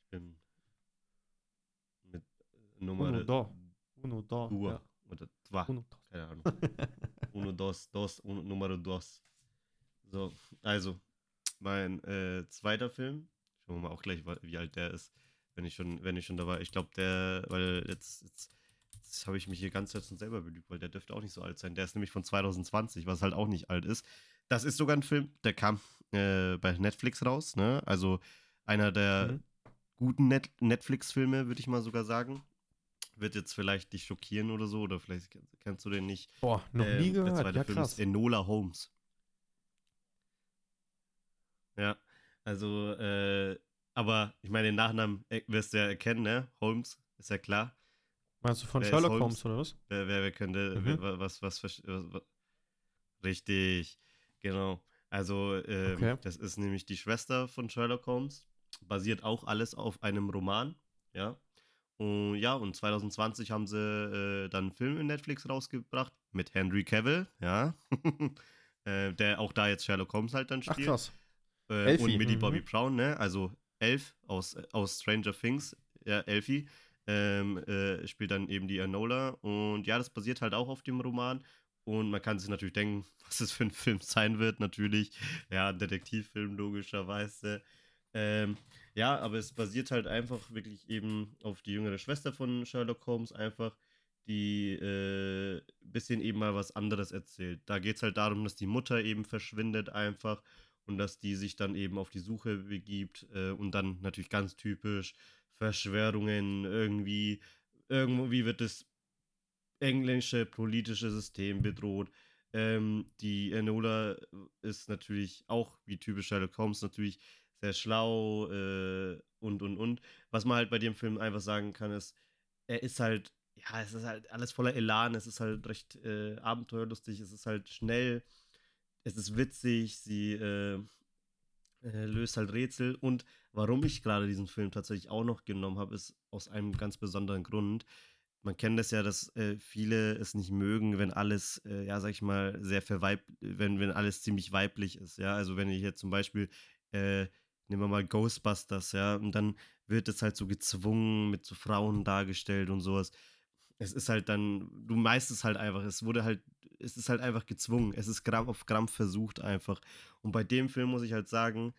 Ich bin mit Nummer Uno, do. Uno, do. Dua. Ja. Oder zwei. Uno, dos. Keine Ahnung. Uno, dos, dos, uno, Numero dos. So, also, mein äh, zweiter Film. Schauen wir mal auch gleich, wie alt der ist, wenn ich schon, wenn ich schon da war. Ich glaube, der, weil jetzt, jetzt, jetzt habe ich mich hier ganz und selber belügt, weil der dürfte auch nicht so alt sein. Der ist nämlich von 2020, was halt auch nicht alt ist. Das ist sogar ein Film, der kam äh, bei Netflix raus, ne? Also einer der mhm. guten Net Netflix-Filme, würde ich mal sogar sagen. Wird jetzt vielleicht dich schockieren oder so, oder vielleicht kennst du den nicht. Boah, noch ähm, nie gehört. Der zweite ja, Film krass. ist Enola Holmes. Ja, also, äh, aber ich meine, den Nachnamen äh, wirst du ja erkennen, ne? Holmes, ist ja klar. Meinst du von wer Sherlock Holmes? Holmes? oder was? Wer, wer, wer könnte, mhm. was, was, was, was, Richtig, genau. Also, äh, okay. das ist nämlich die Schwester von Sherlock Holmes. Basiert auch alles auf einem Roman, ja. Und ja, und 2020 haben sie äh, dann einen Film in Netflix rausgebracht mit Henry Cavill, ja. [LAUGHS] äh, der auch da jetzt Sherlock Holmes halt dann spielt. Ach krass. Äh, und Millie mhm. Bobby Brown, ne? Also Elf aus, aus Stranger Things, ja, Elfie. Ähm, äh, spielt dann eben die Enola. Und ja, das basiert halt auch auf dem Roman. Und man kann sich natürlich denken, [LAUGHS] was es für ein Film sein wird, natürlich. Ja, ein Detektivfilm, logischerweise. Ähm, ja, aber es basiert halt einfach wirklich eben auf die jüngere Schwester von Sherlock Holmes, einfach, die äh, bisschen eben mal was anderes erzählt. Da geht es halt darum, dass die Mutter eben verschwindet einfach und dass die sich dann eben auf die Suche begibt äh, und dann natürlich ganz typisch Verschwörungen irgendwie, irgendwie wird das englische politische System bedroht. Ähm, die Enola ist natürlich auch, wie typisch Sherlock Holmes, natürlich sehr schlau äh, und, und, und. Was man halt bei dem Film einfach sagen kann, ist, er ist halt, ja, es ist halt alles voller Elan, es ist halt recht äh, abenteuerlustig, es ist halt schnell, es ist witzig, sie äh, äh löst halt Rätsel und warum ich gerade diesen Film tatsächlich auch noch genommen habe, ist aus einem ganz besonderen Grund man kennt das ja, dass äh, viele es nicht mögen, wenn alles, äh, ja, sag ich mal, sehr verweib, wenn, wenn alles ziemlich weiblich ist, ja. Also wenn ich jetzt zum Beispiel, äh, nehmen wir mal Ghostbusters, ja, und dann wird es halt so gezwungen, mit so Frauen dargestellt und sowas. Es ist halt dann, du meist es halt einfach, es wurde halt, es ist halt einfach gezwungen, es ist Gramm auf Gramm versucht einfach. Und bei dem Film muss ich halt sagen,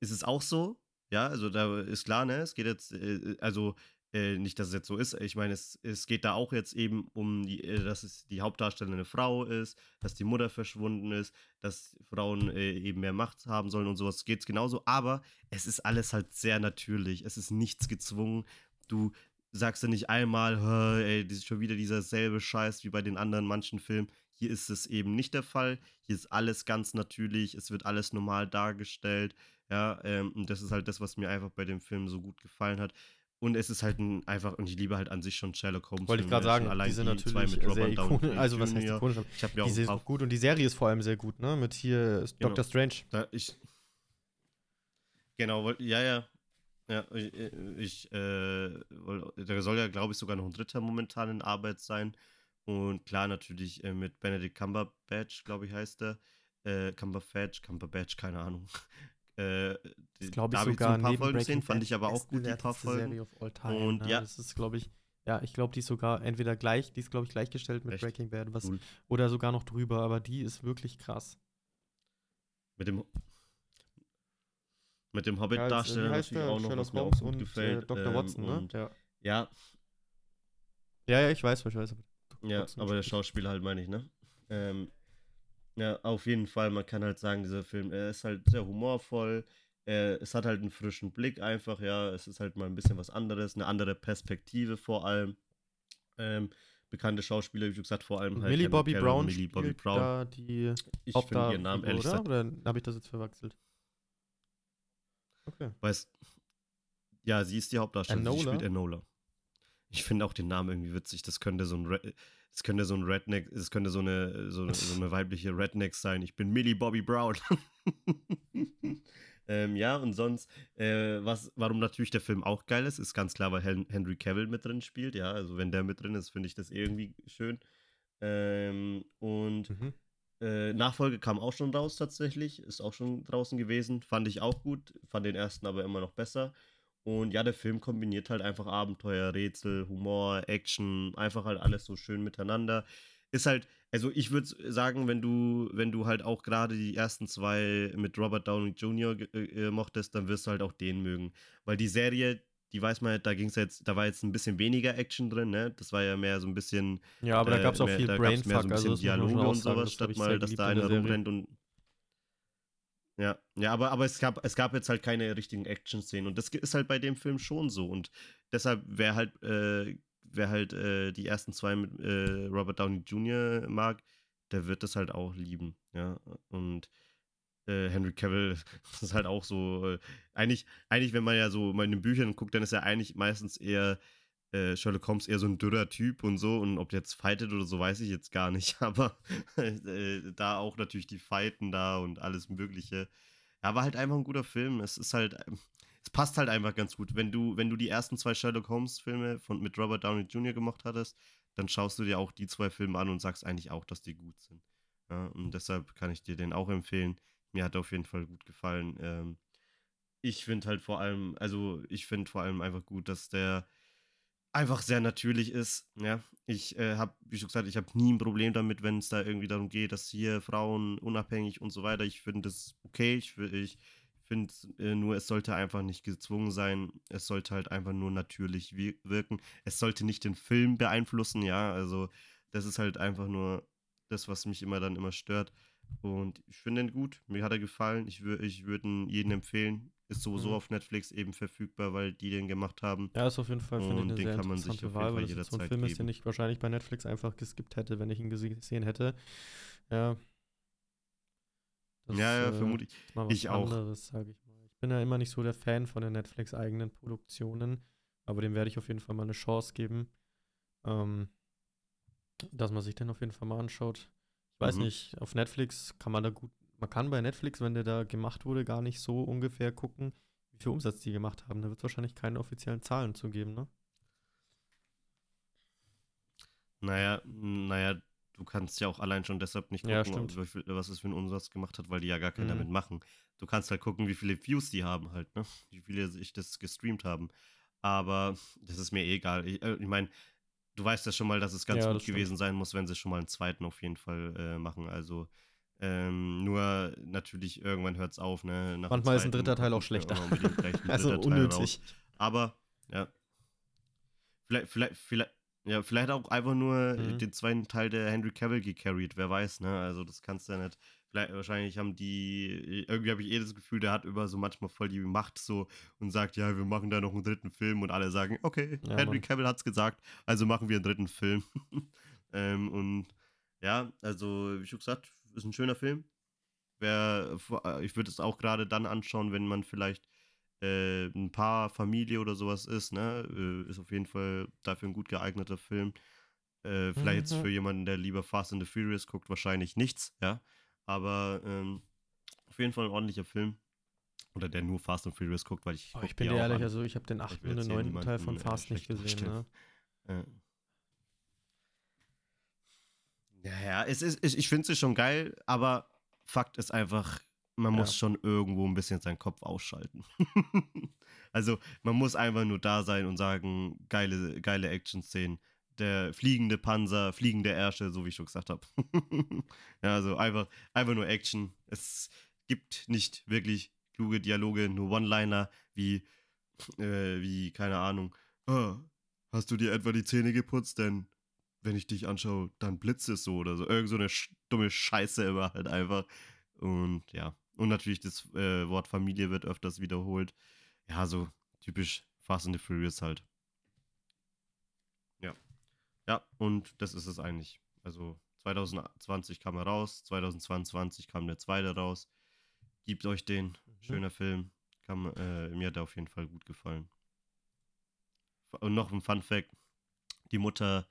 ist es auch so, ja, also da ist klar, ne, es geht jetzt, äh, also äh, nicht, dass es jetzt so ist. Ich meine, es, es geht da auch jetzt eben um, die, äh, dass es die Hauptdarstellerin eine Frau ist, dass die Mutter verschwunden ist, dass Frauen äh, eben mehr Macht haben sollen und sowas. Geht es genauso. Aber es ist alles halt sehr natürlich. Es ist nichts gezwungen. Du sagst ja nicht einmal, ey, das ist schon wieder dieser selbe Scheiß wie bei den anderen manchen Filmen. Hier ist es eben nicht der Fall. Hier ist alles ganz natürlich. Es wird alles normal dargestellt. Ja, ähm, und das ist halt das, was mir einfach bei dem Film so gut gefallen hat. Und es ist halt ein einfach, und ich liebe halt an sich schon Sherlock Holmes. Wollte ich gerade sagen, allein die sind die natürlich sehr ikonisch. Also, was heißt ikonisch? Ich habe mir auch die sind gut und die Serie ist vor allem sehr gut, ne? Mit hier genau. Doctor Strange. Da, ich, genau, ja, ja. Ja, ich, ich äh, da soll ja, glaube ich, sogar noch ein dritter momentan in Arbeit sein. Und klar, natürlich äh, mit Benedict Cumberbatch, glaube ich, heißt er. Äh, Cumberbatch, Cumberbatch, keine Ahnung. [LAUGHS] Äh, das glaube ich sogar ein paar Folgen gesehen, fand ich aber auch gut, die paar Folgen. Serie of all time, und ne? ja. Das ist, glaube ich, ja, ich glaube, die ist sogar entweder gleich, die ist, glaube ich, gleichgestellt mit Echt? Breaking Bad, was, cool. oder sogar noch drüber, aber die ist wirklich krass. Mit dem mit dem Hobbit-Darsteller ja, natürlich auch noch, was mir auch gut und, gefällt. Äh, Dr. Ähm, Watson, ne? Ja. ja. Ja, ich weiß, ich weiß. Ja, aber der Schauspieler halt, meine ich, ne? Ähm, ja, auf jeden Fall. Man kann halt sagen, dieser Film, er ist halt sehr humorvoll. Er, es hat halt einen frischen Blick einfach, ja. Es ist halt mal ein bisschen was anderes, eine andere Perspektive vor allem. Ähm, bekannte Schauspieler, wie gesagt, vor allem halt. Millie Bobby Brown Millie Bobby Brown. Da die ich finde ihren Namen ehrlich gesagt. Oder habe ich das jetzt verwechselt? Okay. Weißt, ja, sie ist die Hauptdarstellerin. Enola? Sie spielt Enola. Ich finde auch den Namen irgendwie witzig. Das könnte so ein, das könnte so ein Redneck, es könnte so eine, so, [LAUGHS] so, eine weibliche Redneck sein. Ich bin Millie Bobby Brown. [LAUGHS] ähm, ja, und sonst, äh, was, warum natürlich der Film auch geil ist, ist ganz klar, weil Henry Cavill mit drin spielt. Ja, also wenn der mit drin ist, finde ich das irgendwie schön. Ähm, und mhm. Äh, Nachfolge kam auch schon raus tatsächlich, ist auch schon draußen gewesen. Fand ich auch gut, fand den ersten aber immer noch besser. Und ja, der Film kombiniert halt einfach Abenteuer, Rätsel, Humor, Action, einfach halt alles so schön miteinander. Ist halt, also ich würde sagen, wenn du, wenn du halt auch gerade die ersten zwei mit Robert Downey Jr. Äh, äh, mochtest, dann wirst du halt auch den mögen. Weil die Serie, die weiß man, da ging's jetzt, da war jetzt ein bisschen weniger Action drin, ne? Das war ja mehr so ein bisschen. Ja, aber da gab es auch mehr, viel Brainfuck, mehr so ein bisschen also Dialoge und sowas, statt mal, dass da einer rumrennt und ja, ja, aber, aber es, gab, es gab jetzt halt keine richtigen Action-Szenen und das ist halt bei dem Film schon so und deshalb wäre halt, äh, wer halt äh, die ersten zwei mit äh, Robert Downey Jr. mag, der wird das halt auch lieben, ja, und äh, Henry Cavill [LAUGHS] ist halt auch so, äh, eigentlich, eigentlich, wenn man ja so mal in den Büchern guckt, dann ist er eigentlich meistens eher äh, Sherlock Holmes eher so ein dürrer Typ und so. Und ob der jetzt fightet oder so, weiß ich jetzt gar nicht. [LAUGHS] Aber äh, da auch natürlich die Fighten da und alles Mögliche. Ja, war halt einfach ein guter Film. Es ist halt, ähm, es passt halt einfach ganz gut. Wenn du, wenn du die ersten zwei Sherlock Holmes-Filme mit Robert Downey Jr. gemacht hattest, dann schaust du dir auch die zwei Filme an und sagst eigentlich auch, dass die gut sind. Ja, und deshalb kann ich dir den auch empfehlen. Mir hat er auf jeden Fall gut gefallen. Ähm, ich finde halt vor allem, also ich finde vor allem einfach gut, dass der einfach sehr natürlich ist. Ja, ich äh, habe, wie schon gesagt, ich habe nie ein Problem damit, wenn es da irgendwie darum geht, dass hier Frauen unabhängig und so weiter. Ich finde das okay. Ich, ich finde äh, nur, es sollte einfach nicht gezwungen sein. Es sollte halt einfach nur natürlich wirken. Es sollte nicht den Film beeinflussen. Ja, also das ist halt einfach nur das, was mich immer dann immer stört. Und ich finde ihn gut. Mir hat er gefallen. Ich, wür ich würde ihn jedem empfehlen. Ist sowieso mhm. auf Netflix eben verfügbar, weil die den gemacht haben. Ja, ist auf jeden Fall, finde ich, eine sehr kann man sich auf Wahl, weil das so ein Film geben. ist, den ich wahrscheinlich bei Netflix einfach geskippt hätte, wenn ich ihn gesehen hätte. Ja. Das, ja, ja, äh, vermutlich. ich auch. Anderes, ich mal. Ich bin ja immer nicht so der Fan von den Netflix-eigenen Produktionen, aber dem werde ich auf jeden Fall mal eine Chance geben, ähm, dass man sich den auf jeden Fall mal anschaut. Ich weiß mhm. nicht, auf Netflix kann man da gut man kann bei Netflix, wenn der da gemacht wurde, gar nicht so ungefähr gucken, wie viel Umsatz die gemacht haben. Da wird es wahrscheinlich keine offiziellen Zahlen zu geben, ne? Naja, naja, du kannst ja auch allein schon deshalb nicht gucken, ja, viel, was es für einen Umsatz gemacht hat, weil die ja gar keinen mhm. damit machen. Du kannst halt gucken, wie viele Views die haben halt, ne? Wie viele sich das gestreamt haben. Aber das ist mir eh egal. Ich, äh, ich meine, du weißt ja schon mal, dass es ganz ja, gut gewesen sein muss, wenn sie schon mal einen zweiten auf jeden Fall äh, machen. Also ähm, nur natürlich irgendwann hört es auf. Ne? Nach Manchmal ist ein dritter Teil auch schlechter. [LAUGHS] also unnötig. Aber ja. Vielleicht, vielleicht, vielleicht, ja, vielleicht auch einfach nur mhm. den zweiten Teil der Henry Cavill gecarried, wer weiß, ne? Also das kannst du ja nicht. Vielleicht, wahrscheinlich haben die, irgendwie habe ich eh das Gefühl, der hat über so manchmal voll die Macht so und sagt, ja, wir machen da noch einen dritten Film und alle sagen, okay, ja, Henry. Cavill hat's gesagt, also machen wir einen dritten Film. [LAUGHS] ähm, und ja, also wie schon gesagt, ist ein schöner Film. Wer, äh, ich würde es auch gerade dann anschauen, wenn man vielleicht äh, ein Paar, Familie oder sowas ist, ne? Äh, ist auf jeden Fall dafür ein gut geeigneter Film. Äh, vielleicht mhm. jetzt für jemanden, der lieber Fast and the Furious guckt, wahrscheinlich nichts, ja. Aber ähm, auf jeden Fall ein ordentlicher Film. Oder der nur Fast and Furious guckt, weil ich. Oh, ich bin dir ehrlich, also ich habe den achten und den neunten Teil von Fast nicht gesehen, ne? Ja. Ja, ja, es ist, ich, ich finde es schon geil, aber Fakt ist einfach, man ja. muss schon irgendwo ein bisschen seinen Kopf ausschalten. [LAUGHS] also man muss einfach nur da sein und sagen, geile, geile Action-Szenen. Der fliegende Panzer, fliegende Ärsche, so wie ich schon gesagt habe. [LAUGHS] ja, also einfach, einfach nur Action. Es gibt nicht wirklich kluge Dialoge, nur One-Liner wie, äh, wie, keine Ahnung, oh, hast du dir etwa die Zähne geputzt? Denn wenn ich dich anschaue, dann blitzt es so oder so. Irgend so eine dumme Scheiße immer halt einfach. Und ja. Und natürlich das äh, Wort Familie wird öfters wiederholt. Ja, so typisch Fast and the Furious halt. Ja. Und das ist es eigentlich. Also 2020 kam er raus, 2022 kam der zweite raus. Gebt euch den. Mhm. Schöner Film. Kam, äh, mir hat er auf jeden Fall gut gefallen. Und noch ein Fun Fact: Die Mutter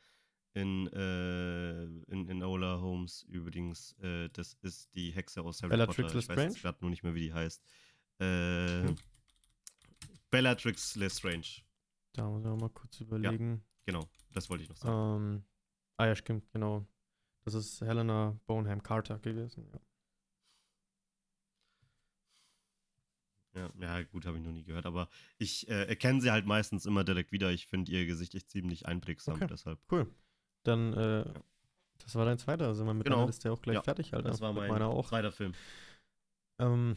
in, äh, in, in Ola Holmes übrigens. Äh, das ist die Hexe aus Harry Bellatrix Potter. Ich weiß gerade nur nicht mehr, wie die heißt. Äh, hm. [LAUGHS] Bellatrix Lestrange. Da muss ich mal kurz überlegen. Ja, genau, das wollte ich noch sagen. Ähm, ah ja, stimmt, genau. Das ist Helena Bonham Carter gewesen, ja. Ja, ja gut, habe ich noch nie gehört, aber ich äh, erkenne sie halt meistens immer direkt wieder. Ich finde ihr Gesicht echt ziemlich einprägsam, okay. deshalb. Cool. Dann, äh, das war dein zweiter, also man mit genau. ist der auch gleich ja, fertig, Alter. Das war mein meiner auch. zweiter Film. Ähm,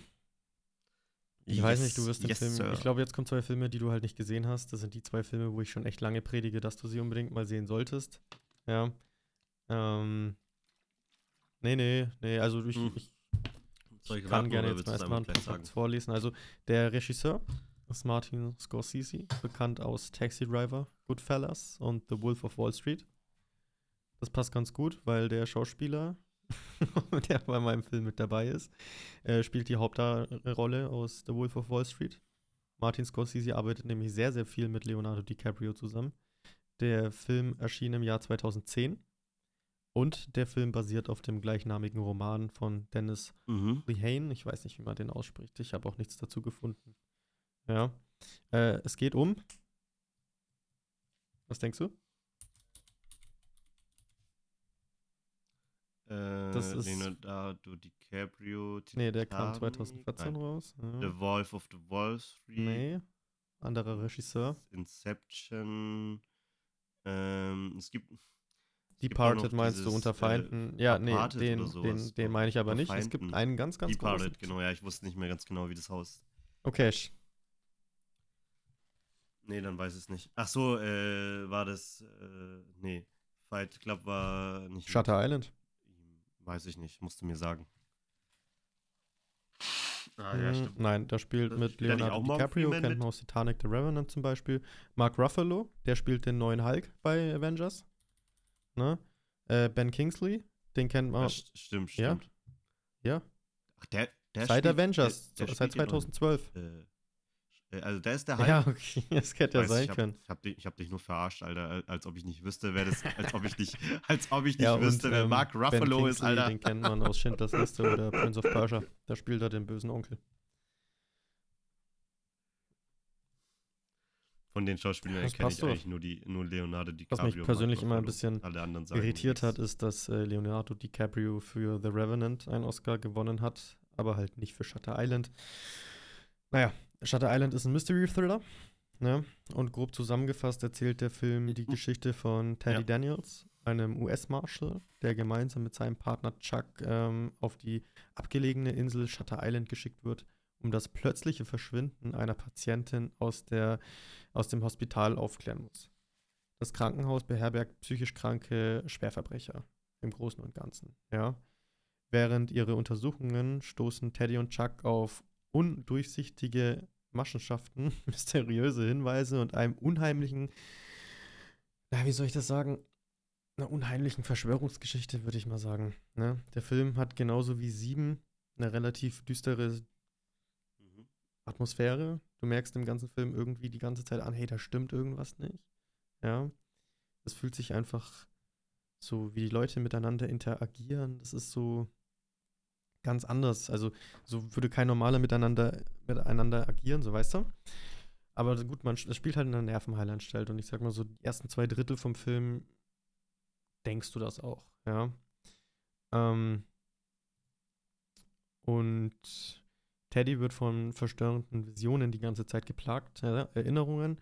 ich yes, weiß nicht, du wirst den yes, Film. Sir. Ich glaube, jetzt kommen zwei Filme, die du halt nicht gesehen hast. Das sind die zwei Filme, wo ich schon echt lange predige, dass du sie unbedingt mal sehen solltest. Ja. Ähm. Nee, nee, nee, also ich, hm. ich, ich kann gerne jetzt erstmal ein paar Facts vorlesen. Also, der Regisseur ist Martin Scorsese, bekannt aus Taxi Driver, Goodfellas und The Wolf of Wall Street. Das passt ganz gut, weil der Schauspieler [LAUGHS] der bei meinem Film mit dabei ist, äh, spielt die Hauptrolle aus The Wolf of Wall Street. Martin Scorsese arbeitet nämlich sehr, sehr viel mit Leonardo DiCaprio zusammen. Der Film erschien im Jahr 2010 und der Film basiert auf dem gleichnamigen Roman von Dennis Mhm. Lehane. Ich weiß nicht, wie man den ausspricht. Ich habe auch nichts dazu gefunden. Ja. Äh, es geht um. Was denkst du? Das ist- Leonardo DiCaprio. Nee, der kam Titanic, 2014 nein. raus. Ja. The Wolf of the Wall Street. Nee, anderer Regisseur. Inception. Ähm, es gibt. es gibt Departed noch meinst du unter äh, Feinden? ja, nee, den, den, den meine ich aber nicht. Es gibt Feinden. einen ganz, ganz Departed, großen. genau, ja, ich wusste nicht mehr ganz genau, wie das Haus. Okay, Nee, dann weiß ich es nicht. Ach so, äh, war das. Äh, nee. Fight Club war nicht. Shutter Island. Weiß ich nicht, musste mir sagen. Ah, Hm, Nein, da spielt Das mit spielt Leonardo DiCaprio, kennt man aus Titanic The Revenant zum Beispiel. Mark Ruffalo, der spielt den neuen Hulk bei Avengers. Ne? Äh, ben Kingsley, den kennt man Ja, st- stimmt, Ja? stimmt. Ja. Ach, der, der seit spielt- Avengers, der- der seit spielt den neuen. 2012. Äh, äh, also der ist der Hulk. Ja, okay, [LAUGHS] das hätte ja sein ich hab, können. Ich hab, dich, ich hab dich nur verarscht, Alter, al- als ob ich nicht wüsste, wer das, als ob ich nicht, [LAUGHS] als ob ich nicht Ja, und wüsste, wer ähm, Mark Ruffalo ist, Kingsley, Alter. Den kennt man aus Schindlers Liste oder Prince of Persia. Da spielt er den bösen Onkel. Von den Schauspielern kenne ich eigentlich nur, die, nur Leonardo Was DiCaprio. mich und Mark persönlich immer ein bisschen irritiert hat, ist, dass äh, Leonardo DiCaprio für The Revenant einen Oscar gewonnen hat, aber halt nicht für Shutter Island. Naja, Shutter Island ist ein Mystery-Thriller. Ne? Und grob zusammengefasst erzählt der Film die Geschichte von Teddy Ja. Daniels, einem US-Marshal, der gemeinsam mit seinem Partner Chuck ähm, auf die abgelegene Insel Shutter Island geschickt wird, um das plötzliche Verschwinden einer Patientin aus, der, aus dem Hospital aufklären muss. Das Krankenhaus beherbergt psychisch kranke Schwerverbrecher im Großen und Ganzen. Ja. Während ihre Untersuchungen stoßen Teddy und Chuck auf undurchsichtige Maschenschaften, [LAUGHS] mysteriöse Hinweise und einem unheimlichen, na, wie soll ich das sagen? Einer unheimlichen Verschwörungsgeschichte, würde ich mal sagen. Ne? Der Film hat genauso wie Sieben eine relativ düstere Mhm. Atmosphäre. Du merkst im ganzen Film irgendwie die ganze Zeit an, hey, da stimmt irgendwas nicht. Ja. Es fühlt sich einfach so, wie die Leute miteinander interagieren. Das ist so ganz anders. Also, so würde kein normaler miteinander, miteinander agieren, so weißt du. Aber gut, man, es spielt halt in einer Nervenheilanstalt und ich sag mal so, die ersten zwei Drittel vom Film denkst du das auch, ja. Ähm, und Teddy wird von verstörenden Visionen die ganze Zeit geplagt, ja, Erinnerungen,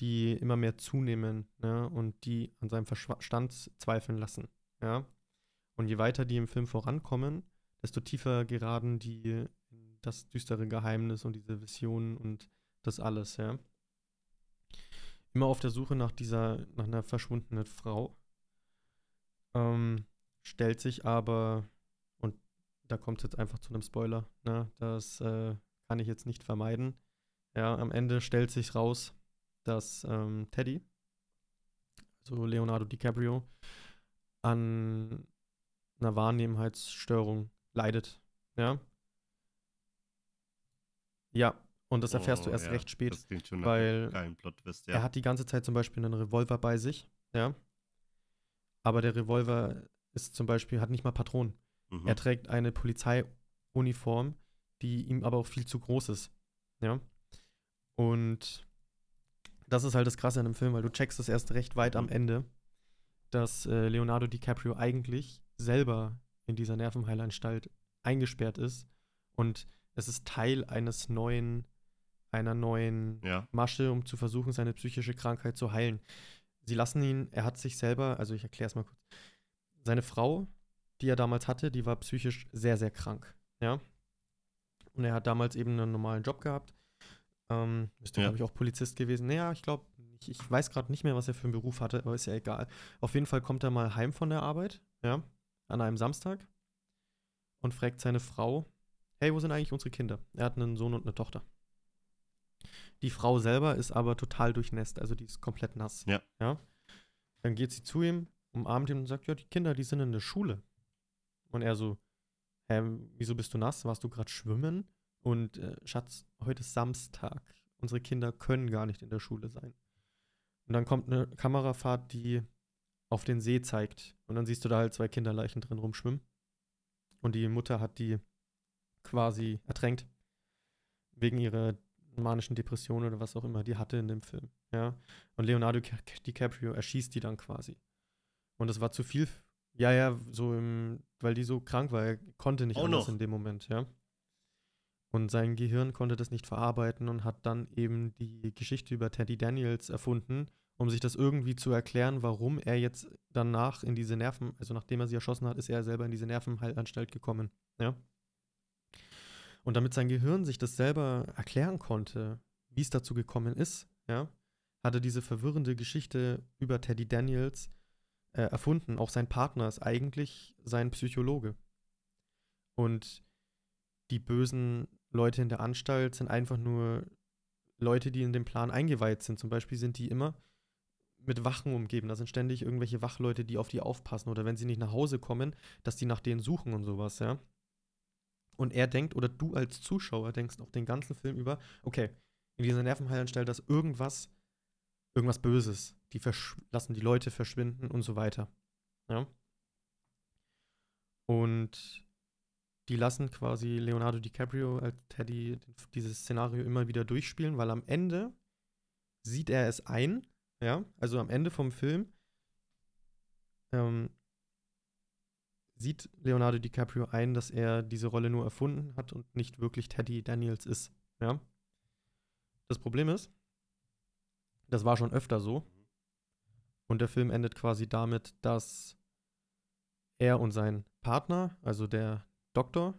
die immer mehr zunehmen ja, und die an seinem Verstand zweifeln lassen. Ja. Und je weiter die im Film vorankommen, desto tiefer geraten die das düstere Geheimnis und diese Visionen und das alles, ja. Immer auf der Suche nach dieser, nach einer verschwundenen Frau. Ähm, stellt sich aber, und da kommt es jetzt einfach zu einem Spoiler, ne? Das äh, kann ich jetzt nicht vermeiden. Ja, am Ende stellt sich raus, dass ähm, Teddy, also Leonardo DiCaprio, an einer Wahrnehmungsstörung leidet. Ja. Ja, und das erfährst du Oh, erst ja, recht spät. Das klingt schon weil Plot-Twist, ja. Er hat die ganze Zeit zum Beispiel einen Revolver bei sich, ja. Aber der Revolver ist zum Beispiel, hat nicht mal Patronen. mhm. Er trägt eine Polizeiuniform, die ihm aber auch viel zu groß ist. Ja. Und das ist halt das Krasse an dem Film, weil du checkst es erst recht weit am Mhm. Ende, dass äh, Leonardo DiCaprio eigentlich selber in dieser Nervenheilanstalt eingesperrt ist und es ist Teil eines neuen, einer neuen ja. Masche, um zu versuchen, seine psychische Krankheit zu heilen. Sie lassen ihn, er hat sich selber, also ich erkläre es mal kurz. Seine Frau, die er damals hatte, die war psychisch sehr, sehr krank. Ja. Und er hat damals eben einen normalen Job gehabt. Ähm, ist, Ja. glaube ich, auch Polizist gewesen. Naja, ich glaube, ich, ich weiß gerade nicht mehr, was er für einen Beruf hatte, aber ist ja egal. Auf jeden Fall kommt er mal heim von der Arbeit, ja, an einem Samstag und fragt seine Frau, hey, wo sind eigentlich unsere Kinder? Er hat einen Sohn und eine Tochter. Die Frau selber ist aber total durchnässt, also die ist komplett nass. Ja. ja? Dann geht sie zu ihm, umarmt ihn und sagt, ja, die Kinder, die sind in der Schule. Und er so, hä, wieso bist du nass? Warst du gerade schwimmen? Und äh, Schatz, heute ist Samstag. Unsere Kinder können gar nicht in der Schule sein. Und dann kommt eine Kamerafahrt, die auf den See zeigt. Und dann siehst du da halt zwei Kinderleichen drin rumschwimmen. Und die Mutter hat die quasi ertränkt. Wegen ihrer manischen Depression oder was auch immer die hatte in dem Film. Ja. Und Leonardo DiCaprio erschießt die dann quasi. Und das war zu viel. Ja, ja, so im, weil die so krank war, er konnte nicht Auch anders noch. in dem Moment, ja. Und sein Gehirn konnte das nicht verarbeiten und hat dann eben die Geschichte über Teddy Daniels erfunden, um sich das irgendwie zu erklären, warum er jetzt danach in diese Nerven, also nachdem er sie erschossen hat, ist er selber in diese Nervenheilanstalt gekommen, ja. Und damit sein Gehirn sich das selber erklären konnte, wie es dazu gekommen ist, ja, hat er diese verwirrende Geschichte über Teddy Daniels äh, erfunden. Auch sein Partner ist eigentlich sein Psychologe. Und die bösen Leute in der Anstalt sind einfach nur Leute, die in den Plan eingeweiht sind. Zum Beispiel sind die immer mit Wachen umgeben. Da sind ständig irgendwelche Wachleute, die auf die aufpassen. Oder wenn sie nicht nach Hause kommen, dass die nach denen suchen und sowas, ja. Und er denkt, oder du als Zuschauer denkst auch den ganzen Film über, okay, in dieser Nervenheilanstalt ist irgendwas, irgendwas Böses. Die lassen die Leute verschwinden und so weiter. Ja. Und die lassen quasi Leonardo DiCaprio als Teddy dieses Szenario immer wieder durchspielen, weil am Ende sieht er es ein, ja, also am Ende vom Film ähm, sieht Leonardo DiCaprio ein, dass er diese Rolle nur erfunden hat und nicht wirklich Teddy Daniels ist, ja. Das Problem ist, das war schon öfter so. Und der Film endet quasi damit, dass er und sein Partner, also der Doktor,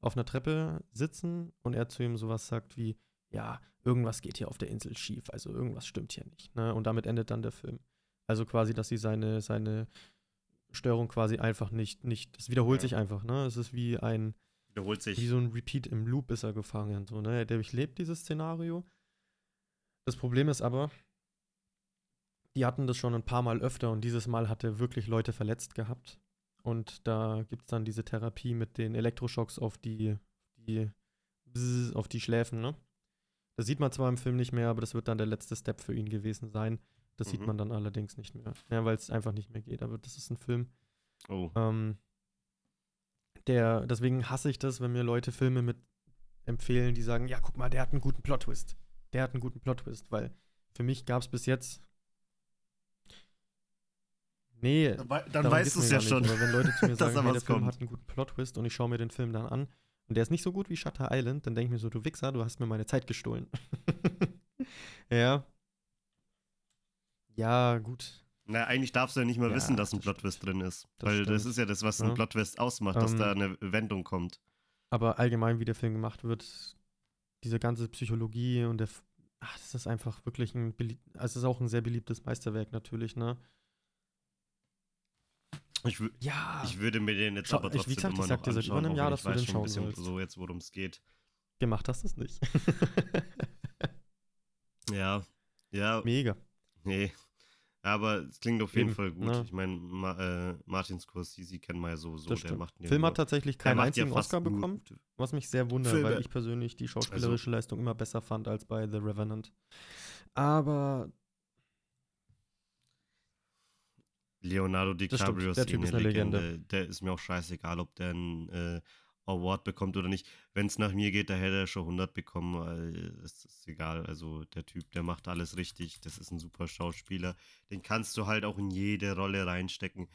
auf einer Treppe sitzen und er zu ihm sowas sagt wie, ja, irgendwas geht hier auf der Insel schief, also irgendwas stimmt hier nicht. Ne? Und damit endet dann der Film. Also quasi, dass sie seine, seine Störung quasi einfach nicht, nicht, es wiederholt Ja. sich einfach, ne? Es ist wie ein, Wiederholt sich. wie so ein Repeat im Loop ist er gefangen. So, ne? Der durchlebt dieses Szenario. Das Problem ist aber, die hatten das schon ein paar Mal öfter und dieses Mal hat er wirklich Leute verletzt gehabt. Und da gibt es dann diese Therapie mit den Elektroschocks auf die, die auf die Schläfen, ne? Das sieht man zwar im Film nicht mehr, aber das wird dann der letzte Step für ihn gewesen sein. Das sieht Mhm. man dann allerdings nicht mehr. Ja, weil es einfach nicht mehr geht. Aber das ist ein Film, Oh. ähm, der, deswegen hasse ich das, wenn mir Leute Filme mit empfehlen, die sagen, ja, guck mal, der hat einen guten Plot-Twist. Der hat einen guten Plot-Twist, weil für mich gab es bis jetzt. Nee, Dann, dann weißt du es ja gar schon. Nicht. Aber wenn Leute zu mir [LAUGHS] sagen, hey, der Film kommt. hat einen guten Plot-Twist und ich schaue mir den Film dann an und der ist nicht so gut wie Shutter Island, dann denke ich mir so, du Wichser, du hast mir meine Zeit gestohlen. [LAUGHS] ja. Ja, gut. Na, eigentlich darfst du ja nicht mal Ja, wissen, dass ein das Plot-Twist drin ist. Das weil das stimmt. ist ja das, was Ja. ein Plot-Twist ausmacht, dass Ähm, da eine Wendung kommt. Aber allgemein, wie der Film gemacht wird, diese ganze Psychologie und der, ach, das ist einfach wirklich ein, also es ist auch ein sehr beliebtes Meisterwerk natürlich, ne? Ich, Ja, ich würde mir den jetzt Schau- aber ich- wie trotzdem gesagt, ich immer sag noch dir seit über einem Jahr, dass ich du den schauen bisschen so jetzt, worum es geht. gemacht hast du es nicht. [LAUGHS] Ja, ja, Mega. nee. Aber es klingt auf jeden Eben, Fall gut. ne? Ich meine, Ma äh, Martin Scorsese kennen wir ja sowieso. Das der macht Film hat tatsächlich keinen ja einzigen fast Oscar bekommen, was mich sehr wundert, Filme. weil ich persönlich die schauspielerische Also Leistung immer besser fand als bei The Revenant. Aber Leonardo DiCaprio ist der eh Typ ist eine Legende. Legende. Der ist mir auch scheißegal, ob der einen äh, Award bekommt oder nicht. Wenn es nach mir geht, da hätte er schon 100 bekommen. weil Es ist egal. Also der Typ, der macht alles richtig. Das ist ein super Schauspieler. Den kannst du halt auch in jede Rolle reinstecken.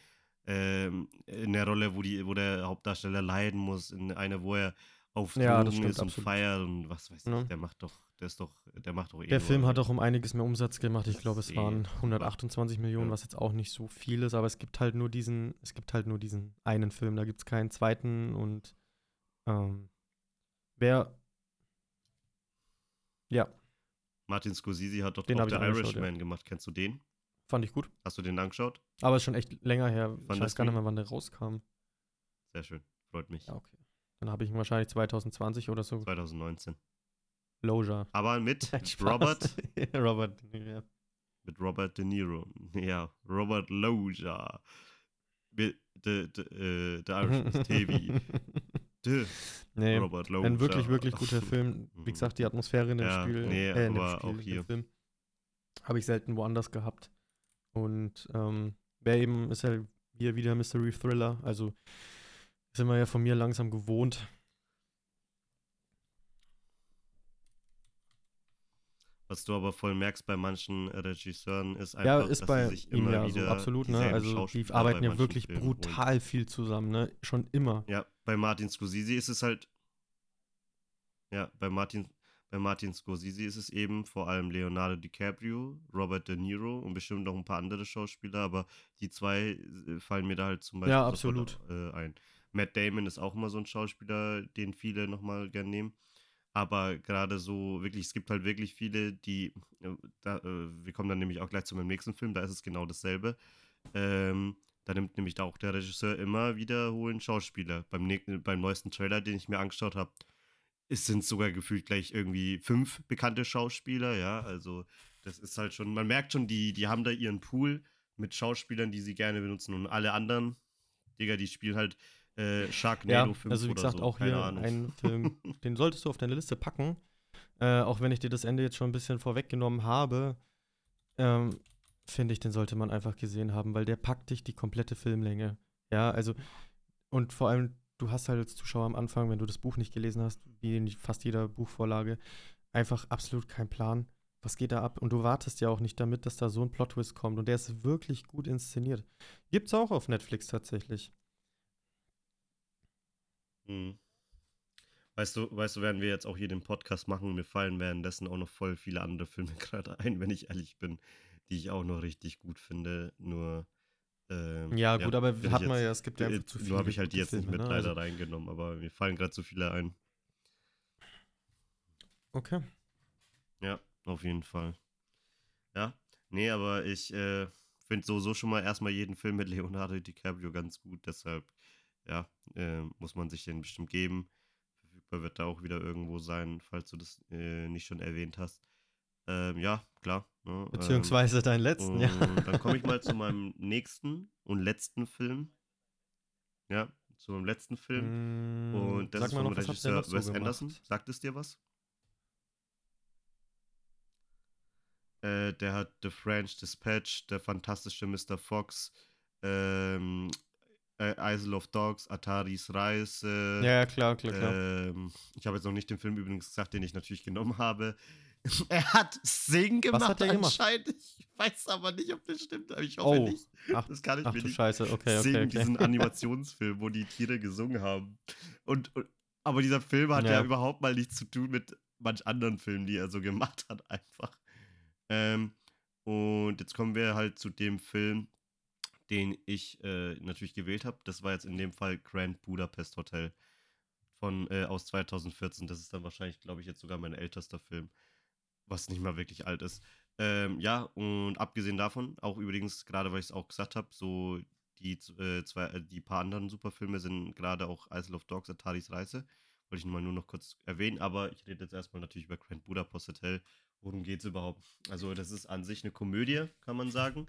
Ähm, in der Rolle, wo, die, wo der Hauptdarsteller leiden muss, in eine, wo er auf Drogen Ja, das stimmt, ist und absolut. feiert und was weiß ich. Ja. Der macht doch, der ist doch, der macht doch eh der Film hat auch um einiges mehr Umsatz gemacht. Ich glaube, es waren super. 128 Millionen, Ja. was jetzt auch nicht so viel ist, aber es gibt halt nur diesen, es gibt halt nur diesen einen Film, da gibt es keinen zweiten und ähm, wer ja, Martin Scorsese hat doch Den auch angeschaut, Irishman ja. gemacht. Kennst du den? fand ich gut. Hast du den angeschaut? Aber ist schon echt länger her. ich weiß gar nicht mehr, wann der rauskam. Sehr schön. Freut mich. Ja, okay. Dann habe ich ihn wahrscheinlich 2020 oder so. 2019. Losure. Aber mit. [LAUGHS] Robert, [LAUGHS] Robert, ja. mit Robert De Niro. Ja, Robert Loja. the, the, the, uh, the Irishman [LAUGHS] TV. The nee, Robert Lowe. Ein wirklich, wirklich guter Film. Wie gesagt, die Atmosphäre in dem ja, Spiel, nee, äh, in dem Spiel, auch hier. Film, habe ich selten woanders gehabt. Und ähm, wer eben ist ja hier wieder Mystery Thriller, also sind wir ja von mir langsam gewohnt. Was du aber voll merkst bei manchen Regisseuren ist einfach, ja, ist dass bei sie sich immer ja, wieder so absolut, ne? Also die arbeiten ja wirklich Filmen brutal holen. viel zusammen, ne? Schon immer. Ja, bei Martin Scorsese ist es halt ja, bei Martin bei Martin Scorsese ist es eben vor allem Leonardo DiCaprio, Robert De Niro und bestimmt noch ein paar andere Schauspieler, aber die zwei äh, fallen mir da halt zum Beispiel ja, absolut. Sofort, äh, ein. Matt Damon ist auch immer so ein Schauspieler, den viele nochmal gern nehmen. Aber gerade so wirklich, es gibt halt wirklich viele, die, äh, da, äh, wir kommen dann nämlich auch gleich zu meinem nächsten Film, da ist es genau dasselbe. Ähm, da nimmt nämlich auch der Regisseur immer wiederholend Schauspieler. Beim, beim neuesten Trailer, den ich mir angeschaut habe, es sind sogar gefühlt gleich irgendwie fünf bekannte Schauspieler, ja. Also das ist halt schon, man merkt schon, die, die haben da ihren Pool mit Schauspielern, die sie gerne benutzen und alle anderen, Digga, die spielen halt äh, Sharknado ja, 5 also wie gesagt, so, auch hier Ahnung. ein Film, [LAUGHS] den solltest du auf deine Liste packen. Äh, auch wenn ich dir das Ende jetzt schon ein bisschen vorweggenommen habe, ähm, finde ich, den sollte man einfach gesehen haben, weil der packt dich die komplette Filmlänge. Ja, also, und vor allem, du hast halt als Zuschauer am Anfang, wenn du das Buch nicht gelesen hast, wie in fast jeder Buchvorlage, einfach absolut keinen Plan. Was geht da ab? Und du wartest ja auch nicht damit, dass da so ein Plot-Twist kommt. Und der ist wirklich gut inszeniert. Gibt's auch auf Netflix tatsächlich. Mhm. Weißt du, weißt du, werden wir jetzt auch hier den Podcast machen, mir fallen währenddessen auch noch voll viele andere Filme [LAUGHS] gerade ein, wenn ich ehrlich bin, die ich auch noch richtig gut finde. Nur ähm, ja, gut, ja, aber hat man ja, es gibt ja zu viele. Nur habe ich halt jetzt Filme, nicht mit ne? leider also. reingenommen, aber mir fallen gerade zu viele ein. Okay. Ja, auf jeden Fall. Ja, nee, aber ich äh, finde so, so schon mal erstmal jeden Film mit Leonardo DiCaprio ganz gut, deshalb ja, äh, muss man sich den bestimmt geben. Verfügbar wird da auch wieder irgendwo sein, falls du das äh, nicht schon erwähnt hast. Ähm, ja, klar. Ne, ähm, Beziehungsweise ähm, deinen letzten, ja. Dann komme ich mal zu [LAUGHS] meinem nächsten und letzten Film. Ja, zu meinem letzten Film. Mm, und das ist vom noch, Regisseur Wes so Anderson. Sagt es dir was? Äh, der hat The French Dispatch, der fantastische Mr. Fox, ähm, äh, Isle of Dogs, Ataris Reise. Ja, klar, klar, klar. Ähm, ich habe jetzt noch nicht den Film übrigens gesagt, den ich natürlich genommen habe. [LAUGHS] er hat Sing gemacht Was hat er anscheinend. Gemacht? Ich weiß aber nicht, ob das stimmt, aber ich hoffe oh. nicht. Ach, das kann ich ach, mir nicht. Scheiße, okay, Sing, okay, okay. diesen [LAUGHS] Animationsfilm, wo die Tiere gesungen haben. Und, und aber dieser Film hat ja. ja. überhaupt mal nichts zu tun mit manch anderen Filmen, die er so gemacht hat, [LAUGHS] einfach. Ähm, und jetzt kommen wir halt zu dem Film, den ich äh, natürlich gewählt habe. Das war jetzt in dem Fall Grand Budapest Hotel von äh, aus 2014. Das ist dann wahrscheinlich, glaube ich, jetzt sogar mein ältester Film, was nicht mal wirklich alt ist. Ähm, ja, und abgesehen davon, auch übrigens, gerade weil ich es auch gesagt habe, so die äh, zwei, äh, die paar anderen Superfilme sind gerade auch Isle of Dogs, Ataris Reise. Wollte ich mal nur noch kurz erwähnen, aber ich rede jetzt erstmal natürlich über Grand Budapest Hotel. Worum geht es überhaupt? Also, das ist an sich eine Komödie, kann man sagen.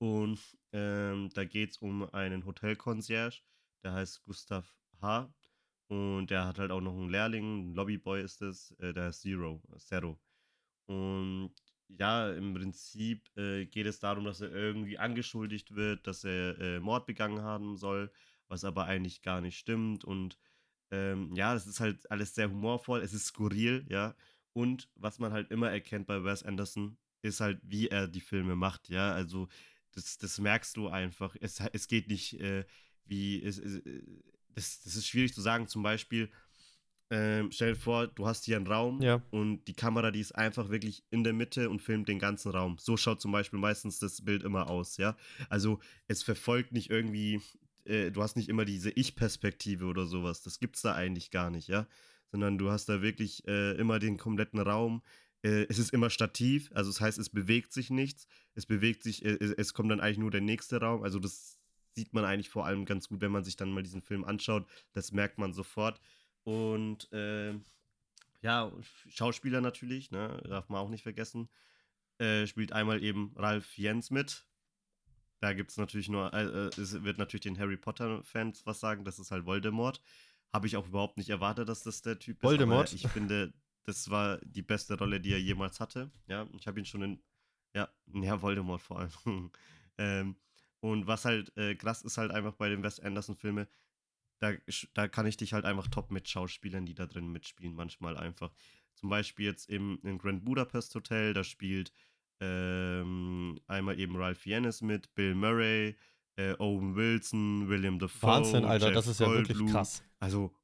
Und ähm, da geht es um einen Hotelconcierge, der heißt Gustav H. Und der hat halt auch noch einen Lehrling, ein Lobbyboy ist es, äh, der heißt Zero, Zero. Und ja, im Prinzip äh, geht es darum, dass er irgendwie angeschuldigt wird, dass er äh, Mord begangen haben soll, was aber eigentlich gar nicht stimmt. Und ähm, ja, es ist halt alles sehr humorvoll, es ist skurril, ja. Und was man halt immer erkennt bei Wes Anderson, ist halt, wie er die Filme macht, ja. Also das, das merkst du einfach. Es, es geht nicht äh, wie. Es, es, das, das ist schwierig zu sagen. Zum Beispiel, ähm, stell dir vor, du hast hier einen Raum ja. und die Kamera, die ist einfach wirklich in der Mitte und filmt den ganzen Raum. So schaut zum Beispiel meistens das Bild immer aus, ja. Also es verfolgt nicht irgendwie, äh, du hast nicht immer diese Ich-Perspektive oder sowas. Das gibt's da eigentlich gar nicht, ja. Sondern du hast da wirklich äh, immer den kompletten Raum. Äh, es ist immer stativ, also das heißt, es bewegt sich nichts. Es bewegt sich, äh, es kommt dann eigentlich nur der nächste Raum. Also das sieht man eigentlich vor allem ganz gut, wenn man sich dann mal diesen Film anschaut. Das merkt man sofort. Und äh, ja, Schauspieler natürlich, ne, darf man auch nicht vergessen. Äh, spielt einmal eben Ralf Jens mit. da gibt es natürlich nur, äh, äh, es wird natürlich den Harry Potter-Fans was sagen, das ist halt Voldemort. Habe ich auch überhaupt nicht erwartet, dass das der Typ Voldemort? ist. Voldemort? Ich finde, das war die beste Rolle, die er jemals hatte. Ja, ich habe ihn schon in, ja, ja, Voldemort vor allem. [LAUGHS] ähm, und was halt äh, krass ist halt einfach bei den Wes Anderson-Filmen, da, da kann ich dich halt einfach top mit Schauspielern, die da drin mitspielen, manchmal einfach. Zum Beispiel jetzt im, im Grand Budapest Hotel, da spielt ähm, einmal eben Ralph Fiennes mit, Bill Murray, äh, Owen Wilson, William Dafoe. Wahnsinn, Alter, Jeff das ist ja Goldblum. wirklich krass. Also,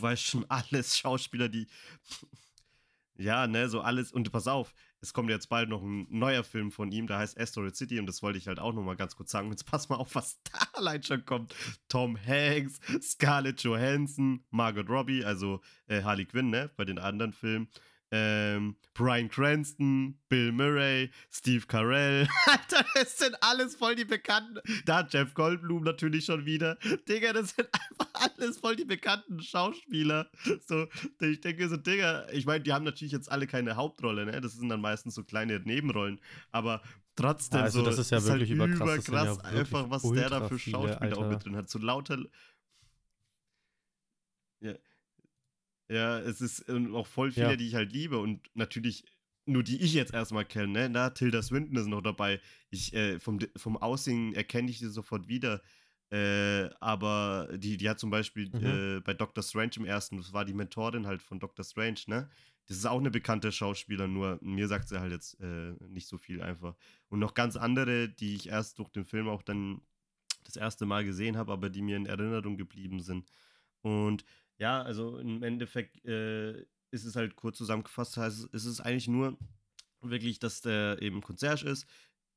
weißt schon, alles Schauspieler, die. Ja, ne, so alles. Und pass auf, es kommt jetzt bald noch ein neuer Film von ihm, der heißt Asteroid City und das wollte ich halt auch nochmal ganz kurz sagen. Jetzt pass mal auf, was [LAUGHS] da allein schon kommt. Tom Hanks, Scarlett Johansson, Margot Robbie, also äh, Harley Quinn, ne, bei den anderen Filmen ähm, Brian Cranston, Bill Murray, Steve Carell. [LAUGHS] Alter, das sind alles voll die Bekannten. Da Jeff Goldblum natürlich schon wieder. Digga, das sind [LAUGHS] einfach alles voll die bekannten Schauspieler. So, ich denke so, Digga, ich meine, die haben natürlich jetzt alle keine Hauptrolle, ne? Das sind dann meistens so kleine Nebenrollen. Aber trotzdem also, so. Das ist ja ist wirklich halt überkrass, überkrass ja einfach, was der da für Schauspieler viele, auch mit drin hat. So lauter. Ja, ja, es ist auch voll viele, ja. die ich halt liebe und natürlich nur die ich jetzt erstmal kenne, ne? Na, Tilda Swinton ist noch dabei. Ich, äh, vom, vom Aussehen erkenne ich sie sofort wieder. Äh, aber die, die hat zum Beispiel mhm. äh, bei Doctor Strange im ersten, das war die Mentorin halt von Doctor Strange, ne? Das ist auch eine bekannte Schauspieler, nur mir sagt sie halt jetzt äh, nicht so viel einfach. Und noch ganz andere, die ich erst durch den Film auch dann das erste Mal gesehen habe, aber die mir in Erinnerung geblieben sind. Und ja, also im Endeffekt äh, ist es halt kurz zusammengefasst, heißt es ist eigentlich nur wirklich, dass der eben Concierge ist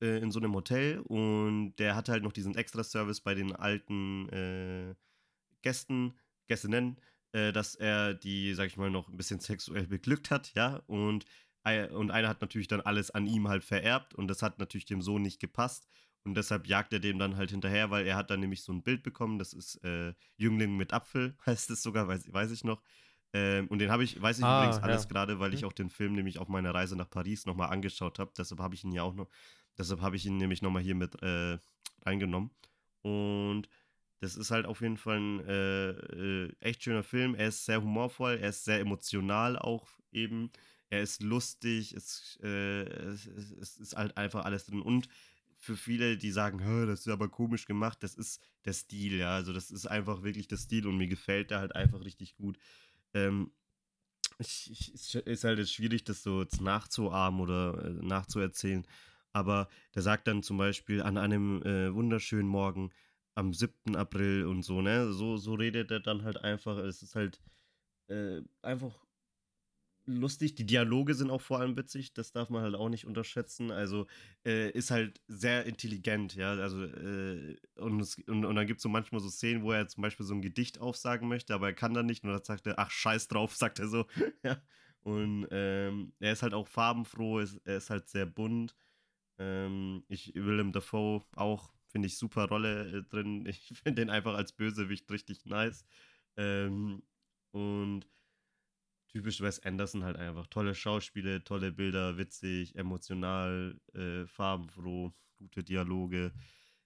äh, in so einem Hotel und der hat halt noch diesen Extra-Service bei den alten äh, Gästen, Gästinnen, äh, dass er die, sag ich mal, noch ein bisschen sexuell beglückt hat, ja, und, und einer hat natürlich dann alles an ihm halt vererbt und das hat natürlich dem Sohn nicht gepasst und deshalb jagt er dem dann halt hinterher, weil er hat dann nämlich so ein Bild bekommen, das ist äh, Jüngling mit Apfel, [LAUGHS] heißt es sogar, weiß, weiß ich noch. Ähm, und den habe ich, weiß ich ah, übrigens alles ja. gerade, weil ich mhm. auch den Film nämlich auf meiner Reise nach Paris nochmal angeschaut habe. Deshalb habe ich ihn ja auch noch, deshalb habe ich ihn nämlich nochmal hier mit äh, reingenommen. Und das ist halt auf jeden Fall ein äh, äh, echt schöner Film. Er ist sehr humorvoll, er ist sehr emotional auch eben. Er ist lustig, es, äh, es, es ist halt einfach alles drin. Und für viele, die sagen, das ist aber komisch gemacht, das ist der Stil, ja. Also das ist einfach wirklich der Stil und mir gefällt der halt einfach richtig gut. Ähm, ich, ich, es ist halt jetzt schwierig, das so jetzt nachzuahmen oder äh, nachzuerzählen. Aber der sagt dann zum Beispiel an einem äh, wunderschönen Morgen am 7. April und so, ne? So, so redet er dann halt einfach. Es ist halt äh, einfach lustig. Die Dialoge sind auch vor allem witzig, das darf man halt auch nicht unterschätzen. Also äh, ist halt sehr intelligent, ja. Also, äh, und, es, und, und, dann gibt es so manchmal so Szenen, wo er zum Beispiel so ein Gedicht aufsagen möchte, aber er kann dann nicht. Und dann sagt er, ach, scheiß drauf, [LAUGHS] sagt er so. [LAUGHS] ja. Und ähm, er ist halt auch farbenfroh, ist, er ist halt sehr bunt. Ähm, ich, Willem Dafoe auch, finde ich, super Rolle äh, drin. [LAUGHS] Ich finde den einfach als Bösewicht richtig nice. Ähm, und typisch Wes Anderson halt einfach. Tolle Schauspiele, tolle Bilder, witzig, emotional, äh, farbenfroh, gute Dialoge.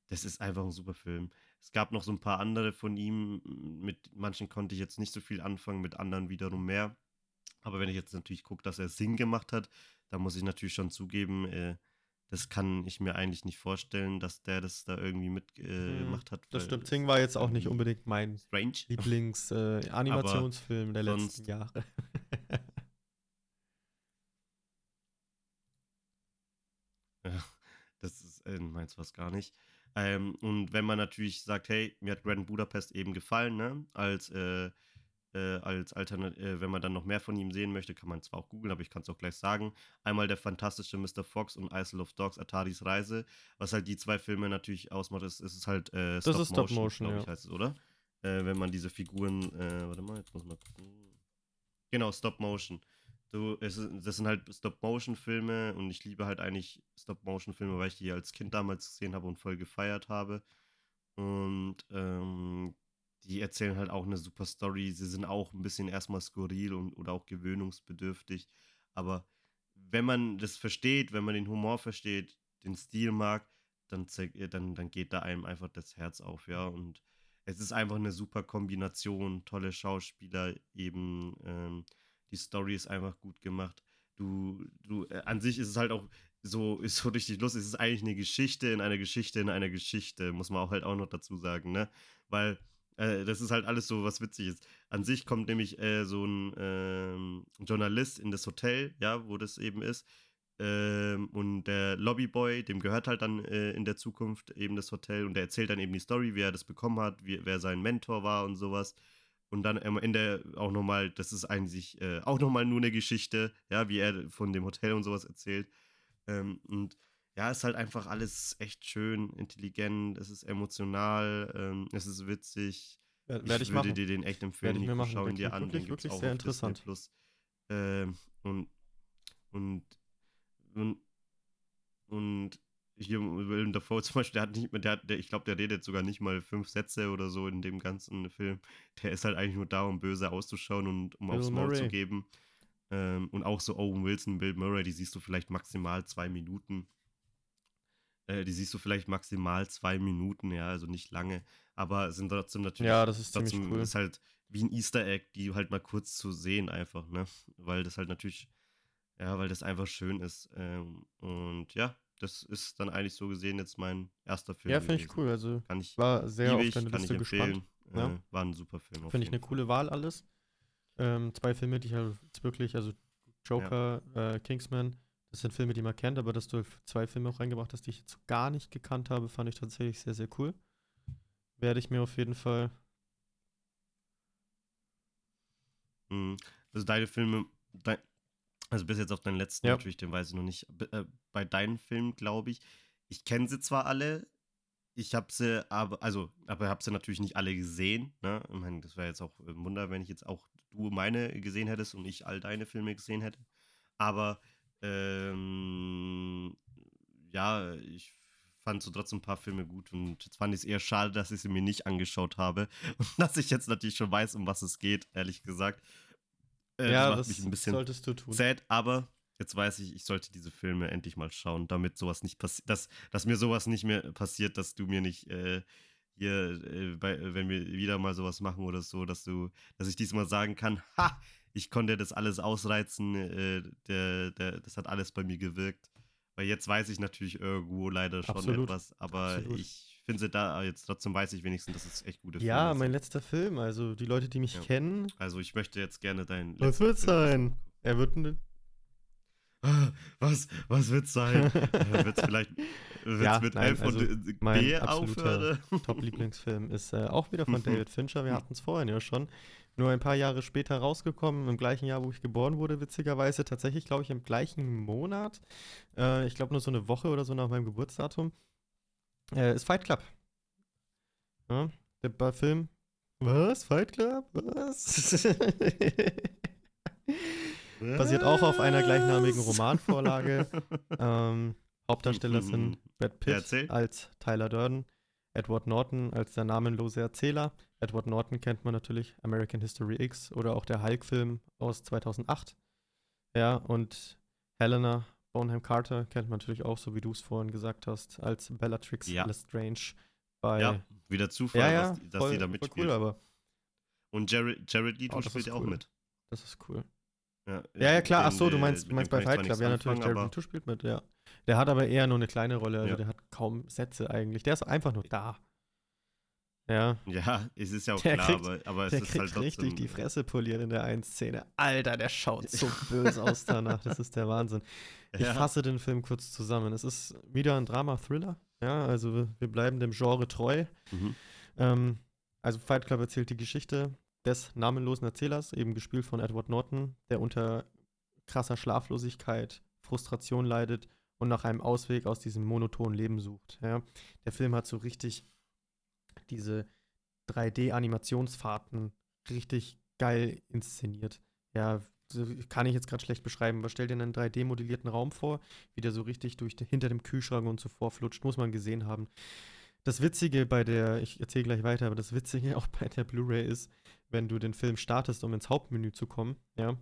Das ist einfach ein super Film. Es gab noch so ein paar andere von ihm. Mit manchen konnte ich jetzt nicht so viel anfangen, mit anderen wiederum mehr. Aber wenn ich jetzt natürlich gucke, dass er Sinn gemacht hat, dann muss ich natürlich schon zugeben, äh, das kann ich mir eigentlich nicht vorstellen, dass der das da irgendwie mitgemacht äh, hat. Das stimmt. Sing war jetzt auch nicht unbedingt mein Lieblings-Animationsfilm äh, [LAUGHS] der letzten Jahre. [LAUGHS] ja, das ist äh, meins was gar nicht. Ähm, und wenn man natürlich sagt, hey, mir hat Grand Budapest eben gefallen, ne, als äh, äh, als Alternative, äh, wenn man dann noch mehr von ihm sehen möchte, kann man zwar auch googeln, aber ich kann es auch gleich sagen. Einmal der fantastische Mr. Fox und Isle of Dogs, Ataris Reise. Was halt die zwei Filme natürlich ausmacht, ist, ist es halt äh, Stop, das ist Stop Motion, Motion glaube ich, heißt es, oder? Äh, wenn man diese Figuren, äh, warte mal, jetzt muss man gucken. Genau, Stop Motion. Du, es das sind halt Stop-Motion-Filme und ich liebe halt eigentlich Stop-Motion-Filme, weil ich die als Kind damals gesehen habe und voll gefeiert habe. Und ähm, die erzählen halt auch eine super Story. Sie sind auch ein bisschen erstmal skurril und, oder auch gewöhnungsbedürftig. Aber wenn man das versteht, wenn man den Humor versteht, den Stil mag, dann, dann, dann geht da einem einfach das Herz auf, ja. Und es ist einfach eine super Kombination, tolle Schauspieler, eben ähm, die Story ist einfach gut gemacht. Du, du, äh, an sich ist es halt auch so, [LAUGHS] ist so richtig lustig. Es ist eigentlich eine Geschichte in einer Geschichte in einer Geschichte, muss man auch halt auch noch dazu sagen, ne? Weil äh, das ist halt alles so was Witziges. An sich kommt nämlich äh, so ein ähm, Journalist in das Hotel, ja, wo das eben ist. Ähm, und der Lobbyboy, dem gehört halt dann äh, in der Zukunft eben das Hotel und der erzählt dann eben die Story, wie er das bekommen hat, wie, wer sein Mentor war und sowas. Und dann am Ende auch nochmal, das ist eigentlich äh, auch nochmal nur eine Geschichte, ja, wie er von dem Hotel und sowas erzählt. Ähm, und ja, ist halt einfach alles echt schön, intelligent, es ist emotional, ähm, es ist witzig. Ja, ich, ich würde machen. dir den echt empfehlen. Ich machen. Schau ihn Der dir an, klingt den wirklich auch sehr interessant. Plus. Ähm, und, und, und, und hier Willem Dafoe [LAUGHS] zum Beispiel, der hat nicht, der, hat, der ich glaube, der redet sogar nicht mal fünf Sätze oder so in dem ganzen Film. Der ist halt eigentlich nur da, um böse auszuschauen und um Bill aufs Maul zu Murray. geben. Ähm, und auch so Owen Wilson, Bill Murray, die siehst du vielleicht maximal zwei Minuten. Äh, die siehst du vielleicht maximal zwei Minuten, ja, also nicht lange. Aber sind trotzdem natürlich. Ja, das ist trotzdem ziemlich cool. ist halt wie ein Easter Egg, die halt mal kurz zu sehen einfach, ne? Weil das halt natürlich, ja, weil das einfach schön ist. Ähm, und ja, das ist dann eigentlich so gesehen jetzt mein erster Film. Ja, finde ich cool. Also Kann ich, war sehr liebe auf ich, deine kann ich Liste gespannt. empfehlen. Ja. Äh, war ein super Film. Finde ich eine coole Wahl alles. Ähm, zwei Filme, die ich halt jetzt wirklich, also Joker, äh, Kingsman, das sind Filme, die man kennt, aber dass du zwei Filme auch reingebracht hast, die ich jetzt gar nicht gekannt habe, fand ich tatsächlich sehr, sehr cool. Werde ich mir auf jeden Fall. Mhm. Also deine Filme, dein, also bis jetzt auf deinen letzten Ja. natürlich, den weiß ich noch nicht. Äh, bei deinen Filmen glaube ich, ich kenne sie zwar alle, ich habe sie aber, also, aber habe sie natürlich nicht alle gesehen. Ne? Ich meine, das wäre jetzt auch ein Wunder, wenn ich jetzt auch du meine gesehen hättest und ich all deine Filme gesehen hätte. Aber ähm, ja, ich fand so trotzdem ein paar Filme gut und jetzt fand ich es eher schade, dass ich sie mir nicht angeschaut habe [LAUGHS] und dass ich jetzt natürlich schon weiß, um was es geht, ehrlich gesagt. Äh, ja, macht das mich ein bisschen solltest du tun. sad, aber jetzt weiß ich, ich sollte diese Filme endlich mal schauen, damit sowas nicht passiert, dass, dass mir sowas nicht mehr passiert, dass du mir nicht äh, hier, äh, bei, wenn wir wieder mal sowas machen oder so, dass du, dass ich diesmal sagen kann, ha, ich konnte das alles ausreizen, äh, der, der, das hat alles bei mir gewirkt. Weil jetzt weiß ich natürlich irgendwo leider schon Absolut, etwas, aber absolut. ich finde sie da jetzt trotzdem weiß ich wenigstens, dass es echt gute Ja, Filme mein sind. letzter Film, also die Leute, die mich Ja. kennen, Also ich möchte jetzt gerne deinen. Was wird's Film sein? er wird ein [LAUGHS] Was, was wird's sein? [LAUGHS] äh, wird's vielleicht wird's Ja, mit nein, F und also äh, mein B aufhören? [LAUGHS] Top-Lieblingsfilm ist äh, auch wieder von David Fincher. Wir hatten es vorhin ja schon. Nur ein paar Jahre später rausgekommen, im gleichen Jahr, wo ich geboren wurde, witzigerweise. Tatsächlich, glaube ich, im gleichen Monat. Äh, ich glaube, nur so eine Woche oder so nach meinem Geburtsdatum. Äh, ist Fight Club. Ja, der Film. Was? Fight Club? Was? [LAUGHS] Basiert auch auf einer gleichnamigen? Romanvorlage. [LAUGHS] ähm, Hauptdarsteller sind Brad Pitt als Tyler Durden, Edward Norton als der namenlose Erzähler. Edward Norton kennt man natürlich, American History X oder auch der Hulk-Film aus 2008. Ja, und Helena Bonham Carter kennt man natürlich auch, so wie du es vorhin gesagt hast, als Bellatrix Ja. Lestrange bei. Ja, wieder Zufall, ja, ja, dass, dass voll, die da mitspielt. cool, aber Und Jared, Jared Leto Oh, spielt ja auch cool. mit. das ist cool. Ja, Ja, ja, klar. den, Ach so, du meinst, du meinst bei Fight Club. Ja, natürlich, anfangen, Jared Leto spielt mit, ja. Der hat aber eher nur eine kleine Rolle, also Ja. der hat kaum Sätze eigentlich. Der ist einfach nur da. Ja, Ja, es ist ja auch Der klar, kriegt- aber, aber es der ist kriegt halt trotzdem. richtig die Fresse poliert in der einen Szene. Alter, der schaut so böse aus [LAUGHS] danach. Das ist der Wahnsinn. Ich Ja. fasse den Film kurz zusammen. Es ist wieder ein Drama-Thriller. Ja, also wir, wir bleiben dem Genre treu. Mhm. Ähm, also Fight Club erzählt die Geschichte des namenlosen Erzählers, eben gespielt von Edward Norton, der unter krasser Schlaflosigkeit, Frustration leidet und nach einem Ausweg aus diesem monotonen Leben sucht. Ja. Der Film hat so richtig diese 3D-Animationsfahrten richtig geil inszeniert. Ja, kann ich jetzt gerade schlecht beschreiben, aber stell dir einen 3D-modellierten Raum vor, wie der so richtig durch hinter dem Kühlschrank und so vorflutscht, muss man gesehen haben. Das Witzige bei der, ich erzähle gleich weiter, aber das Witzige [LAUGHS] auch bei der Blu-ray ist, wenn du den Film startest, um ins Hauptmenü zu kommen, ja,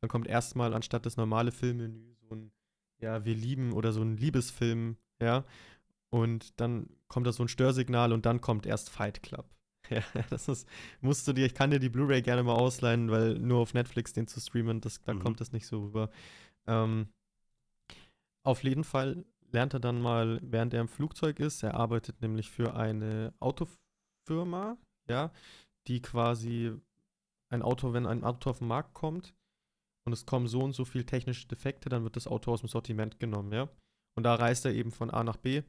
dann kommt erstmal anstatt das normale Filmmenü so ein, ja, wir lieben oder so ein Liebesfilm, ja, Und dann kommt da so ein Störsignal und dann kommt erst Fight Club. [LAUGHS] Ja, das ist, musst du dir, ich kann dir die Blu-ray gerne mal ausleihen, weil nur auf Netflix den zu streamen, das, da mhm. kommt das nicht so rüber. Ähm, auf jeden Fall lernt er dann mal, während er im Flugzeug ist, er arbeitet nämlich für eine Autofirma, ja, die quasi ein Auto, wenn ein Auto auf den Markt kommt und es kommen so und so viele technische Defekte, dann wird das Auto aus dem Sortiment genommen, ja. Und da reist er eben von A nach B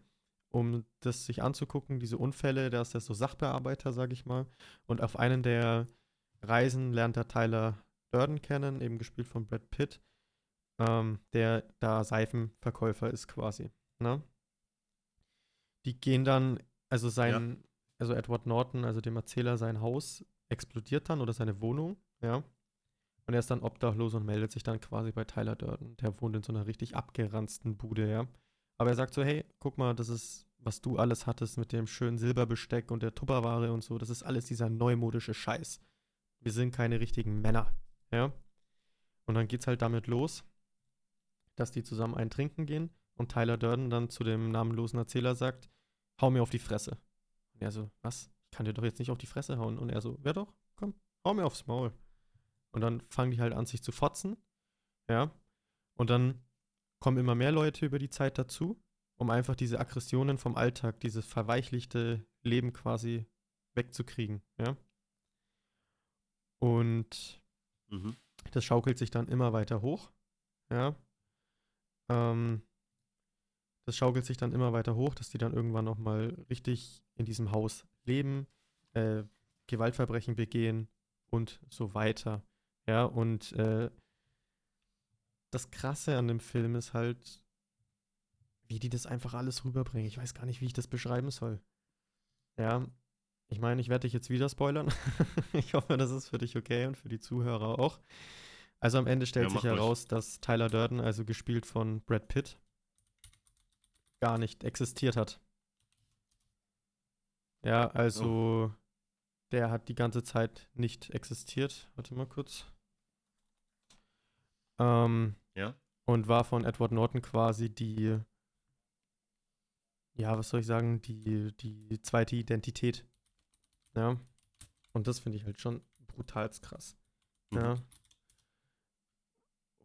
um das sich anzugucken, diese Unfälle. Da ist er so Sachbearbeiter, sage ich mal. Und auf einen der Reisen lernt er Tyler Durden kennen, eben gespielt von Brad Pitt, ähm, der da Seifenverkäufer ist quasi. Ne? Die gehen dann, also sein, ja. also Edward Norton, also dem Erzähler, sein Haus explodiert dann oder seine Wohnung, ja. Und er ist dann obdachlos und meldet sich dann quasi bei Tyler Durden. Der wohnt in so einer richtig abgeranzten Bude, ja. Aber er sagt so, hey, guck mal, das ist, was du alles hattest mit dem schönen Silberbesteck und der Tupperware und so, das ist alles dieser neumodische Scheiß. Wir sind keine richtigen Männer, ja. Und dann geht's halt damit los, dass die zusammen einen trinken gehen und Tyler Durden dann zu dem namenlosen Erzähler sagt, hau mir auf die Fresse. Und er so, was? Ich kann dir doch jetzt nicht auf die Fresse hauen. Und er so, ja doch, komm, hau mir aufs Maul. Und dann fangen die halt an, sich zu fotzen, ja. Und dann kommen immer mehr Leute über die Zeit dazu, um einfach diese Aggressionen vom Alltag, dieses verweichlichte Leben quasi wegzukriegen, ja. Und mhm. das schaukelt sich dann immer weiter hoch, ja. Ähm, das schaukelt sich dann immer weiter hoch, dass die dann irgendwann nochmal richtig in diesem Haus leben, äh, Gewaltverbrechen begehen und so weiter. Ja, und äh, das Krasse an dem Film ist halt, wie die das einfach alles rüberbringen. Ich weiß gar nicht, wie ich das beschreiben soll. Ja, ich meine, ich werde dich jetzt wieder spoilern. [LAUGHS] ich hoffe, das ist für dich okay und für die Zuhörer auch. Also am Ende stellt ja, sich heraus, dass Tyler Durden, also gespielt von Brad Pitt, gar nicht existiert hat. Ja, also oh. der hat die ganze Zeit nicht existiert. Warte mal kurz. Ähm, ja. Und war von Edward Norton quasi die, ja, was soll ich sagen, die, die zweite Identität. Ja. Und das finde ich halt schon brutal krass. Mhm. Ja.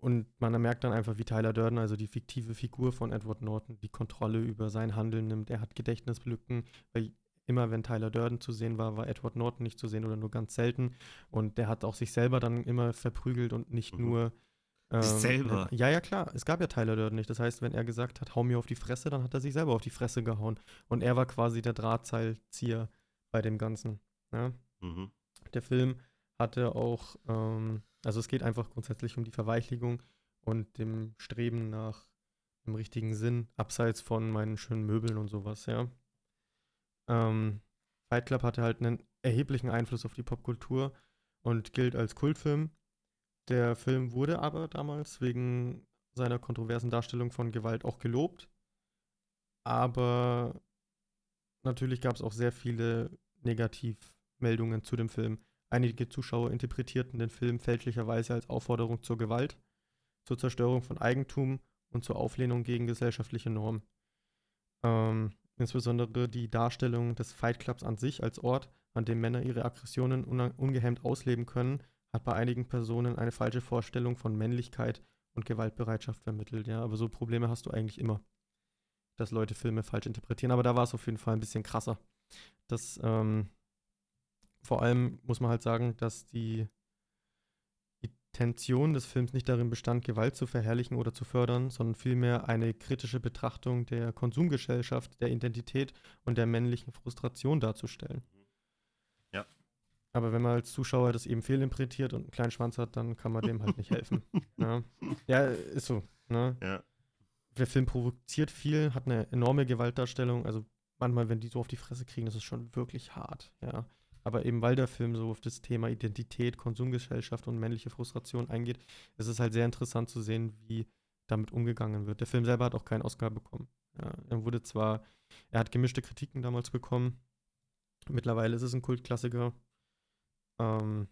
Und man merkt dann einfach, wie Tyler Durden, also die fiktive Figur von Edward Norton, die Kontrolle über sein Handeln nimmt. Er hat Gedächtnislücken, weil immer wenn Tyler Durden zu sehen war, war Edward Norton nicht zu sehen oder nur ganz selten. Und der hat auch sich selber dann immer verprügelt und nicht mhm. nur ähm, selber. Ja, ja, klar. Es gab ja Tyler Durden nicht. Das heißt, wenn er gesagt hat, hau mir auf die Fresse, dann hat er sich selber auf die Fresse gehauen. Und er war quasi der Drahtseilzieher bei dem Ganzen. Ja? Mhm. Der Film hatte auch, ähm, also es geht einfach grundsätzlich um die Verweichligung und dem Streben nach dem richtigen Sinn, abseits von meinen schönen Möbeln und sowas, ja. Ähm, Fight Club hatte halt einen erheblichen Einfluss auf die Popkultur und gilt als Kultfilm. Der Film wurde aber damals wegen seiner kontroversen Darstellung von Gewalt auch gelobt. Aber natürlich gab es auch sehr viele Negativmeldungen zu dem Film. Einige Zuschauer interpretierten den Film fälschlicherweise als Aufforderung zur Gewalt, zur Zerstörung von Eigentum und zur Auflehnung gegen gesellschaftliche Normen. Ähm, insbesondere die Darstellung des Fight Clubs an sich als Ort, an dem Männer ihre Aggressionen ungehemmt ausleben können, hat bei einigen Personen eine falsche Vorstellung von Männlichkeit und Gewaltbereitschaft vermittelt. Ja, aber so Probleme hast du eigentlich immer, dass Leute Filme falsch interpretieren. Aber da war es auf jeden Fall ein bisschen krasser. Das, ähm, vor allem muss man halt sagen, dass die Intention des Films nicht darin bestand, Gewalt zu verherrlichen oder zu fördern, sondern vielmehr eine kritische Betrachtung der Konsumgesellschaft, der Identität und der männlichen Frustration darzustellen. Aber wenn man als Zuschauer das eben fehlinterpretiert und einen kleinen Schwanz hat, dann kann man dem halt nicht helfen. Ja. [LAUGHS] ja, ist so. Ne? Ja. Der Film provoziert viel, hat eine enorme Gewaltdarstellung. Also manchmal, wenn die so auf die Fresse kriegen, das ist schon wirklich hart. Ja. Aber eben weil der Film so auf das Thema Identität, Konsumgesellschaft und männliche Frustration eingeht, ist es halt sehr interessant zu sehen, wie damit umgegangen wird. Der Film selber hat auch keinen Oscar bekommen. Ja, er wurde zwar, er hat gemischte Kritiken damals bekommen. Mittlerweile ist es ein Kultklassiker. Ähm,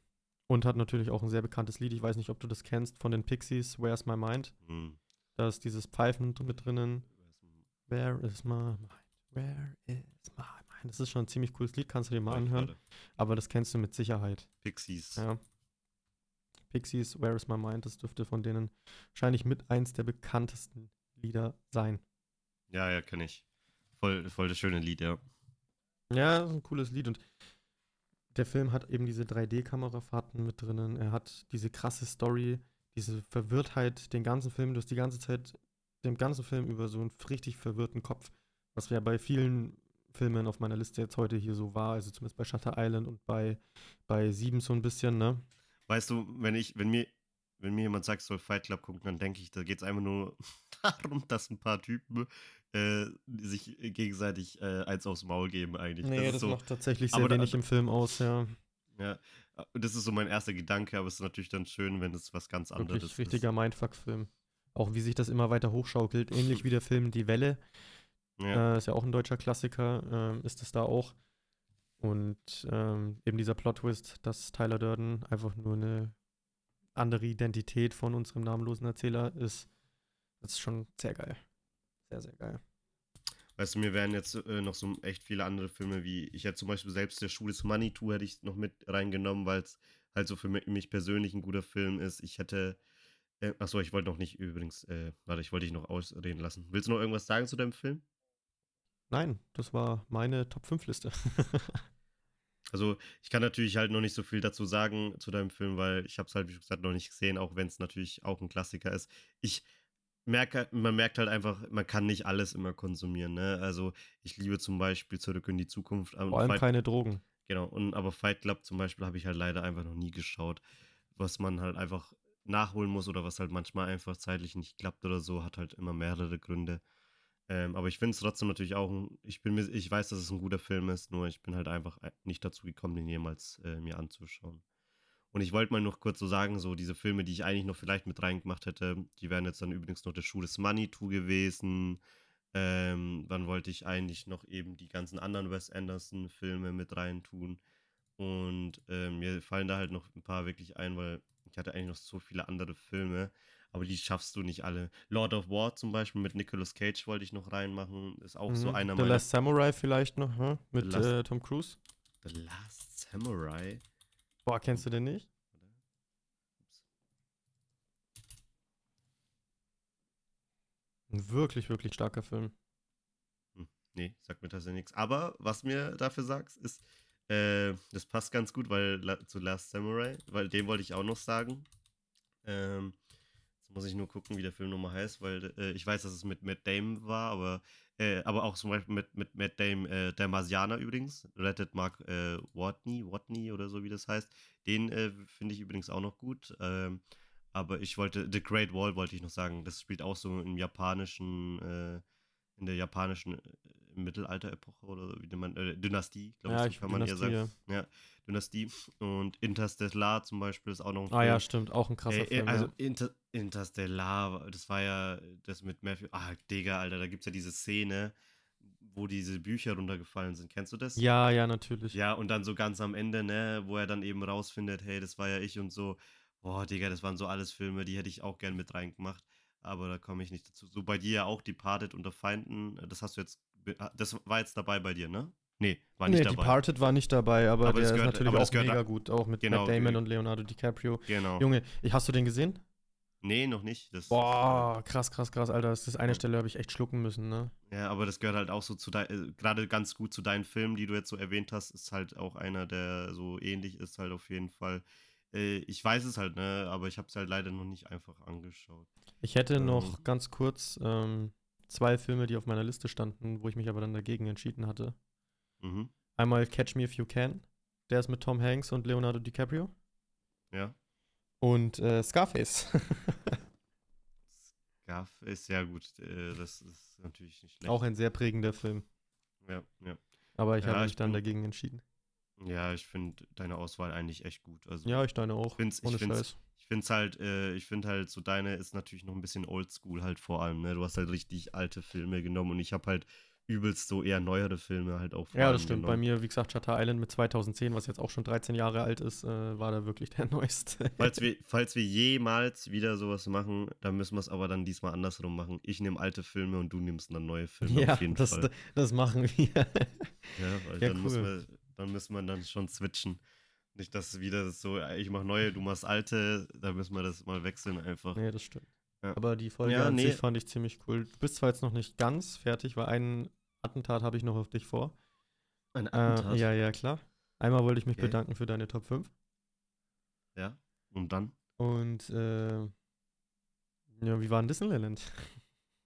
und hat natürlich auch ein sehr bekanntes Lied. Ich weiß nicht, ob du das kennst von den Pixies, Where's My Mind? Mhm. Da ist dieses Pfeifen mit drinnen. Where is my mind? Where is my mind? Das ist schon ein ziemlich cooles Lied, kannst du dir mal anhören. Aber das kennst du mit Sicherheit. Pixies. Ja. Pixies, Where is my mind? Das dürfte von denen wahrscheinlich mit eins der bekanntesten Lieder sein. Ja, ja, kenne ich. Voll, voll das schöne Lied, ja. Ja, das ist ein cooles Lied und der Film hat eben diese 3D-Kamerafahrten mit drinnen. Er hat diese krasse Story, diese Verwirrtheit, den ganzen Film, du hast die ganze Zeit, den ganzen Film über so einen richtig verwirrten Kopf, was ja bei vielen Filmen auf meiner Liste jetzt heute hier so war, also zumindest bei Shutter Island und bei, bei Sieben so ein bisschen, ne? Weißt du, wenn ich, wenn mir, wenn mir jemand sagt, soll Fight Club gucken, dann denke ich, da geht es einfach nur [LAUGHS] darum, dass ein paar Typen äh, sich gegenseitig äh, eins aufs Maul geben eigentlich. Nee, ist das so, macht tatsächlich sehr aber da- wenig im Film aus, ja. ja, das ist so mein erster Gedanke, aber es ist natürlich dann schön, wenn es was ganz anderes Wirklich ist. richtiger Mindfuck-Film. Auch wie sich das immer weiter hochschaukelt, ähnlich wie der Film Die Welle. Ja, Äh, ist ja auch ein deutscher Klassiker, ähm, ist es da auch. Und ähm, eben dieser Plot-Twist, dass Tyler Durden einfach nur eine andere Identität von unserem namenlosen Erzähler ist, das ist schon sehr geil. Sehr, sehr geil. Weißt du, mir wären jetzt äh, noch so echt viele andere Filme, wie ich hätte zum Beispiel selbst der Schuh des Manitou hätte ich noch mit reingenommen, weil es halt so für mi- mich persönlich ein guter Film ist. Ich hätte, äh, achso, ich wollte noch nicht übrigens, äh, warte, ich wollte dich noch ausreden lassen. Willst du noch irgendwas sagen zu deinem Film? Nein, das war meine Top-5-Liste. [LAUGHS] Also ich kann natürlich halt noch nicht so viel dazu sagen zu deinem Film, weil ich habe es halt, wie gesagt, noch nicht gesehen, auch wenn es natürlich auch ein Klassiker ist. Ich merke, man merkt halt einfach, man kann nicht alles immer konsumieren. Ne? Also ich liebe zum Beispiel Zurück in die Zukunft. und Vor allem Fight- keine Drogen. Genau, und aber Fight Club zum Beispiel habe ich halt leider einfach noch nie geschaut. Was man halt einfach nachholen muss oder was halt manchmal einfach zeitlich nicht klappt oder so, hat halt immer mehrere Gründe. Ähm, aber ich finde es trotzdem natürlich auch, ein, ich bin mir, ich weiß, dass es ein guter Film ist, nur ich bin halt einfach ein- nicht dazu gekommen, den jemals äh, mir anzuschauen. Und ich wollte mal noch kurz so sagen, so diese Filme, die ich eigentlich noch vielleicht mit reingemacht hätte, die wären jetzt dann übrigens noch der Schuh des Manitou gewesen. Ähm, dann wollte ich eigentlich noch eben die ganzen anderen Wes Anderson-Filme mit reintun. Und ähm, mir fallen da halt noch ein paar wirklich ein, weil ich hatte eigentlich noch so viele andere Filme, aber die schaffst du nicht alle. Lord of War zum Beispiel mit Nicolas Cage wollte ich noch reinmachen. Ist auch so Mhm. einer The meiner. Last Samurai vielleicht noch, hm? mit Last- äh, Tom Cruise. The Last Samurai. Boah, kennst du den nicht? Ein wirklich, wirklich starker Film. Nee, sagt mir tatsächlich nichts. Aber was mir dafür sagst, ist, äh, das passt ganz gut, weil zu Last Samurai, weil den wollte ich auch noch sagen. Ähm, jetzt muss ich nur gucken, wie der Film nochmal heißt, weil äh, ich weiß, dass es mit Matt Damon war, aber, äh, aber auch zum Beispiel mit, mit Matt Damon, äh, der Marsianer übrigens, Rettet Mark äh, Watney, Watney oder so wie das heißt. Den äh, finde ich übrigens auch noch gut. Ähm, aber ich wollte, The Great Wall wollte ich noch sagen, das spielt auch so im japanischen, äh, in der japanischen äh, Mittelalter-Epoche oder wie man, äh, Dynastie, glaube Ja, ich, kann man eher Dynastie, sagen. Ja, Dynastie. Und Interstellar zum Beispiel ist auch noch ein Ah ja, Film. stimmt, auch ein krasser Ey, ey, Film. also ja. Inter Interstellar, das war ja das mit Matthew. Ah, Digga, Alter, da gibt es ja diese Szene, wo diese Bücher runtergefallen sind. Kennst du das? ja, ja, natürlich. Ja, und dann so ganz am Ende, ne, wo er dann eben rausfindet, hey, das war ja ich und so. Boah, Digga, das waren so alles Filme, die hätte ich auch gern mit reingemacht. Aber da komme ich nicht dazu. So bei dir ja auch Departed unter Feinden. Das hast du jetzt. Das war jetzt dabei bei dir, ne? Nee, war nicht nee, dabei. Departed war nicht dabei, aber, Aber das der gehört- ist natürlich aber auch gehört- mega gut, auch mit Genau, Matt Damon äh, und Leonardo DiCaprio. Genau. Junge, hast du den gesehen? Nee, noch nicht. Das, Boah, krass, krass, krass, Alter. Das ist eine Stelle, habe ich echt schlucken müssen, ne? Ja, aber das gehört halt auch so zu dein, äh, gerade ganz gut zu deinen Filmen, die du jetzt so erwähnt hast, ist halt auch einer, der so ähnlich ist, halt auf jeden Fall. Äh, ich weiß es halt, ne, aber ich habe es halt leider noch nicht einfach angeschaut. Ich hätte Ähm. noch ganz kurz ähm, zwei Filme, die auf meiner Liste standen, wo ich mich aber dann dagegen entschieden hatte. Mhm. Einmal Catch Me If You Can. Der ist mit Tom Hanks und Leonardo DiCaprio. Ja. Und äh, Scarface. [LAUGHS] Ist ja gut. Äh, das ist natürlich nicht schlecht. auch ein sehr prägender Film. Ja, ja. Aber ich Ja, habe ich mich dann dagegen entschieden. Ja, ich finde deine Auswahl eigentlich echt gut. Also Ja, ich deine auch. find's- ich ohne find's- Scheiß. Ich finde es halt, äh, ich finde halt so deine ist natürlich noch ein bisschen oldschool halt vor allem, ne? Du hast halt richtig alte Filme genommen und ich habe halt übelst so eher neuere Filme halt auch. Ja, das stimmt. Genommen. Bei mir, wie gesagt, Shutter Island mit 2010, was jetzt auch schon 13 Jahre alt ist, äh, war da wirklich der [LAUGHS] neueste. falls, wir, falls wir jemals wieder sowas machen, dann müssen wir es aber dann diesmal andersrum machen. Ich nehme alte Filme und du nimmst dann neue Filme [LAUGHS] ja, auf jeden das, Fall. das machen wir. ja, weil ja, dann, cool. müssen wir, dann müssen wir dann schon switchen. Nicht, dass wieder so, ich mache neue, du machst alte, da müssen wir das mal wechseln einfach. Nee, das stimmt. Ja. Aber die Folge ja, an nee. sich fand ich ziemlich cool. Du bist zwar jetzt noch nicht ganz fertig, weil ein Attentat habe ich noch auf dich vor. Ein Attentat? Äh, ja, ja, klar. Einmal wollte ich mich okay. bedanken für deine Top 5. Ja, und dann? Und, äh, ja, wie war in Disneyland?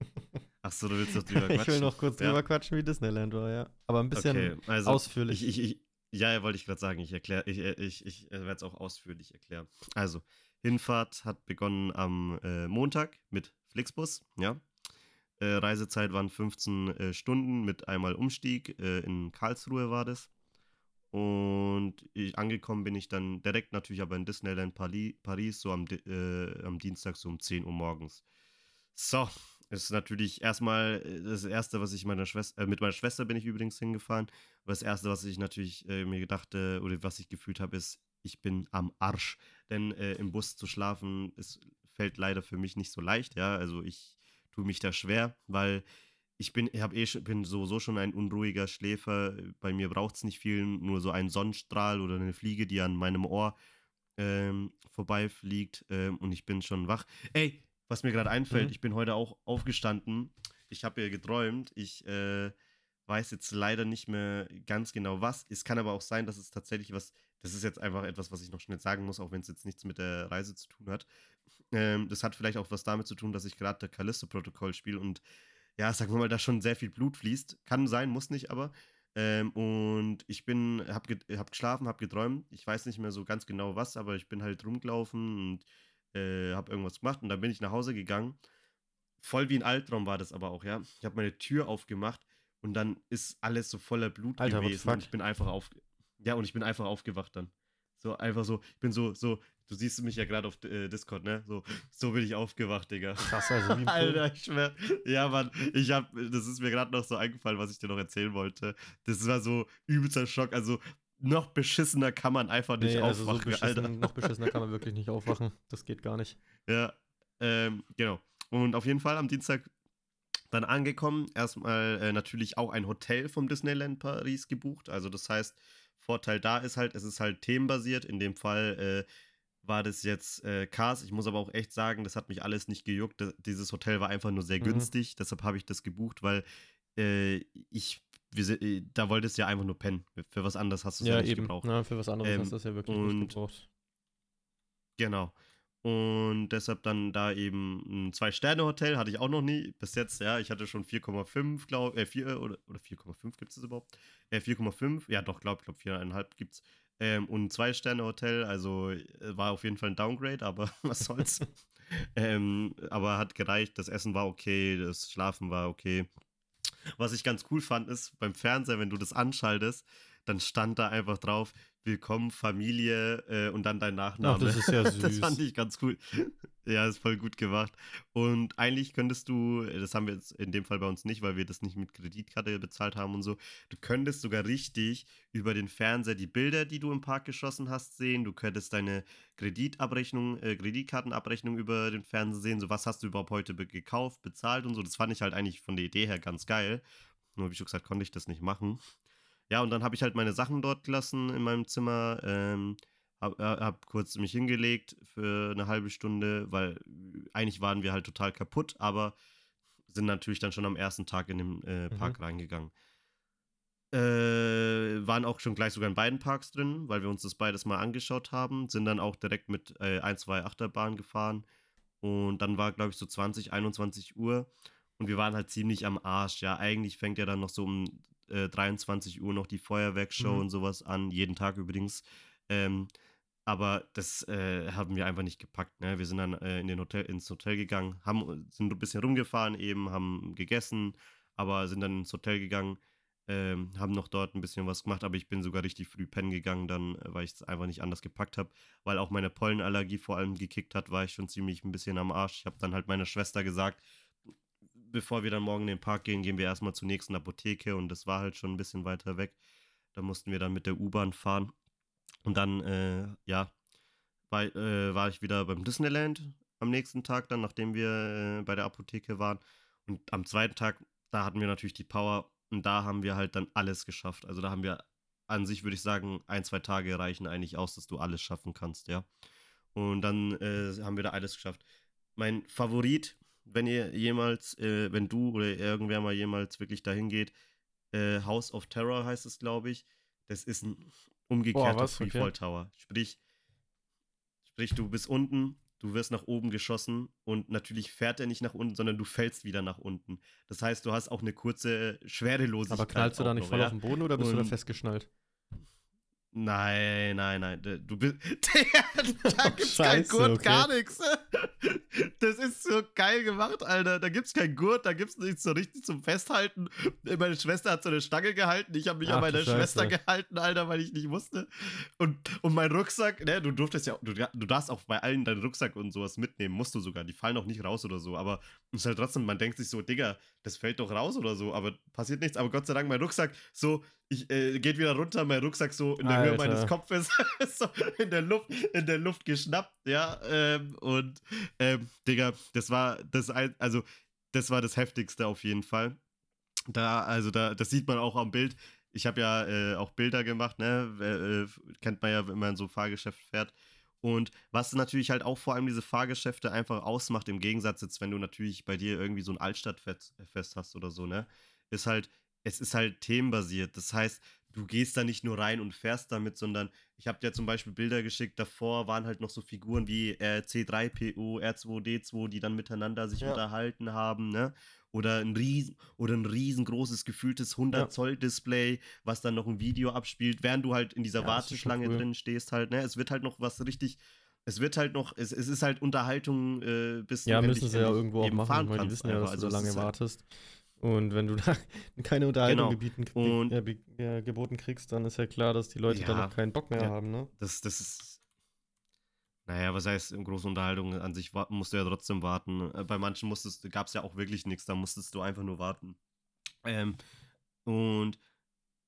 [LAUGHS] Achso, du willst doch [LAUGHS] drüber quatschen. ich will noch kurz ja. drüber quatschen, wie Disneyland war, ja. Aber ein bisschen okay, also ausführlich. Ich, ich, ich, ja, wollte ich gerade sagen. Ich erkläre, ich, ich, ich werde es auch ausführlich erklären. Also, Hinfahrt hat begonnen am äh, Montag mit Flixbus, ja. Äh, Reisezeit waren 15 äh, Stunden mit einmal Umstieg. Äh, in Karlsruhe war das. Und ich, angekommen bin ich dann direkt natürlich aber in Disneyland Paris, Paris so am, äh, am Dienstag so um 10 Uhr morgens. So, ist natürlich erstmal äh, das Erste, was ich meiner Schwester, äh, mit meiner Schwester bin ich übrigens hingefahren. Aber das Erste, was ich natürlich äh, mir gedacht oder was ich gefühlt habe, ist, ich bin am Arsch. Denn äh, im Bus zu schlafen, ist, fällt leider für mich nicht so leicht. Ja, also ich tue mich da schwer, weil ich bin, ich eh, bin sowieso schon ein unruhiger Schläfer. Bei mir braucht es nicht viel, nur so ein Sonnenstrahl oder eine Fliege, die an meinem Ohr ähm, vorbeifliegt ähm, und ich bin schon wach. Ey, was mir gerade einfällt, mhm. ich bin heute auch aufgestanden. Ich habe ja geträumt. Ich äh, weiß jetzt leider nicht mehr ganz genau was. Es kann aber auch sein, dass es tatsächlich was, das ist jetzt einfach etwas, was ich noch schnell sagen muss, auch wenn es jetzt nichts mit der Reise zu tun hat. Ähm, das hat vielleicht auch was damit zu tun, dass ich gerade der Callisto-Protokoll spiele und ja, sagen wir mal, da schon sehr viel Blut fließt. Kann sein, muss nicht, aber. Ähm, und ich bin, hab, ge hab geschlafen, hab geträumt. Ich weiß nicht mehr so ganz genau was, aber ich bin halt rumgelaufen und äh, hab irgendwas gemacht und dann bin ich nach Hause gegangen. Voll wie ein Albtraum war das aber auch, ja. Ich habe meine Tür aufgemacht und dann ist alles so voller Blut Alter, gewesen. Und ich bin einfach auf, ja, und ich bin einfach aufgewacht dann. So einfach so, ich bin so, so, du siehst mich ja gerade auf äh, Discord, ne? So, so bin ich aufgewacht, Digga. Krass, also wie [LAUGHS] Alter, ich schwör. Ja, Mann, ich hab, das ist mir gerade noch so eingefallen, was ich dir noch erzählen wollte. Das war so übelster Schock. Also, noch beschissener kann man einfach nicht nee, also aufwachen, so Alter. Noch beschissener kann man wirklich nicht aufwachen. Das geht gar nicht. Ja, ähm, genau. Und auf jeden Fall am Dienstag dann angekommen. Erstmal äh, natürlich auch ein Hotel vom Disneyland Paris gebucht. Also, das heißt, Vorteil da ist halt, es ist halt themenbasiert. In dem Fall äh, war das jetzt äh, Cars. Ich muss aber auch echt sagen, das hat mich alles nicht gejuckt. Das, dieses Hotel war einfach nur sehr mhm. günstig. Deshalb habe ich das gebucht, weil äh, ich, wir, äh, da wolltest du ja einfach nur pennen. Für was anderes hast du es ja, ja, nicht eben. gebraucht. Ja, für was anderes ähm, hast du es ja wirklich nicht gebraucht. Genau. Und deshalb dann da eben ein Zwei-Sterne-Hotel, hatte ich auch noch nie bis jetzt, ja. Ich hatte schon 4,5, glaube äh, 4 oder, oder 4,5 gibt es überhaupt? Äh, 4,5, ja doch, glaube ich, glaub, 4,5 gibt es. Ähm, und ein Zwei-Sterne-Hotel, also äh, war auf jeden Fall ein Downgrade, aber [LAUGHS] was soll's. ähm, aber hat gereicht, das Essen war okay, das Schlafen war okay. Was ich ganz cool fand, ist beim Fernseher, wenn du das anschaltest, dann stand da einfach drauf, Willkommen Familie äh, und dann dein Nachname. Ach, das ist ja süß. [LAUGHS] das fand ich ganz cool. ja, ist voll gut gemacht. Und eigentlich könntest du, das haben wir jetzt in dem Fall bei uns nicht, weil wir das nicht mit Kreditkarte bezahlt haben und so, du könntest sogar richtig über den Fernseher die Bilder, die du im Park geschossen hast, sehen. Du könntest deine Kreditabrechnung, äh, Kreditkartenabrechnung über den Fernseher sehen. So, was hast du überhaupt heute be gekauft, bezahlt und so. Das fand ich halt eigentlich von der Idee her ganz geil. Nur wie schon gesagt, konnte ich das nicht machen. Ja, und dann habe ich halt meine Sachen dort gelassen in meinem Zimmer. Ähm, hab, äh, hab kurz mich hingelegt für eine halbe Stunde, weil eigentlich waren wir halt total kaputt, aber sind natürlich dann schon am ersten Tag in den äh, mhm. Park mhm. reingegangen. Äh, waren auch schon gleich sogar in beiden Parks drin, weil wir uns das beides mal angeschaut haben. Sind dann auch direkt mit äh, ein, zwei Achterbahnen gefahren. Und dann war, glaube ich, so 20, 21 Uhr. Und wir waren halt ziemlich am Arsch. Ja, eigentlich fängt ja dann noch so um äh, 23 Uhr noch die Feuerwerksshow mhm. und sowas an, jeden Tag übrigens. Ähm, aber das äh, haben wir einfach nicht gepackt. Ne? Wir sind dann äh, in den Hotel, ins Hotel gegangen, haben, sind ein bisschen rumgefahren eben, haben gegessen, aber sind dann ins Hotel gegangen, ähm, haben noch dort ein bisschen was gemacht, aber ich bin sogar richtig früh pennen gegangen, dann, äh, weil ich es einfach nicht anders gepackt habe, weil auch meine Pollenallergie vor allem gekickt hat, war ich schon ziemlich ein bisschen am Arsch. Ich habe dann halt meiner Schwester gesagt, bevor wir dann morgen in den Park gehen, gehen wir erstmal zur nächsten Apotheke und das war halt schon ein bisschen weiter weg. Da mussten wir dann mit der U-Bahn fahren. Und dann, äh, ja, war, äh, war ich wieder beim Disneyland am nächsten Tag, dann, nachdem wir äh, bei der Apotheke waren. Und am zweiten Tag, da hatten wir natürlich die Power und da haben wir halt dann alles geschafft. Also da haben wir an sich, würde ich sagen, ein, zwei Tage reichen eigentlich aus, dass du alles schaffen kannst, ja. Und dann äh, haben wir da alles geschafft. Mein Favorit, wenn ihr jemals, äh, wenn du oder irgendwer mal jemals wirklich dahin geht, äh, House of Terror heißt es, glaube ich. Das ist ein umgekehrter Freefall okay. Tower. Sprich, sprich, du bist unten, du wirst nach oben geschossen und natürlich fährt er nicht nach unten, sondern du fällst wieder nach unten. Das heißt, du hast auch eine kurze Schwerelosigkeit. Aber knallst du da nicht noch, voll ja? auf den Boden oder bist und du da festgeschnallt? Nein, nein, nein. Du bist. [LAUGHS] da gibt's oh, keinen Gurt, okay. gar nichts. [LAUGHS] Das ist so geil gemacht, Alter. Da gibt's keinen Gurt, da gibt's nichts so richtig zum Festhalten. Meine Schwester hat so eine Stange gehalten. Ich habe mich Ach, an meiner Schwester gehalten, Alter, weil ich nicht wusste. Und, und mein Rucksack, ne, du durftest ja, du, du darfst auch bei allen deinen Rucksack und sowas mitnehmen, musst du sogar. Die fallen auch nicht raus oder so. Aber es ist halt trotzdem, man denkt sich so, Digga, das fällt doch raus oder so. Aber passiert nichts. Aber Gott sei Dank, mein Rucksack so ich äh, geht wieder runter, mein Rucksack so in der Alter. Höhe meines Kopfes, [LAUGHS] so in der Luft, in der Luft geschnappt, ja. Ähm, und ähm, Digga, das war das also das war das heftigste auf jeden Fall. Da, also da, das sieht man auch am Bild. Ich habe ja äh, auch Bilder gemacht, ne? Äh, kennt man ja, wenn man so Fahrgeschäft fährt. Und was natürlich halt auch vor allem diese Fahrgeschäfte einfach ausmacht, im Gegensatz jetzt, wenn du natürlich bei dir irgendwie so ein Altstadtfest hast oder so, ne? Ist halt, es ist halt themenbasiert. Das heißt, du gehst da nicht nur rein und fährst damit, sondern ich habe dir zum Beispiel Bilder geschickt, davor waren halt noch so Figuren wie äh, C3PO, R2D2, die dann miteinander sich ja. unterhalten haben, ne? Oder ein, riesen, oder ein riesengroßes, gefühltes 100 ja. Zoll Display, was dann noch ein Video abspielt, während du halt in dieser ja, Warteschlange cool. drin stehst halt, ne? Es wird halt noch was richtig es wird halt noch, es, es ist halt Unterhaltung äh, bis Ja, müssen sie ja irgendwo auch machen, weil die wissen ja, dass also du so lange wartest. Halt und wenn du [LAUGHS] da keine Unterhaltung genau. gebieten, und, äh, äh, geboten kriegst, dann ist ja klar, dass die Leute ja, da noch keinen Bock mehr ja, haben, ne? Das, das ist. Naja, was heißt, in großen Unterhaltungen an sich musst du ja trotzdem warten. Äh, bei manchen musstest gab es ja auch wirklich nichts, da musstest du einfach nur warten. Ähm, und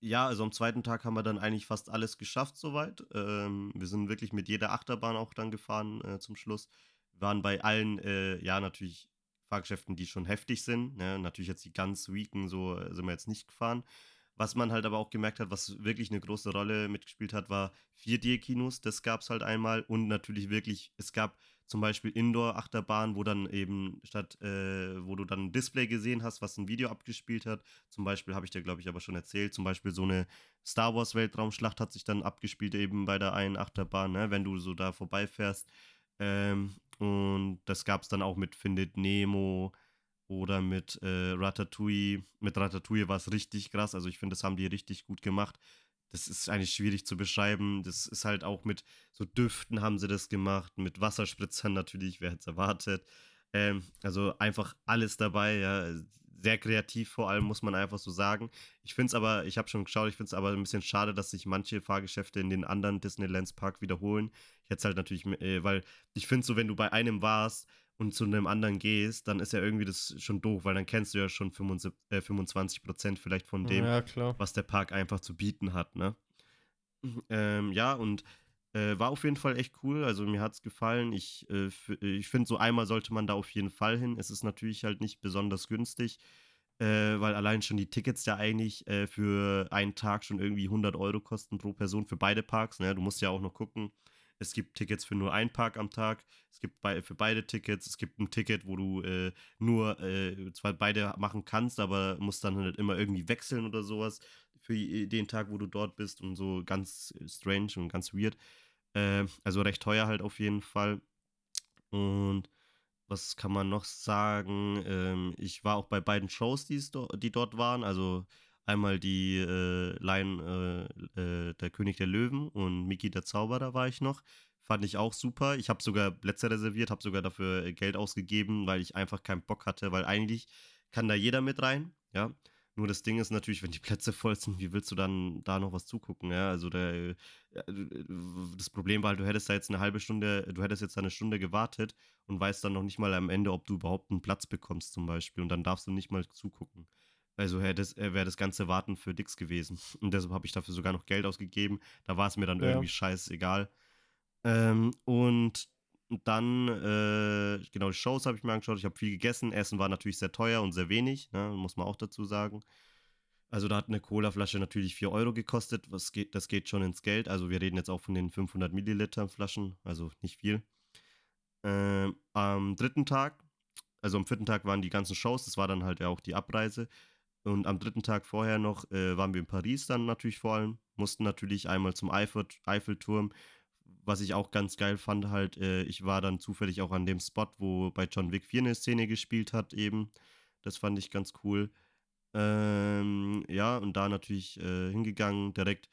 ja, also am zweiten Tag haben wir dann eigentlich fast alles geschafft soweit. Ähm, wir sind wirklich mit jeder Achterbahn auch dann gefahren äh, zum Schluss. Wir waren bei allen, äh, ja, natürlich Fahrgeschäften, die schon heftig sind. Ne? Natürlich jetzt die ganz weaken, so äh, sind wir jetzt nicht gefahren. Was man halt aber auch gemerkt hat, was wirklich eine große Rolle mitgespielt hat, war 4D-Kinos. Das gab es halt einmal. Und natürlich wirklich, es gab zum Beispiel Indoor-Achterbahn, wo dann eben statt, äh, wo du dann ein Display gesehen hast, was ein Video abgespielt hat. Zum Beispiel habe ich dir, glaube ich, aber schon erzählt. Zum Beispiel so eine Star Wars Weltraumschlacht hat sich dann abgespielt eben bei der einen Achterbahn, ne? wenn du so da vorbeifährst. Ähm, und das gab es dann auch mit Findet Nemo oder mit äh, Ratatouille. Mit Ratatouille war es richtig krass. Also ich finde, das haben die richtig gut gemacht. Das ist eigentlich schwierig zu beschreiben. Das ist halt auch mit so Düften haben sie das gemacht, mit Wasserspritzern natürlich, wer hätte es erwartet. Ähm, also einfach alles dabei, ja sehr kreativ vor allem, muss man einfach so sagen. Ich finde es aber, ich habe schon geschaut, ich finde es aber ein bisschen schade, dass sich manche Fahrgeschäfte in den anderen Disneylands Park wiederholen. Ich hätte halt natürlich, äh, weil ich finde so, wenn du bei einem warst und zu einem anderen gehst, dann ist ja irgendwie das schon doof, weil dann kennst du ja schon 25, äh, 25 Prozent vielleicht von dem, ja, was der Park einfach zu bieten hat, ne? Ähm, ja, und äh, war auf jeden Fall echt cool. Also mir hat es gefallen. Ich, äh, ich finde, so einmal sollte man da auf jeden Fall hin. Es ist natürlich halt nicht besonders günstig, äh, weil allein schon die Tickets ja eigentlich äh, für einen Tag schon irgendwie 100 Euro kosten pro Person für beide Parks. Ne? Du musst ja auch noch gucken. Es gibt Tickets für nur einen Park am Tag. Es gibt bei, für beide Tickets. Es gibt ein Ticket, wo du äh, nur äh, zwar beide machen kannst, aber musst dann halt immer irgendwie wechseln oder sowas für den Tag, wo du dort bist und so ganz strange und ganz weird. Äh, also recht teuer halt auf jeden Fall. Und was kann man noch sagen? Ähm, ich war auch bei beiden Shows, do die dort waren. Also einmal die äh, Lion, äh, äh, der König der Löwen und Mickey der Zauberer war ich noch. Fand ich auch super. Ich habe sogar Plätze reserviert, habe sogar dafür Geld ausgegeben, weil ich einfach keinen Bock hatte, weil eigentlich kann da jeder mit rein. Ja, Nur das Ding ist natürlich, wenn die Plätze voll sind, wie willst du dann da noch was zugucken? Ja, also der, das Problem war, halt, du hättest da jetzt eine halbe Stunde, du hättest jetzt eine Stunde gewartet und weißt dann noch nicht mal am Ende, ob du überhaupt einen Platz bekommst zum Beispiel und dann darfst du nicht mal zugucken. Also wäre das, äh, wär das ganze Warten für Dix gewesen. [LAUGHS] Und deshalb habe ich dafür sogar noch Geld ausgegeben. Da war es mir dann ja. irgendwie scheißegal. Ähm, und dann, äh, genau, die Shows habe ich mir angeschaut. Ich habe viel gegessen. Essen war natürlich sehr teuer und sehr wenig, ne, muss man auch dazu sagen. Also da hat eine Colaflasche natürlich 4 Euro gekostet. Was geht, das geht schon ins Geld. Also wir reden jetzt auch von den 500 Milliliter Flaschen, also nicht viel. Ähm, am dritten Tag, also am vierten Tag waren die ganzen Shows. Das war dann halt ja auch die Abreise. Und am dritten Tag vorher noch äh, waren wir in Paris dann natürlich vor allem. Mussten natürlich einmal zum Eiffel, Eiffelturm was ich auch ganz geil fand, halt, äh, ich war dann zufällig auch an dem Spot, wo bei John Wick 4 eine Szene gespielt hat, eben. Das fand ich ganz cool. Ähm, ja, und da natürlich äh, hingegangen, direkt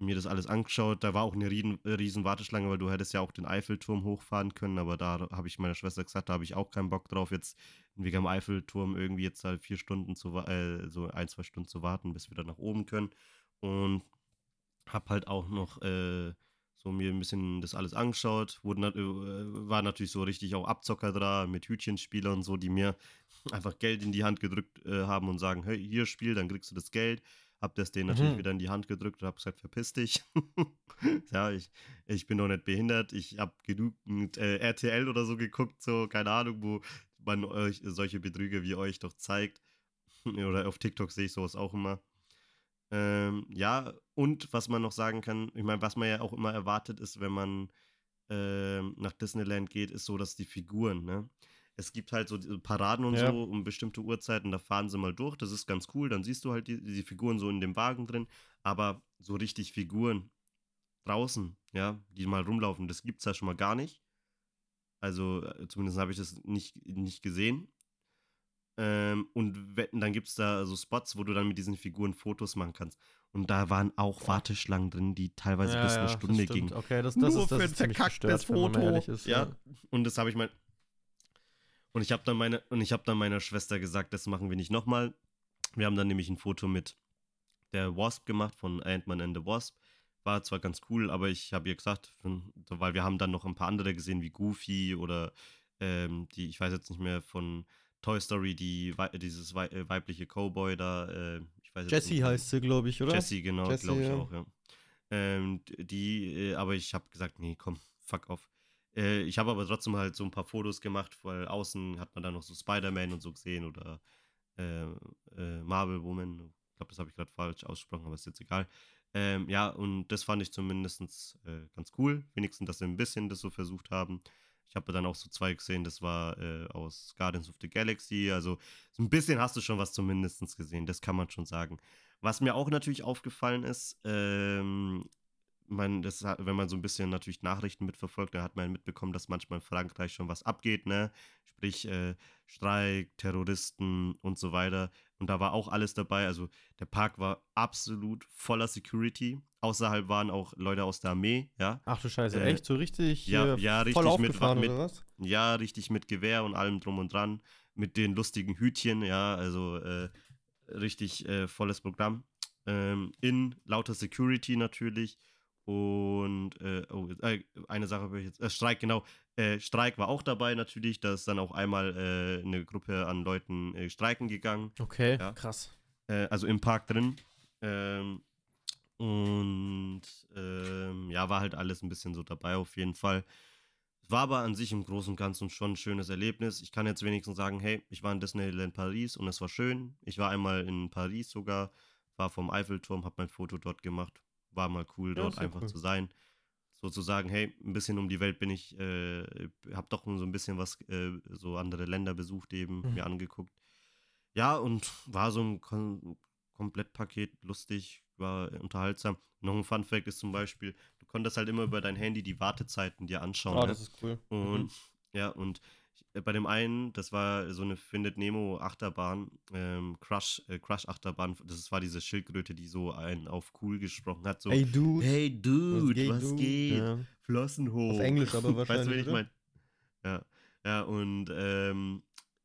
mir das alles angeschaut. Da war auch eine riesen, riesen Warteschlange, weil du hättest ja auch den Eiffelturm hochfahren können, aber da habe ich meiner Schwester gesagt, da habe ich auch keinen Bock drauf, jetzt wegen am Eiffelturm irgendwie jetzt halt vier Stunden zu, äh, so ein, zwei Stunden zu warten, bis wir dann nach oben können. Und habe halt auch noch äh, so mir ein bisschen das alles angeschaut. Wurden, äh, war natürlich so richtig auch Abzocker da mit Hütchenspieler und so, die mir [LAUGHS] einfach Geld in die Hand gedrückt äh, haben und sagen, hey, hier Spiel, dann kriegst du das Geld. Hab das denen mhm. natürlich wieder in die Hand gedrückt und hab gesagt, verpiss dich. [LAUGHS] ja, ich, ich bin doch nicht behindert. Ich hab genügend äh, RTL oder so geguckt, so, keine Ahnung, wo man euch solche Betrüger wie euch doch zeigt. [LAUGHS] oder auf TikTok sehe ich sowas auch immer. Ähm, ja, und was man noch sagen kann, ich meine, was man ja auch immer erwartet ist, wenn man ähm, nach Disneyland geht, ist so, dass die Figuren, ne? Es gibt halt so Paraden und ja. so um bestimmte Uhrzeiten, da fahren sie mal durch, das ist ganz cool, dann siehst du halt die, die Figuren so in dem Wagen drin, aber so richtig Figuren draußen, ja, die mal rumlaufen, das gibt's ja schon mal gar nicht. Also, äh, zumindest habe ich das nicht, nicht gesehen. Ähm, und dann gibt es da so Spots, wo du dann mit diesen Figuren Fotos machen kannst. Und da waren auch Warteschlangen drin, die teilweise ja, bis eine Stunde gingen. Okay, das, das Nur ist, das für ein verkacktes Foto. Ist, ja. ja. und das habe ich mal. Und ich habe dann meine und ich habe dann meiner Schwester gesagt, das machen wir nicht nochmal. Wir haben dann nämlich ein Foto mit der Wasp gemacht von Ant-Man and the Wasp. War zwar ganz cool, aber ich habe ihr gesagt, weil wir haben dann noch ein paar andere gesehen wie Goofy oder ähm, die, ich weiß jetzt nicht mehr von Toy Story, die, dieses äh, weibliche Cowboy da, äh, ich weiß Jessie heißt sie, glaube ich, oder? Jessie, genau, glaube ich ja. auch, ja. Ähm, die, äh, aber ich habe gesagt, nee, komm, fuck off. Äh, ich habe aber trotzdem halt so ein paar Fotos gemacht, weil außen hat man dann noch so Spider-Man und so gesehen oder äh, Marvel Woman. Ich glaube, das habe ich gerade falsch ausgesprochen, aber ist jetzt egal. Ähm, ja, und das fand ich zumindest ganz cool. Wenigstens, dass sie ein bisschen das so versucht haben. Ich habe dann auch so zwei gesehen, das war äh, aus Guardians of the Galaxy. Also so ein bisschen hast du schon was zumindest gesehen, das kann man schon sagen. Was mir auch natürlich aufgefallen ist, ähm, man, das, wenn man so ein bisschen natürlich Nachrichten mitverfolgt, da hat man mitbekommen, dass manchmal in Frankreich schon was abgeht, ne? Sprich, äh, Streik, Terroristen und so weiter. Und da war auch alles dabei. Also der Park war absolut voller Security. Außerhalb waren auch Leute aus der Armee, ja. Ach du Scheiße, äh, echt? So richtig ja, ja, richtig voll mit, mit, oder was? Ja, richtig mit Gewehr und allem drum und dran. Mit den lustigen Hütchen, ja, also äh, richtig äh, volles Programm. Ähm, in lauter Security natürlich. Und äh, oh, äh, eine Sache habe ich jetzt. Äh, Streik, genau. Äh, Streik war auch dabei natürlich. Da ist dann auch einmal äh, eine Gruppe an Leuten äh, streiken gegangen. Okay, ja. krass. also im Park drin. Ähm, und ähm, ja, war halt alles ein bisschen so dabei auf jeden Fall. War aber an sich im Großen und Ganzen schon ein schönes Erlebnis. Ich kann jetzt wenigstens sagen, hey, ich war in Disneyland Paris und es war schön. Ich war einmal in Paris sogar, war vom Eiffelturm, habe mein Foto dort gemacht war mal cool, dort ja, einfach cool. zu sein. Sozusagen, hey, ein bisschen um die Welt bin ich, äh, habe doch so ein bisschen was, äh, so andere Länder besucht, eben mhm. mir angeguckt. Ja, und war so ein Kom Komplettpaket, lustig, war unterhaltsam. Noch ein Fun Fact ist zum Beispiel, du konntest halt immer über dein Handy die Wartezeiten dir anschauen. Oh, ne? das ist cool. Und mhm. ja, und bei dem einen, das war so eine Findet Nemo Achterbahn, ähm, Crush, äh, Crush Achterbahn, das war diese Schildkröte, die so einen auf cool gesprochen hat, so Hey Dude, hey Dude, was geht? Was geht? Ja. Flossen hoch. Auf Englisch aber wahrscheinlich. [LAUGHS] Weißt du, wie ich meine? Ja, ja und ähm,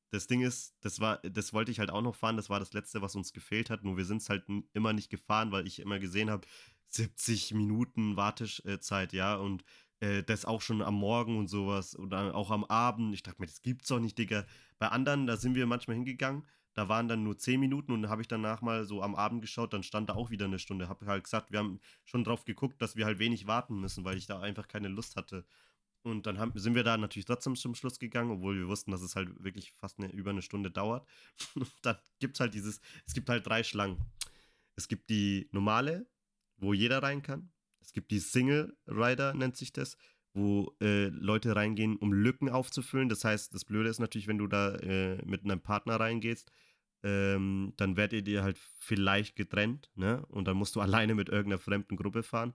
das Ding ist, das war, das wollte ich halt auch noch fahren, das war das Letzte, was uns gefehlt hat, nur wir sind es halt immer nicht gefahren, weil ich immer gesehen habe, 70 Minuten Wartezeit, ja, und äh, das auch schon am Morgen und sowas oder auch am Abend. Ich dachte mir, das gibt's doch nicht, Digga. Bei anderen, da sind wir manchmal hingegangen, da waren dann nur 10 Minuten und dann habe ich danach mal so am Abend geschaut, dann stand da auch wieder eine Stunde. Habe halt gesagt, wir haben schon drauf geguckt, dass wir halt wenig warten müssen, weil ich da einfach keine Lust hatte. Und dann haben, sind wir da natürlich trotzdem zum Schluss gegangen, obwohl wir wussten, dass es halt wirklich fast eine, über eine Stunde dauert. [LAUGHS] Und gibt es halt dieses, es gibt halt drei Schlangen. Es gibt die normale, wo jeder rein kann. Es gibt die Single Rider, nennt sich das, wo äh, Leute reingehen, um Lücken aufzufüllen. Das heißt, das Blöde ist natürlich, wenn du da äh, mit einem Partner reingehst, ähm, dann werdet ihr halt vielleicht getrennt, ne? Und dann musst du [LAUGHS] alleine mit irgendeiner fremden Gruppe fahren.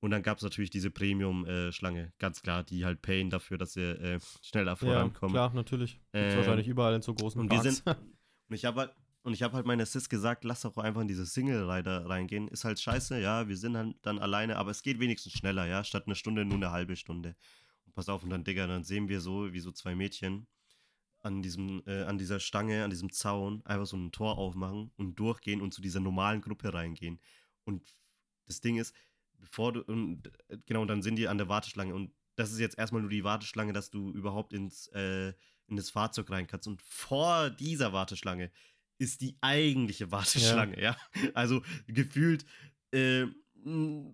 Und dann gab es natürlich diese Premium-Schlange, äh, ganz klar, die halt payen dafür, dass sie äh, schneller vorankommen. Ja, klar, natürlich. Ähm, wahrscheinlich überall in so großen und Parks. Wir sind, [LAUGHS] und ich habe halt, und ich habe halt meiner Sis gesagt, lass doch einfach in diese Single-Rider reingehen. Ist halt scheiße, ja, wir sind halt dann alleine, aber es geht wenigstens schneller, ja, statt eine Stunde nur eine halbe Stunde. Und pass auf, und dann, Digga, dann sehen wir so, wie so zwei Mädchen an diesem, äh, an dieser Stange, an diesem Zaun einfach so ein Tor aufmachen und durchgehen und zu dieser normalen Gruppe reingehen. Und das Ding ist, bevor du, und, äh, genau, und dann sind die an der Warteschlange und das ist jetzt erstmal nur die Warteschlange, dass du überhaupt ins, äh, in das Fahrzeug rein kannst. Und vor dieser Warteschlange ist die eigentliche Warteschlange, ja. ja? Also gefühlt äh,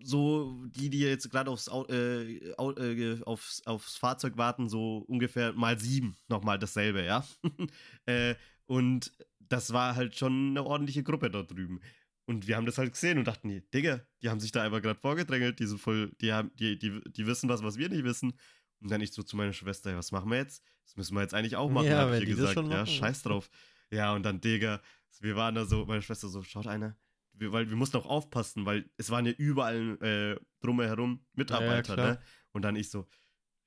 so die, die jetzt gerade aufs, äh, äh, aufs, aufs Fahrzeug warten, so ungefähr mal sieben nochmal dasselbe, ja. [LAUGHS] äh, und das war halt schon eine ordentliche Gruppe dort drüben. Und wir haben das halt gesehen und dachten, Digga, die haben sich da einfach gerade vorgedrängelt, die voll, die haben, die, die, die wissen was, was wir nicht wissen. Und dann ich so zu meiner Schwester, was machen wir jetzt? Das müssen wir jetzt eigentlich auch machen, ja, habe ich ihr gesagt. Ja, scheiß drauf. Ja, und dann, Digga, wir waren da so, meine Schwester so, schaut einer, wir, weil wir mussten auch aufpassen, weil es waren ja überall äh, drumherum Mitarbeiter, ja, ne? Und dann ich so,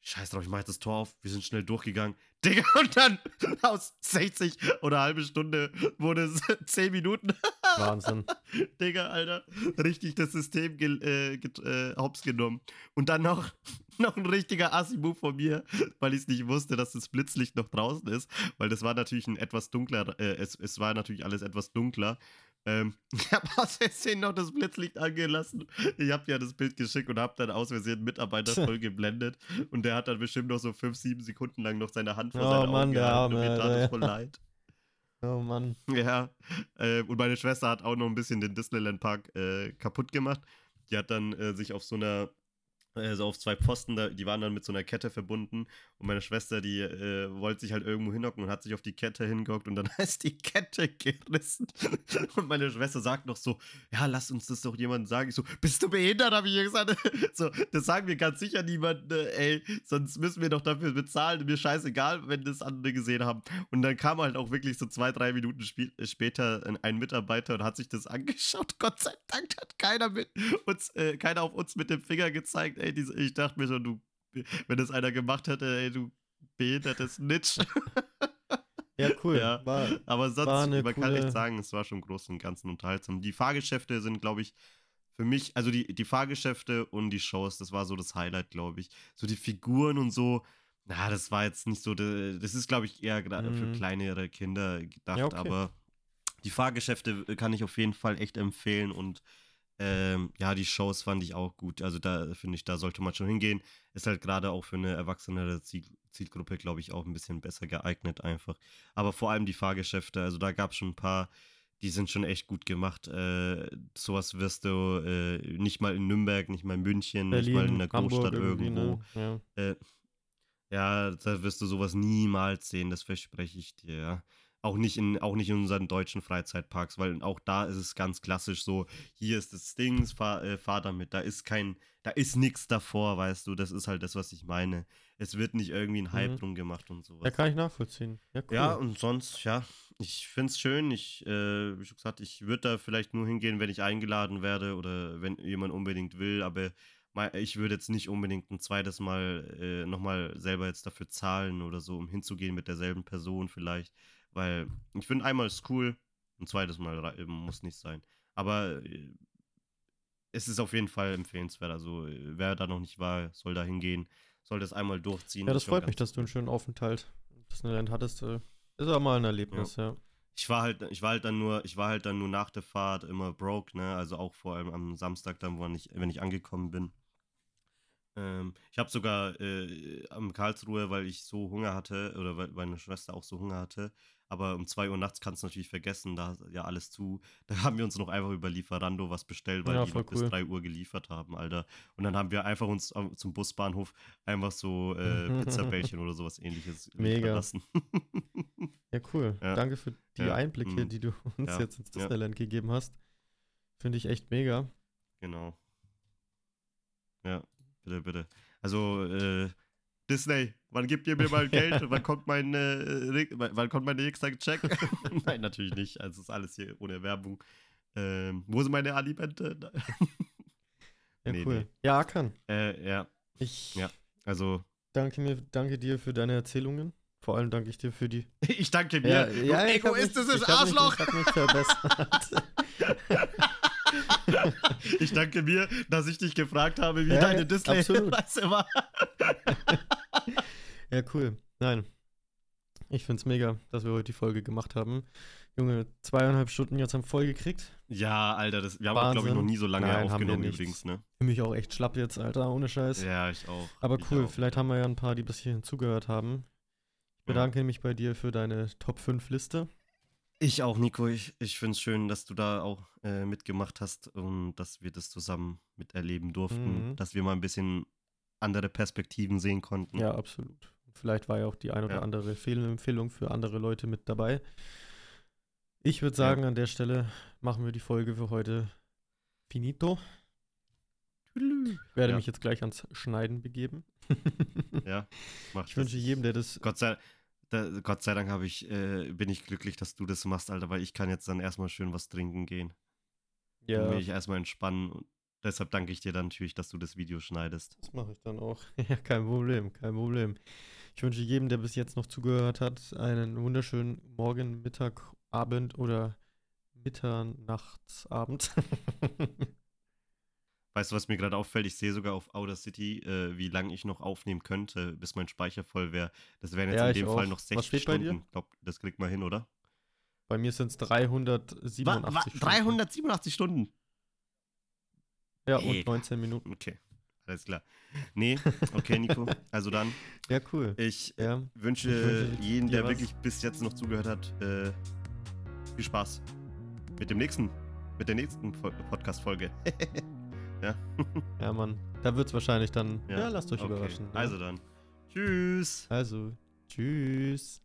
scheiß drauf, ich mach jetzt das Tor auf, wir sind schnell durchgegangen. [LAUGHS] Digga, und dann [LAUGHS] aus 60 oder halbe Stunde wurde es [LAUGHS] 10 Minuten. Wahnsinn. Digga, Alter, richtig das System ge äh, äh, hops genommen. Und dann noch, [LAUGHS] noch ein richtiger Assi-Move von mir, weil ich es nicht wusste, dass das Blitzlicht noch draußen ist, weil das war natürlich ein etwas dunkler, äh, es, es war natürlich alles etwas dunkler. Ähm, [LAUGHS] ich habe aus Versehen noch das Blitzlicht angelassen. Ich habe ja das Bild geschickt und habe dann aus Versehen einen Mitarbeiter voll geblendet. Und der hat dann bestimmt noch so 5, 7 Sekunden lang noch seine Hand vor oh, seine Mann, Augen gehalten. Und mir tat es voll [LAUGHS] leid. Oh Mann. Ja. Äh, und meine Schwester hat auch noch ein bisschen den Disneyland Park äh, kaputt gemacht. Die hat dann äh, sich auf so einer also auf zwei Pfosten, da, die waren dann mit so einer Kette verbunden und meine Schwester, die äh, wollte sich halt irgendwo hinhocken und hat sich auf die Kette hingehockt und dann [LAUGHS] ist die Kette gerissen und meine Schwester sagt noch so, ja, lass uns das doch jemandem sagen. Ich so, bist du behindert, habe ich ihr gesagt. [LAUGHS] so, das sagen wir ganz sicher niemandem, äh, ey, sonst müssen wir doch dafür bezahlen, mir scheißegal, wenn das andere gesehen haben. Und dann kam halt auch wirklich so zwei, drei Minuten sp später ein Mitarbeiter und hat sich das angeschaut. [LAUGHS] Gott sei Dank hat keiner mit uns, äh, keiner auf uns mit dem Finger gezeigt, ey, diese, ich dachte mir schon, du, wenn das einer gemacht hätte, ey, du behindertes Snitch. Ja, cool. Ja, war, aber sonst, man coole... kann echt sagen, es war schon groß und ganz unterhaltsam. Die Fahrgeschäfte sind, glaube ich, für mich, also die, die Fahrgeschäfte und die Shows, das war so das Highlight, glaube ich. So die Figuren und so, na, das war jetzt nicht so, das ist, glaube ich, eher gerade mhm. für kleinere Kinder gedacht, ja, okay. aber die Fahrgeschäfte kann ich auf jeden Fall echt empfehlen und ähm, ja, die Shows fand ich auch gut. Also da finde ich, da sollte man schon hingehen. Ist halt gerade auch für eine erwachsenere Ziel Zielgruppe, glaube ich, auch ein bisschen besser geeignet einfach. Aber vor allem die Fahrgeschäfte, also da gab es schon ein paar, die sind schon echt gut gemacht. Äh, sowas wirst du äh, nicht mal in Nürnberg, nicht mal in München, Berlin, nicht mal in der Großstadt irgendwo. Ne? Ja. Äh, ja, da wirst du sowas niemals sehen, das verspreche ich dir, ja. Auch nicht, in, auch nicht in unseren deutschen Freizeitparks, weil auch da ist es ganz klassisch so, hier ist das Ding, fahr, äh, fahr damit, da ist kein, da ist nichts davor, weißt du, das ist halt das, was ich meine. Es wird nicht irgendwie ein Hype mhm. drum gemacht und sowas. Ja, kann ich nachvollziehen. Ja, cool. ja und sonst, ja, ich finde es schön, ich, äh, wie schon gesagt, ich würde da vielleicht nur hingehen, wenn ich eingeladen werde oder wenn jemand unbedingt will, aber ich würde jetzt nicht unbedingt ein zweites Mal äh, nochmal selber jetzt dafür zahlen oder so, um hinzugehen mit derselben Person vielleicht. Weil ich finde, einmal ist cool, ein zweites Mal muss nicht sein. Aber äh, es ist auf jeden Fall empfehlenswert. Also, äh, wer da noch nicht war, soll da hingehen, soll das einmal durchziehen. Ja, das freut mich, dass du einen schönen Aufenthalt Disneyland hattest. Äh, Ist auch mal ein Erlebnis, ja. Ich war halt, ich war halt dann nur, ich war halt dann nur nach der Fahrt immer broke, ne? Also auch vor allem am Samstag dann, wo ich, wenn ich angekommen bin. Ähm, ich habe sogar äh, am Karlsruhe, weil ich so Hunger hatte, oder weil meine Schwester auch so Hunger hatte, aber um 2 Uhr nachts kannst du natürlich vergessen, da ja alles zu. [LAUGHS] Da haben wir uns noch einfach über Lieferando was bestellt, weil Ja, die noch bis cool. 3 Uhr geliefert haben, Alter. Und dann haben wir einfach uns am- zum Busbahnhof einfach so äh, [LAUGHS] Pizzabällchen oder sowas ähnliches Mega. lassen. Ja, cool. [LAUGHS] Ja. Danke für die Ja. Einblicke, Mhm. die du uns jetzt ins. Disneyland gegeben hast. Finde ich echt mega. Genau. Ja, bitte, bitte. Also, äh, Disney, wann gibt ihr mir mal [LAUGHS] Geld? wann kommt mein, äh, wann kommt mein nächster Check? [LAUGHS] Nein, natürlich nicht. Also, es ist alles hier ohne Werbung. Ähm, wo sind meine Alimente? [LAUGHS] Ja, Nee, cool. nee. Ja, Akan. äh, ja, Ich Ja. also, danke, mir, danke dir für deine Erzählungen. Vor allem danke ich dir für die. ich danke mir. du ich hab mich- egoistisches ich hab mich- Arschloch! Ich mich verbessert. ich danke mir, dass ich dich gefragt habe, wie Ja, deine ja, Disney-Reise absolut. war. Ja, cool. Nein. Ich finde es mega, dass wir heute die Folge gemacht haben. Junge, zweieinhalb Stunden jetzt haben voll gekriegt. Ja, Alter, das, wir haben, glaube ich, noch nie so lange Nein, aufgenommen übrigens, ne? Für mich auch echt schlapp jetzt, Alter, ohne Scheiß. Ja, ich auch. Aber cool, auch. vielleicht haben wir ja ein paar, die bis hierhin zugehört haben. Ich Ja. bedanke mich bei dir für deine Top 5 Liste. Ich auch, Nico. Ich, ich finde es schön, dass du da auch äh, mitgemacht hast und dass wir das zusammen miterleben durften. Mhm. Dass wir mal ein bisschen andere Perspektiven sehen konnten. Ja, absolut. Vielleicht war ja auch die ein oder Ja. andere Fehlempfehlung für andere Leute mit dabei. Ich würde sagen, an der Stelle machen wir die Folge für heute finito. Ich werde Ja. mich jetzt gleich ans Schneiden begeben. [LAUGHS] [LAUGHS] Ja, mach Ich wünsche das. jedem, der das. Gott sei, da, Gott sei Dank habe ich, äh, bin ich glücklich, dass du das machst, Alter, weil ich kann jetzt dann erstmal schön was trinken gehen. Dann Ja, will ich erstmal entspannen. Und deshalb danke ich dir dann natürlich, dass du das Video schneidest. das mache ich dann auch. [LAUGHS] Ja, kein Problem, kein Problem. Ich wünsche jedem, der bis jetzt noch zugehört hat, einen wunderschönen Morgen, Mittag, Abend oder Mitternachtsabend. [LAUGHS] Weißt du, was mir gerade auffällt? Ich sehe sogar auf Outer City, äh, wie lange ich noch aufnehmen könnte, bis mein Speicher voll wäre. Das wären jetzt Ja, in dem Fall auch. noch Was 60 steht bei dir? Stunden. Ich glaube, das kriegt man hin, oder? Bei mir sind es 387 Wa- wa- Stunden. 387 Stunden. Ja, und Mega. 19 Minuten. Okay, alles klar. Nee, okay, Nico. Also dann, Ja, cool. ich Ja, wünsche Ich wünsche jedem, dir der was. wirklich bis jetzt noch zugehört hat, äh, viel Spaß mit dem nächsten, mit der nächsten Fol- Podcast-Folge. [LAUGHS] ja, Mann. Da wird es wahrscheinlich dann. Ja, Ja, lasst euch okay. überraschen. ne? Also dann, tschüss. also, tschüss.